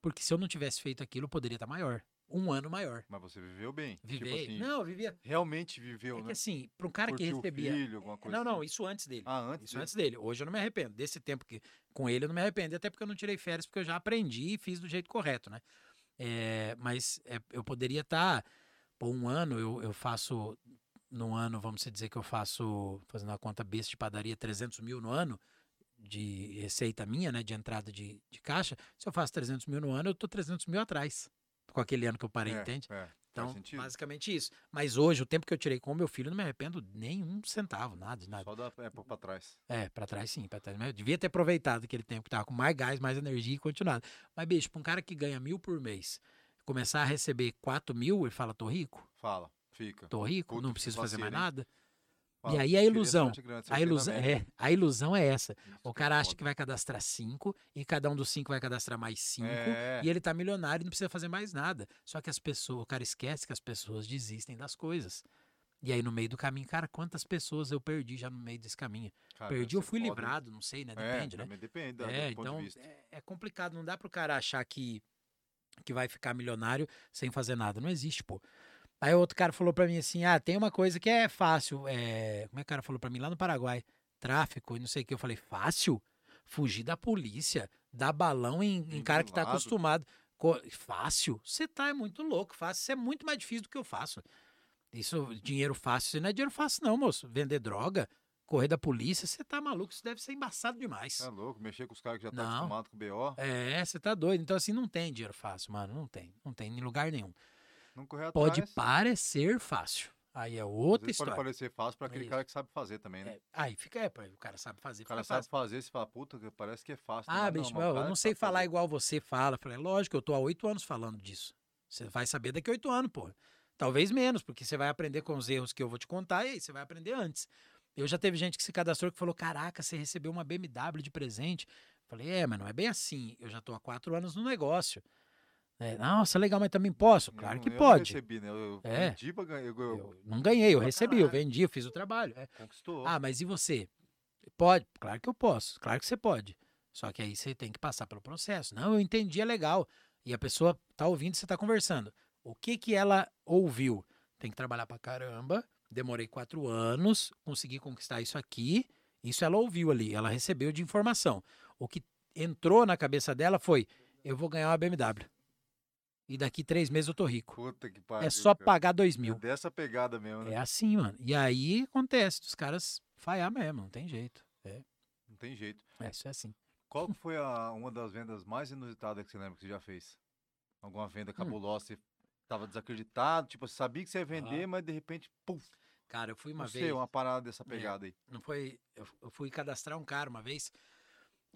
Porque se eu não tivesse feito aquilo, eu poderia estar maior. Um ano maior. Mas você viveu bem. Viver. Tipo assim, não, vivia. realmente viveu, É que né? assim, para um cara que Curtiu o recebia. filho, alguma coisa Não, não, assim. isso antes dele. Ah, antes Isso dele? antes dele. Hoje eu não me arrependo. Desse tempo que com ele eu não me arrependo, até porque eu não tirei férias, porque eu já aprendi e fiz do jeito correto, né? É, mas é, eu poderia estar, por um ano, eu, eu faço, no ano, vamos dizer que eu faço, fazendo uma conta besta de padaria, 300 mil no ano, de receita minha, né, de entrada de, de caixa. Se eu faço 300 mil no ano, eu tô 300 mil atrás, com aquele ano que eu parei, é, entende? É, Então, basicamente isso. Mas hoje, o tempo que eu tirei com o meu filho, não me arrependo nem um centavo, nada, nada. Só da época pra trás. É, pra trás sim, pra trás. Mas eu devia ter aproveitado aquele tempo que tava com mais gás, mais energia e continuado. Mas, bicho, pra um cara que ganha mil por mês, começar a receber quatro mil, ele fala, tô rico, Fala, fica. tô rico, não preciso fazer mais vacilo, hein? Fala, e aí a ilusão, grande, A ilusão, é, a ilusão é essa. Isso O é cara acha foda. que vai cadastrar cinco e cada um dos cinco vai cadastrar mais cinco. É. E ele tá milionário e não precisa fazer mais nada. Só que as pessoas, o cara esquece que as pessoas desistem das coisas. E aí, no meio do caminho, cara, quantas pessoas eu perdi já no meio desse caminho? Cara, perdi ou fui foda, livrado, não sei, né? É, Depende, né? depende da- É, do ponto então de é, é complicado. Não dá pro cara achar que, que vai ficar milionário sem fazer nada. Não existe, pô. Aí outro cara falou pra mim assim: ah, tem uma coisa que é fácil. É... Como é que o cara falou pra mim lá no Paraguai? Tráfico e não sei o que. Eu falei: fácil? Fugir da polícia, dar balão em, em cara que tá acostumado. Co- Fácil? Você tá é muito louco. Fácil. Isso é muito mais difícil do que eu faço. Isso, dinheiro fácil, isso não é dinheiro fácil, não, moço. Vender droga, correr da polícia, você tá maluco. Isso deve ser embaçado demais. É louco, mexer com os caras que já estão Não. acostumados com o BO. É, você tá doido. Então, assim, não tem dinheiro fácil, mano. Não tem. Não tem em lugar nenhum. Não correr Pode atrás. parecer fácil. Aí é outra vezes pode história. parecer fácil pra É aquele isso. cara que sabe fazer também, né? É, aí fica, é, o cara sabe fazer. O cara sabe fácil. fazer, você fala, puta, que parece que é fácil. Ah, bicho, mas o eu, não sei falar fazer. igual você fala. Falei, lógico, eu tô há oito anos falando disso. Você vai saber daqui a oito anos, pô. Talvez menos, porque você vai aprender com os erros que eu vou te contar e aí você vai aprender antes. Eu já teve gente que se cadastrou que falou: Caraca, você recebeu uma BMW de presente. Falei, é, mas não é bem assim. Eu já tô há quatro anos no negócio. É, Nossa, legal, mas também posso? Eu Claro que eu pode. recebi, né? Eu É. vendi pra ganhar. Eu, eu- Eu não ganhei, eu recebi, eu vendi, eu fiz o trabalho. é. Conquistou. Ah, mas e você? Pode? Claro que eu posso, claro que você pode. Só que aí você tem que passar pelo processo. Não, eu entendi, é legal. E a pessoa tá ouvindo e você tá conversando. O que que ela ouviu? Tem que trabalhar pra caramba. Demorei quatro anos, consegui conquistar isso aqui. Isso ela ouviu ali, ela recebeu de informação. O que entrou na cabeça dela foi: eu vou ganhar uma BMW. E daqui três meses eu tô rico. Puta que pariu. É só cara. pagar dois É mil. dessa pegada mesmo, né? É assim, mano. E aí acontece dos caras falhar mesmo, não tem jeito. Não tem jeito. É, isso é assim. Qual foi a, uma das vendas mais inusitadas que você lembra que você já fez? Alguma Hum. venda cabulosa? Você tava desacreditado, tipo, você sabia que você ia vender, Ah. mas de repente, puf, Cara, eu fui uma não sei, vez. uma parada dessa É. pegada aí. Não foi. Eu, eu fui cadastrar um cara uma vez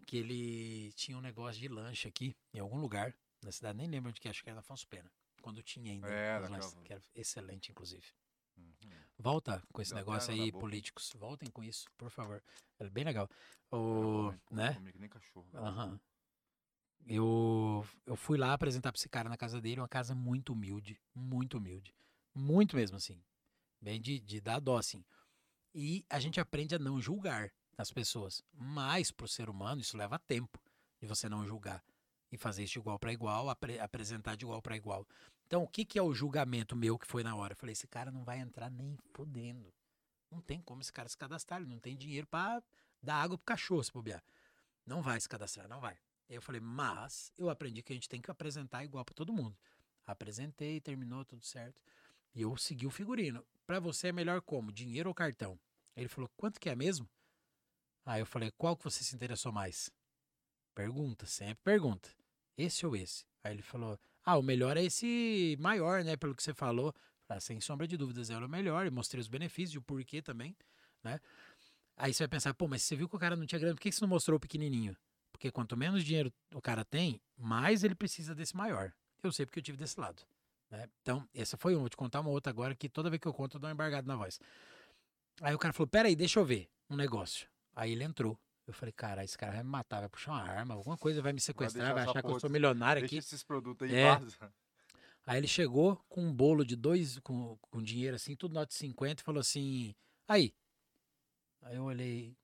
que ele tinha um negócio de lanche aqui, em algum lugar, na cidade, nem lembro onde que é, acho que era Afonso Pena. Quando tinha ainda É, daquela- lanches, que era excelente, inclusive. Uhum. Volta com esse negócio aí, políticos. Voltem com isso, por favor. É bem legal. O, comi- né? comi que nem cachorro. Aham. Eu, eu fui lá apresentar pra esse cara na casa dele, uma casa muito humilde, muito humilde. Muito mesmo, assim. Bem de, de dar dó, assim. E a gente aprende a não julgar as pessoas. Mas pro ser humano isso leva tempo de você não julgar. E fazer isso de igual para igual, apre- apresentar de igual para igual. Então, o que, que é o julgamento meu que foi na hora? Eu falei, esse cara não vai entrar nem fodendo. Não tem como esse cara se cadastrar, ele não tem dinheiro para dar água pro cachorro se bobear. Não vai se cadastrar, não vai. Aí eu falei, mas eu aprendi que a gente tem que apresentar igual para todo mundo. Apresentei, terminou tudo certo. E eu segui o figurino. Para você é melhor como? Dinheiro ou cartão? Ele falou, quanto que é mesmo? Aí eu falei, qual que você se interessou mais? Pergunta, sempre pergunta. Esse ou esse? Aí ele falou, ah, o melhor é esse maior, né? Pelo que você falou. Ah, sem sombra de dúvidas, era o melhor. E mostrei os benefícios o porquê também, né? Aí você vai pensar, pô, mas você viu que o cara não tinha grana, por que que você não mostrou o pequenininho? Porque quanto menos dinheiro o cara tem, mais ele precisa desse maior. Eu sei porque eu tive desse lado. Né? Então, essa foi uma. Vou te contar uma outra agora que toda vez que eu conto eu dou uma embargada na voz. Aí o cara falou: Peraí, deixa eu ver um negócio. Aí ele entrou. Eu falei: Cara, esse cara vai me matar, vai puxar uma arma, alguma coisa, vai me sequestrar, vai essa achar que eu sou milionário Deixa aqui. esses produtos aí É. vaza. Aí ele chegou com um bolo de dois, com, com dinheiro assim, tudo nota de 50, e falou assim: Aí. Aí eu olhei,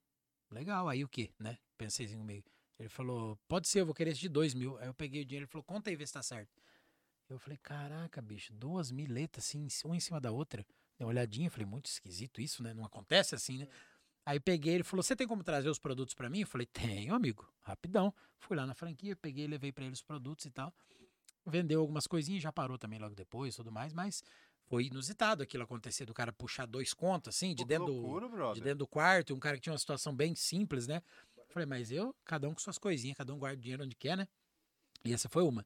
legal, aí o quê, né? Pensei assim comigo. Ele falou: Pode ser, eu vou querer esse de dois mil. Aí eu peguei o dinheiro, ele falou: Conta aí, vê se tá certo. Eu falei: Caraca, bicho, duas miletas assim, uma em cima da outra. Dei uma olhadinha, falei: Muito esquisito isso, né? Não acontece assim, né? Aí peguei, ele falou: Você tem como trazer os produtos pra mim? Eu falei: Tenho, amigo, rapidão. Fui lá na franquia, peguei, levei pra ele os produtos e tal vendeu algumas coisinhas, já parou também logo depois e tudo mais, mas foi inusitado aquilo acontecer do cara puxar dois contos, assim, de Pô, dentro, do, loucura, de brother. dentro do quarto, um cara que tinha uma situação bem simples, né? Falei, mas eu, cada um com suas coisinhas, cada um guarda o dinheiro onde quer, né? E essa foi uma.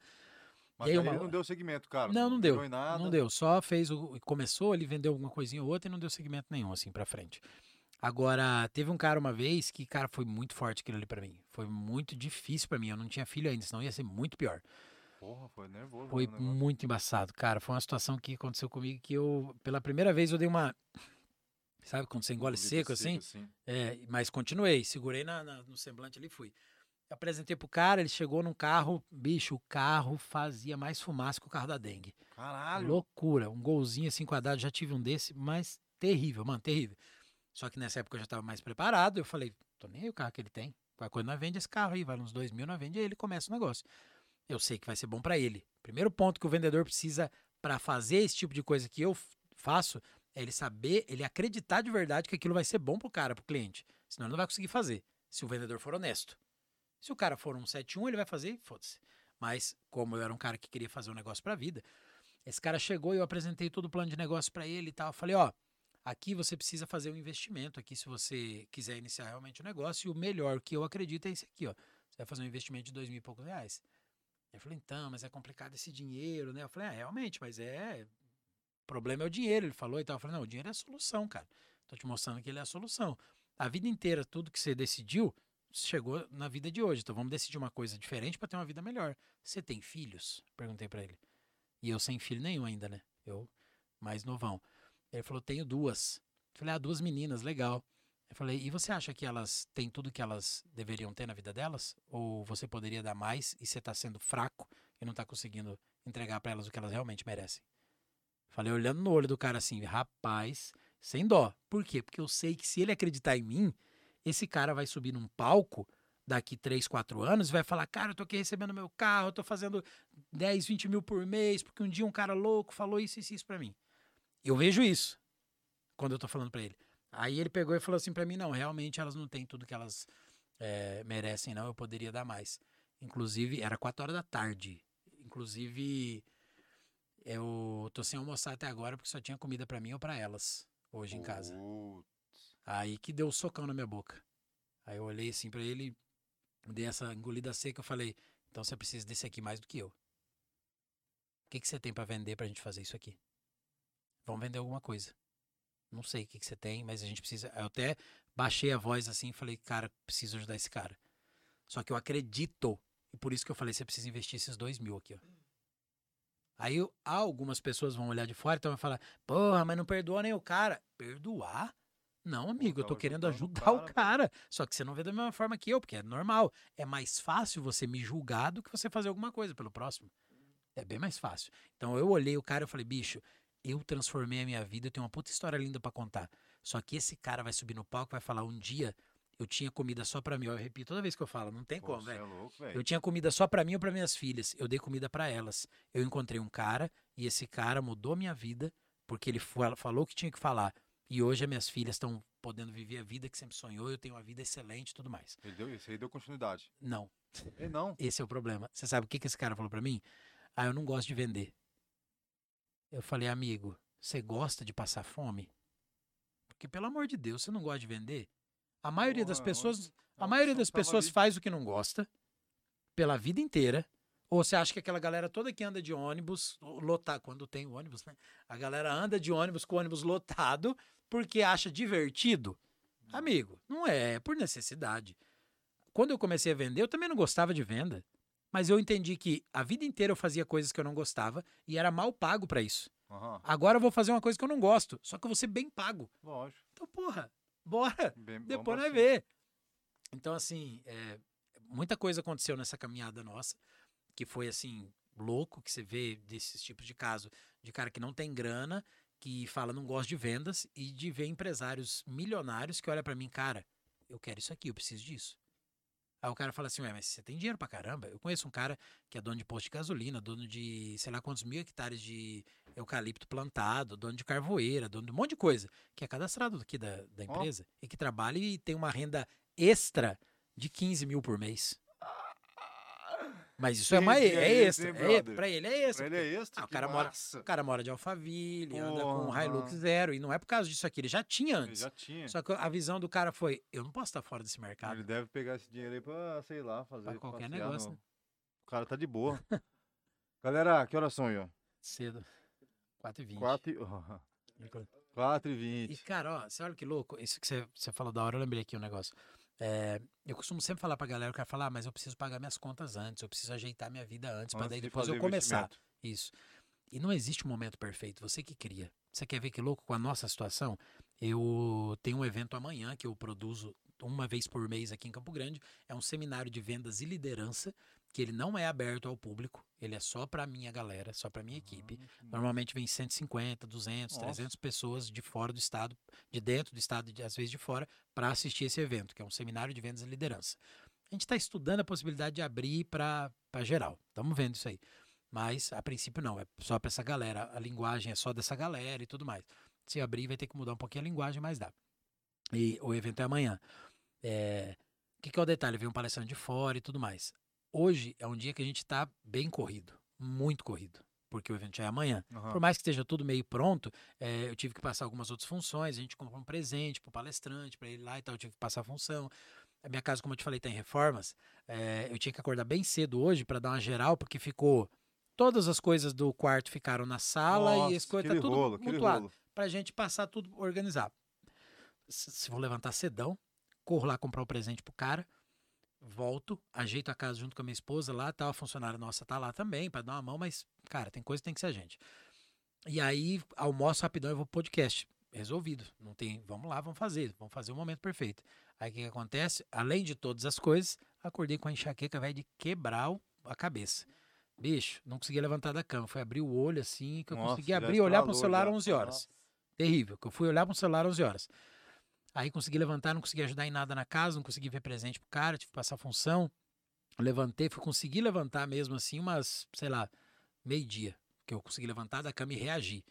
Mas E aí uma- não deu segmento, cara. Não, não virou deu. Não deu, só fez o. Começou, ele vendeu alguma coisinha ou outra e não deu segmento nenhum, assim, pra frente. Agora, teve um cara uma vez que, cara, foi muito forte aquilo ali pra mim. Foi muito difícil pra mim. Eu não tinha filho ainda, senão ia ser muito pior. Porra, foi nervoso. Foi o negócio. muito embaçado, cara. Foi uma situação que aconteceu comigo que eu, pela primeira vez, eu dei uma. Sabe quando você engole Vida seco assim? assim. É, mas continuei, segurei na, na- no semblante ali e fui. Apresentei pro cara, ele chegou num carro, bicho, o carro fazia mais fumaça que o carro da dengue. Caralho. Loucura, um golzinho assim quadrado, já tive um desse, mas terrível, mano, terrível. Só que nessa época eu já tava mais preparado, eu falei, tô nem aí o carro que ele tem. Qualquer coisa nós vende esse carro aí, vai uns dois mil, nós vende aí, ele começa o negócio. Eu sei que vai ser bom pra ele. Primeiro ponto que o vendedor precisa pra fazer esse tipo de coisa que eu faço é ele saber, ele acreditar de verdade que aquilo vai ser bom pro cara, pro cliente. Senão ele não vai conseguir fazer, se o vendedor for honesto. Se o cara for um 71, ele vai fazer, foda-se. Mas, como eu era um cara que queria fazer um negócio pra vida, esse cara chegou e eu apresentei todo o plano de negócio pra ele e tal. Eu falei, ó, aqui você precisa fazer um investimento aqui se você quiser iniciar realmente o negócio. E o melhor que eu acredito é esse aqui, ó. Você vai fazer um investimento de dois mil e poucos reais. Eu falei, então, mas é complicado esse dinheiro, né? Eu falei, ah, realmente, mas é. O problema é o dinheiro, ele falou e tal. Eu falei, não, o dinheiro é a solução, cara. Tô te mostrando que ele é a solução. A vida inteira, tudo que você decidiu, chegou na vida de hoje. Então vamos decidir uma coisa diferente para ter uma vida melhor. Você tem filhos? Perguntei para ele. E eu sem filho nenhum ainda, né? Eu mais novão. Ele falou, tenho duas. Eu falei, ah, duas meninas, legal. Eu falei, e você acha que elas têm tudo que elas deveriam ter na vida delas? Ou você poderia dar mais e você tá sendo fraco e não tá conseguindo entregar para elas o que elas realmente merecem? Falei, olhando no olho do cara assim, rapaz, sem dó. Por quê? Porque eu sei que se ele acreditar em mim, esse cara vai subir num palco daqui 3, 4 anos e vai falar, cara, eu tô aqui recebendo meu carro, eu tô fazendo 10, 20 mil por mês, porque um dia um cara louco falou isso, isso, isso pra mim. Eu vejo isso quando eu tô falando pra ele. Aí ele pegou e falou assim pra mim, não, realmente elas não têm tudo que elas eh, merecem, não, eu poderia dar mais. Inclusive, era 4 horas da tarde. Inclusive, Eu tô sem almoçar até agora porque só tinha comida pra mim ou pra elas hoje em casa. Putz. Aí que deu um socão na minha boca. Aí eu olhei assim pra ele, dei essa engolida seca, eu falei: "Então você precisa desse aqui mais do que eu. O que que você tem pra vender pra gente fazer isso aqui? Vamos vender alguma coisa. Não sei o que que você tem, mas a gente precisa. Eu até baixei a voz assim e falei: "Cara, preciso ajudar esse cara." Só que eu acredito e por isso que eu falei: "Você precisa investir esses dois mil aqui, ó." Aí eu- algumas pessoas vão olhar de fora e então vai falar: "Porra, mas não perdoa nem o cara." Perdoar? Não, amigo, eu tô querendo ajudar o cara. Só que você não vê da mesma forma que eu, porque é normal. É mais fácil você me julgar do que você fazer alguma coisa pelo próximo. É bem mais fácil. Então eu olhei o cara e falei, bicho, eu transformei a minha vida, eu tenho uma puta história linda pra contar. Só que esse cara vai subir no palco e vai falar, um dia eu tinha comida só pra mim. Eu repito toda vez que eu falo, não tem Pô, como, é velho. louco, Eu tinha comida só pra mim ou pra minhas filhas. Eu dei comida pra elas. Eu encontrei um cara e esse cara mudou minha vida porque ele fa- falou o que tinha que falar. E hoje as minhas filhas estão podendo viver a vida que sempre sonhou. Eu tenho uma vida excelente e tudo mais. Ele deu isso aí, deu continuidade. Não, E não. esse é o problema. Você sabe o que, que esse cara falou pra mim? Ah, eu não gosto de vender. Eu falei, amigo, você gosta de passar fome? Porque, pelo amor de Deus, você não gosta de vender? A maioria das Porra, pessoas onde- a maioria das pessoas ali. faz o que não gosta pela vida inteira. Ou você acha que aquela galera toda que anda de ônibus, lotar, quando tem ônibus, né? A galera anda de ônibus com o ônibus lotado porque acha divertido. Amigo, não é, é por necessidade. Quando eu comecei a vender, eu também não gostava de venda. Mas eu entendi que a vida inteira eu fazia coisas que eu não gostava e era mal pago pra isso. Aham, Agora eu vou fazer uma coisa que eu não gosto, só que eu vou ser bem pago. lógico. Então, porra, bora. Bem, Depois nós cima. ver. Então, assim, é, muita coisa aconteceu nessa caminhada nossa, que foi assim, louco, que você vê desses tipos de caso, de cara que não tem grana, que fala não gosta de vendas, e de ver empresários milionários que olha pra mim, cara, eu quero isso aqui, eu preciso disso. Aí o cara fala assim, ué, mas você tem dinheiro pra caramba? Eu conheço um cara que é dono de posto de gasolina, dono de sei lá quantos mil hectares de eucalipto plantado, dono de carvoeira, dono de um monte de coisa, que é cadastrado aqui da, da empresa e que trabalha e tem uma renda extra de 15 mil por mês. Mas isso é, uma, é é extra. É, brother? pra ele é Pra extra. ele é extra, Ah, o cara mora-. O cara mora de Alphaville, anda com um Porra. Hilux zero. E não é por causa disso aqui, ele já tinha Ele antes. já tinha. Só que a visão do cara foi: eu não posso estar fora desse mercado. Ele deve pegar esse dinheiro aí pra, sei lá, fazer. qualquer passear negócio, no- né? O cara tá de boa. [laughs] Galera, que horas são aí, ó? Cedo. 4h20. 4 e... 4 e [laughs] [laughs] 20. E, cara, ó, você olha que louco. Isso que você, você falou da hora, eu lembrei aqui um negócio. É, eu costumo sempre falar pra galera, o cara fala, ah, mas eu preciso pagar minhas contas antes, eu preciso ajeitar minha vida antes, Antes daí de depois fazer eu começar. Isso. E não existe um momento perfeito, você que cria. Você quer ver que louco com a nossa situação? Eu tenho um evento amanhã que eu produzo uma vez por mês aqui em Campo Grande. É um seminário de vendas e liderança, que ele não é aberto ao público, ele é só pra minha galera, só pra minha equipe. Normalmente vem 150, 200, Nossa. 300 pessoas de fora do estado, de dentro do estado e às vezes de fora, para assistir esse evento, que é um seminário de vendas e liderança. A gente está estudando a possibilidade de abrir para geral. Estamos vendo isso aí. Mas, a princípio, não. É só para essa galera. A linguagem é só dessa galera e tudo mais. Se abrir, vai ter que mudar um pouquinho a linguagem, mas dá. E o evento é amanhã. É, O que, que é o detalhe? Vem um palestrante de fora e tudo mais. Hoje é um dia que a gente está bem corrido. Muito corrido. Porque o evento já é amanhã. Aham. Por mais que esteja tudo meio pronto, é, eu tive que passar algumas outras funções. A gente comprou um presente pro palestrante, para ele lá e tal. Eu tive que passar a função. A minha casa, como eu te falei, tem reformas. É, eu tinha que acordar bem cedo hoje para dar uma geral, porque ficou. Todas as coisas do quarto ficaram na sala e as Nossa, coisas tá tudo rolo, mutuado. rolo. Pra gente passar tudo, organizar. Se se vou levantar cedão, corro lá comprar o presente pro cara, volto, ajeito a casa junto com a minha esposa lá, tal, a funcionária nossa tá lá também para dar uma mão, mas, cara, tem coisa que tem que ser a gente. E aí, almoço rapidão e vou pro podcast. Resolvido. Não tem, vamos lá, vamos fazer, vamos fazer o momento perfeito. Aí o que, que acontece? Além de todas as coisas, acordei com a enxaqueca, velho, de quebrar a cabeça. Bicho, não conseguia levantar da cama. Foi abrir o olho assim, que eu Nossa, consegui abrir e olhar pro celular já. 11 horas. Terrível, que eu fui olhar pro celular 11 horas. Aí consegui levantar, não consegui ajudar em nada na casa, não consegui ver presente pro cara, tive que passar função. Levantei, fui conseguir levantar mesmo assim umas, sei lá, meio-dia, que eu consegui levantar da cama e reagir.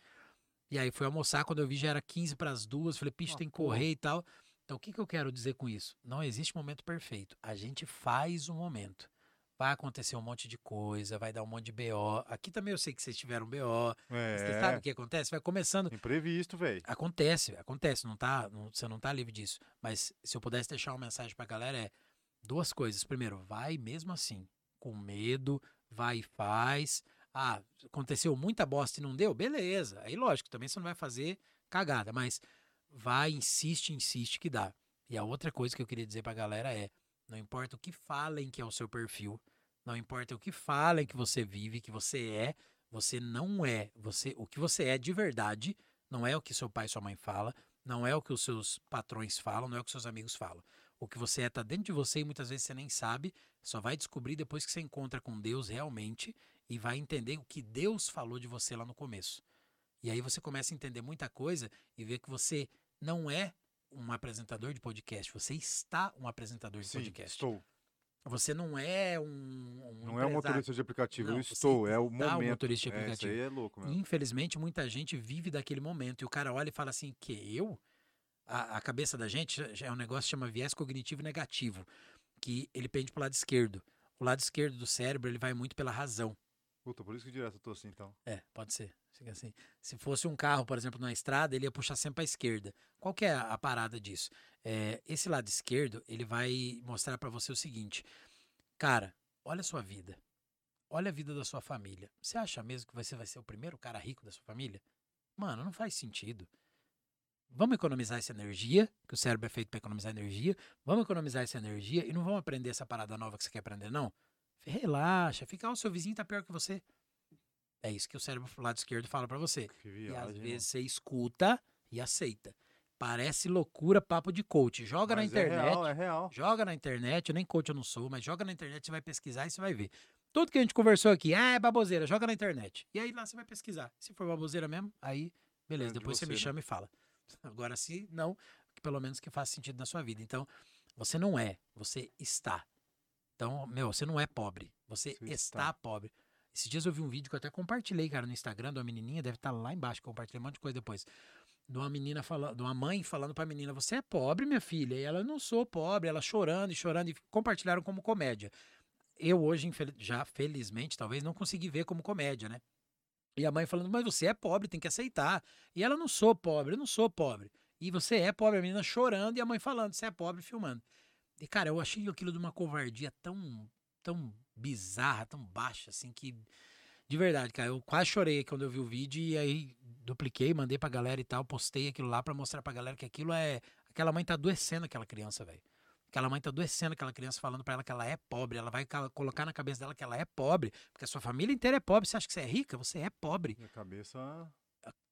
E aí fui almoçar, quando eu vi já era 15 para as duas, falei, picho, tem que correr e tal. Então o que, que eu quero dizer com isso? Não existe momento perfeito. A gente faz o momento. Vai acontecer um monte de coisa, vai dar um monte de BO. Aqui também eu sei que vocês tiveram BO. É. Você sabe o que acontece? Vai começando. Imprevisto, velho. Acontece, acontece, não tá, não- você não tá livre disso. Mas se eu pudesse deixar uma mensagem pra galera é duas coisas. Primeiro, vai mesmo assim, com medo, vai e faz. Ah, aconteceu muita bosta e não deu? Beleza. Aí lógico, também você não vai fazer cagada, mas vai, insiste, insiste que dá. E a outra coisa que eu queria dizer pra galera é, não importa o que falem que é o seu perfil, não importa o que falem que você vive, que você é, você não é. Você, o que você é de verdade não é o que seu pai e sua mãe fala, não é o que os seus patrões falam, não é o que seus amigos falam. O que você é tá dentro de você e muitas vezes você nem sabe, só vai descobrir depois que você encontra com Deus realmente e vai entender o que Deus falou de você lá no começo. E aí você começa a entender muita coisa e ver que você não é um apresentador de podcast, você está um apresentador de Sim, podcast. estou. Você não é um, um Não é um motorista de aplicativo, Não, eu estou. É o está um momento. motorista de É, isso aplicativo. aí é louco, mesmo. infelizmente, muita gente vive daquele momento. E o cara olha e fala assim: que eu? A, a cabeça da gente é um negócio que chama viés cognitivo negativo, que ele pende pro lado esquerdo. O lado esquerdo do cérebro ele vai muito pela razão. Puta, por isso que direto eu tô assim, então. É, pode ser. Fica assim. Se fosse um carro, por exemplo, na estrada, ele ia puxar sempre para esquerda. Qual que é a parada disso? É, esse lado esquerdo, ele vai mostrar para você o seguinte. Cara, olha a sua vida. Olha a vida da sua família. Você acha mesmo que você vai ser o primeiro cara rico da sua família? Mano, não faz sentido. Vamos economizar essa energia, que o cérebro é feito para economizar energia. Vamos economizar essa energia e não vamos aprender essa parada nova que você quer aprender, não. Relaxa, fica, ó, o seu vizinho tá pior que você. É isso que o cérebro do lado esquerdo fala pra você. Que E às viagem. vezes você escuta e aceita. Parece loucura, papo de coach. Joga na Mas internet. É real, é real. Joga na internet, eu nem coach eu não sou, mas joga na internet, você vai pesquisar e você vai ver. Tudo que a gente conversou aqui, ah, é baboseira, joga na internet. E aí lá você vai pesquisar. Se for baboseira mesmo, aí beleza, É de depois você, você, me né? chama e fala. [laughs] Agora se não, pelo menos que faça sentido na sua vida. Então, você não é, você está. Então, meu, você não é pobre, você Você está. está. pobre. Esses dias eu vi um vídeo que eu até compartilhei, cara, no Instagram de uma menininha, deve estar lá embaixo, compartilhei um monte de coisa depois. De uma menina falando, de uma mãe falando pra menina, você é pobre, minha filha? E ela, não sou pobre, ela chorando e chorando, e compartilharam como comédia. Eu hoje, já felizmente, talvez não consegui ver como comédia, né? E a mãe falando, mas você é pobre, tem que aceitar. E ela, não sou pobre, eu não sou pobre. E você é pobre, a menina chorando e a mãe falando, você é pobre, filmando. E, cara, eu achei aquilo de uma covardia tão, tão bizarra, tão baixa, assim, que. De verdade, cara, eu quase chorei quando eu vi o vídeo e aí dupliquei, mandei pra galera e tal, postei aquilo lá pra mostrar pra galera que aquilo é. Aquela mãe tá adoecendo aquela criança, velho. Aquela mãe tá adoecendo aquela criança, falando pra ela que ela é pobre. Ela vai ca- colocar na cabeça dela que ela é pobre, porque a sua família inteira é pobre. Você acha que você é rica? Você é pobre. Minha cabeça.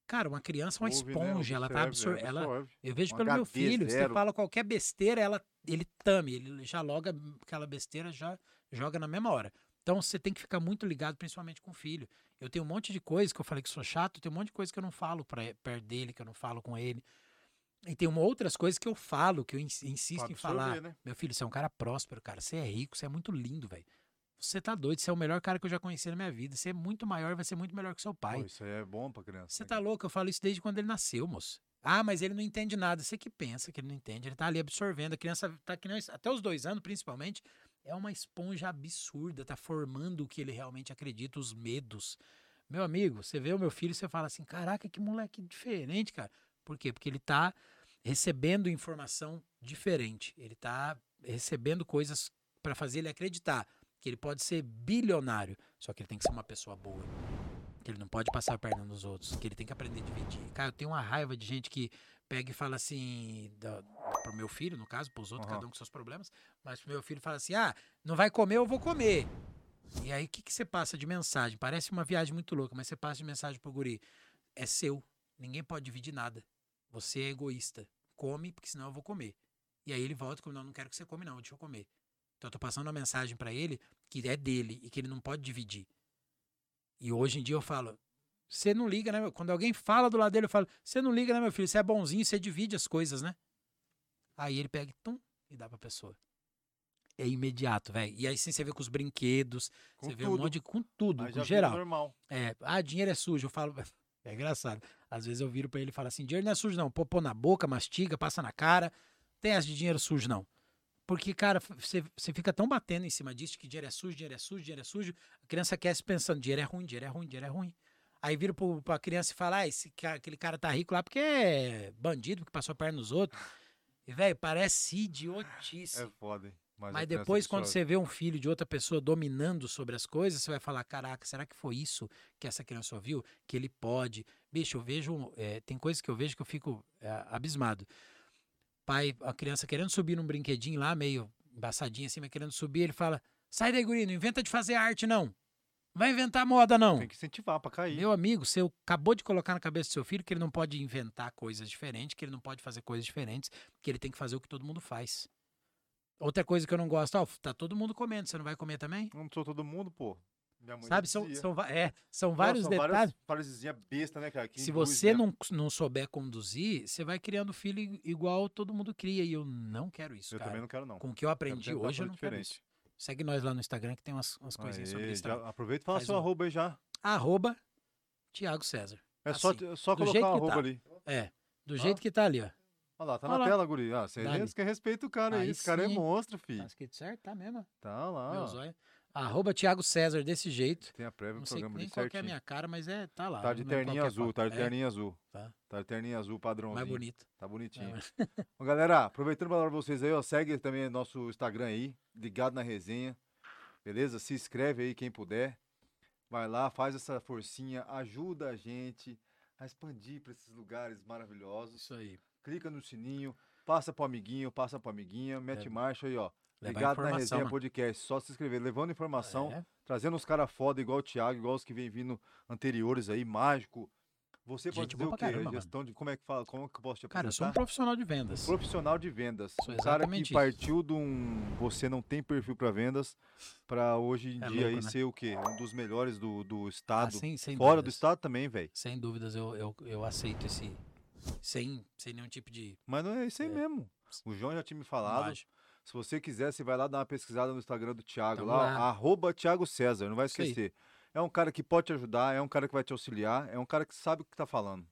Cara, uma criança é uma ouve, né? esponja, ela tá Absorve, absorvendo. Ela, absorve. eu vejo Um pelo meu HD filho, você zero. fala qualquer besteira, ela, ele tame, ele já loga aquela besteira, já joga na mesma hora. Então você tem que ficar muito ligado, principalmente com o filho. Eu tenho um monte de coisa que eu falei que sou chato, tem um monte de coisa que eu não falo pra, perto dele, que eu não falo com ele. E tem uma outras coisas que eu falo, que eu ins- insisto em falar. né? Meu filho, você é um cara próspero, cara. Você é rico, você é muito lindo, velho. Você tá doido, você é o melhor cara que eu já conheci na minha vida. Você é muito maior, vai ser muito melhor que seu pai. Pô, isso aí é bom pra criança. Você né, tá louco? Eu falo isso desde quando ele nasceu, moço. Ah, mas ele não entende nada. Você que pensa que ele não entende. Ele tá ali absorvendo. A criança tá que nem, até os dois anos, principalmente, é uma esponja absurda. Tá formando o que ele realmente acredita, os medos. Meu amigo, você vê o meu filho e você fala assim: caraca, que moleque diferente, cara. Por quê? Porque ele tá recebendo informação diferente. Ele tá recebendo coisas para fazer ele acreditar que ele pode ser bilionário, só que ele tem que ser uma pessoa boa. Que ele não pode passar a perna nos outros, que ele tem que aprender a dividir. Cara, eu tenho uma raiva de gente que pega e fala assim, da, pro meu filho, no caso, pros outros, Aham. cada um com seus problemas, mas pro meu filho fala assim: ah, não vai comer, eu vou comer. E aí, o que, que você passa de mensagem? Parece uma viagem muito louca, mas você passa de mensagem pro guri. É seu. Ninguém pode dividir nada. Você é egoísta. Come, porque senão eu vou comer. E aí ele volta como, não, não quero que você come não, deixa eu comer. Então eu tô passando uma mensagem pra ele que é dele e que ele não pode dividir. E hoje em dia eu falo, você não liga, né? meu? Quando alguém fala do lado dele, eu falo, você não liga, né, meu filho? Você é bonzinho, você divide as coisas, né? Aí ele pega, e tum, e dá pra pessoa. É imediato, velho. E aí sim você vê com os brinquedos, Com você vê um tudo. monte de. com tudo, já com geral. normal. É, ah, dinheiro é sujo. Eu falo, [laughs] é engraçado. Às vezes eu viro pra ele e falo assim: dinheiro não é sujo, não. Popô na boca, mastiga, passa na cara. Tem essa de dinheiro sujo, não. Porque, cara, você, você fica tão batendo em cima disso que dinheiro é sujo, dinheiro é sujo, dinheiro é sujo. A criança quer se pensando, dinheiro é ruim, dinheiro é ruim, dinheiro é ruim. Aí vira pro, pra criança e fala, ah, esse, aquele cara tá rico lá porque é bandido, porque passou a perna nos outros. E, velho, parece idiotice. É foda, hein? Mas, criança depois, quando você vê um filho de outra pessoa dominando sobre as coisas, você vai falar: caraca, será que foi isso que essa criança ouviu? Que ele pode. Bicho, eu vejo. é, tem coisas que eu vejo que eu fico é, abismado. Pai, a criança querendo subir num brinquedinho lá, meio embaçadinho assim, mas querendo subir, ele fala: sai daí, guri, não inventa de fazer arte, não. Não vai inventar moda, não. Tem que incentivar pra cair. Meu amigo, você acabou de colocar na cabeça do seu filho que ele não pode inventar coisas diferentes, que ele não pode fazer coisas diferentes, que ele tem que fazer o que todo mundo faz. Outra coisa que eu não gosto, ó, tá todo mundo comendo, você não vai comer também? Não sou todo mundo, pô. Sabe, são, são, é, são Não, vários são detalhes. Frasezinhas besta, né, cara? que Se induz, você né? não, não souber conduzir, você vai criando filho igual todo mundo cria. E eu não quero isso, Eu cara. também não quero, não. Com o que eu Quero aprendi tentar hoje, eu não quero diferente. isso. Segue nós lá no Instagram que tem umas, umas coisinhas sobre isso. aproveita e fala Faz seu um- arroba aí já. Arroba Tiago César. É só, Assim, só do colocar o arroba tá. ali. É, do Ó. jeito que tá ali, ó. Olha lá, tá Olha na lá. tela, guri. Ah, você respeita o cara aí. Esse cara é monstro, filho. Tá escrito certo? Tá mesmo. Tá lá. Meu zóio. Arroba Tiago César desse jeito. Tem a prévia do programa nem ali qual é a minha cara, mas é, tá lá. Tá de é terninha qualquer azul, tá de É, terninha azul. Tá. Tá de terninha azul padrãozinho. mais bonito. Tá bonitinho. É, mas- Bom, galera, aproveitando para vocês aí, ó, segue também nosso Instagram aí, ligado na resenha. Beleza? Se inscreve aí quem puder. Vai lá, faz essa forcinha, ajuda a gente a expandir para esses lugares maravilhosos. Isso aí. Clica no sininho, passa pro amiguinho, passa pro amiguinha, mete Leva- marcha aí, ó. Ligado na resenha mano. podcast, só se inscrever, levando informação, É. trazendo uns caras foda igual o Thiago, igual os que vem vindo anteriores aí, mágico. Você pode Gente dizer o quê? caramba, mano. Gestão de como é que fala, como que eu posso te Cara, eu sou um apresentar? profissional de vendas. profissional de vendas. Sou um cara que isso. partiu de um você não tem perfil para vendas para hoje em É dia louco, aí né? ser o quê? Um dos melhores do, do Ah, estado. sem, sem Fora do dúvidas. estado também, velho. Sem dúvidas, eu, eu, eu aceito esse. Sem, sem nenhum tipo de. Mas não é isso aí É. mesmo. O João já tinha me falado. Lógico. Se você quiser, você vai lá dar uma pesquisada no Instagram do Thiago, Tamo lá, lá. arroba Thiago César, não vai esquecer. É um cara que pode te ajudar, é um cara que vai te auxiliar, é um cara que sabe o que tá falando,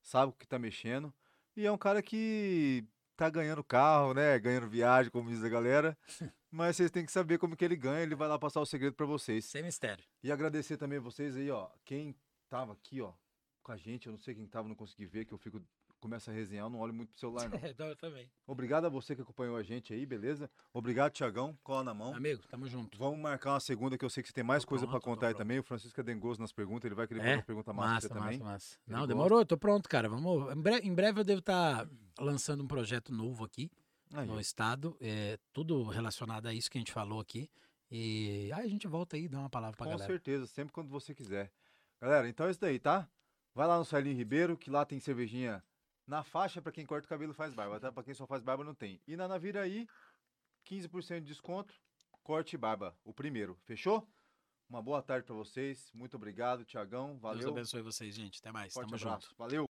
sabe o que tá mexendo, e é um cara que tá ganhando carro, né? Ganhando viagem, como diz a galera. [laughs] Mas vocês têm que saber como que ele ganha, ele vai lá passar o segredo pra vocês. Sem mistério. E agradecer também vocês aí, ó. Quem tava aqui, ó, com a gente, eu não sei quem tava, não consegui ver, que eu fico. Começo a resenhar, eu não olho muito pro celular, não. Então, [laughs] eu também. Obrigado a você que acompanhou a gente aí, beleza? Obrigado, Tiagão. Cola na mão. Amigo, tamo junto. Vamos marcar uma segunda que eu sei que você tem mais Tô coisa tô contar aí pronto. também. O Francisco é dengoso nas perguntas, ele vai querer É? fazer uma pergunta massa, Massa, você massa, também. massa. Ele Não, gosta. demorou, tô pronto, cara. Vamos. Em breve, em breve eu devo estar lançando um projeto novo aqui Aí, no estado. É, tudo relacionado a isso que a gente falou aqui. E aí a gente volta aí e dá uma palavra pra com galera. certeza, sempre quando você quiser. Galera, então é isso daí, tá? Vai lá no Celinho Ribeiro, que lá tem cervejinha na faixa pra quem corta o cabelo faz barba, tá? Pra quem só faz barba não tem. E na Naviraí, 15% de desconto, corte e barba, o primeiro. Fechou? Uma boa tarde pra vocês. Muito obrigado, Tiagão. Deus Valeu. abençoe vocês, gente. Até mais. Forte Tamo junto. abraço. Valeu.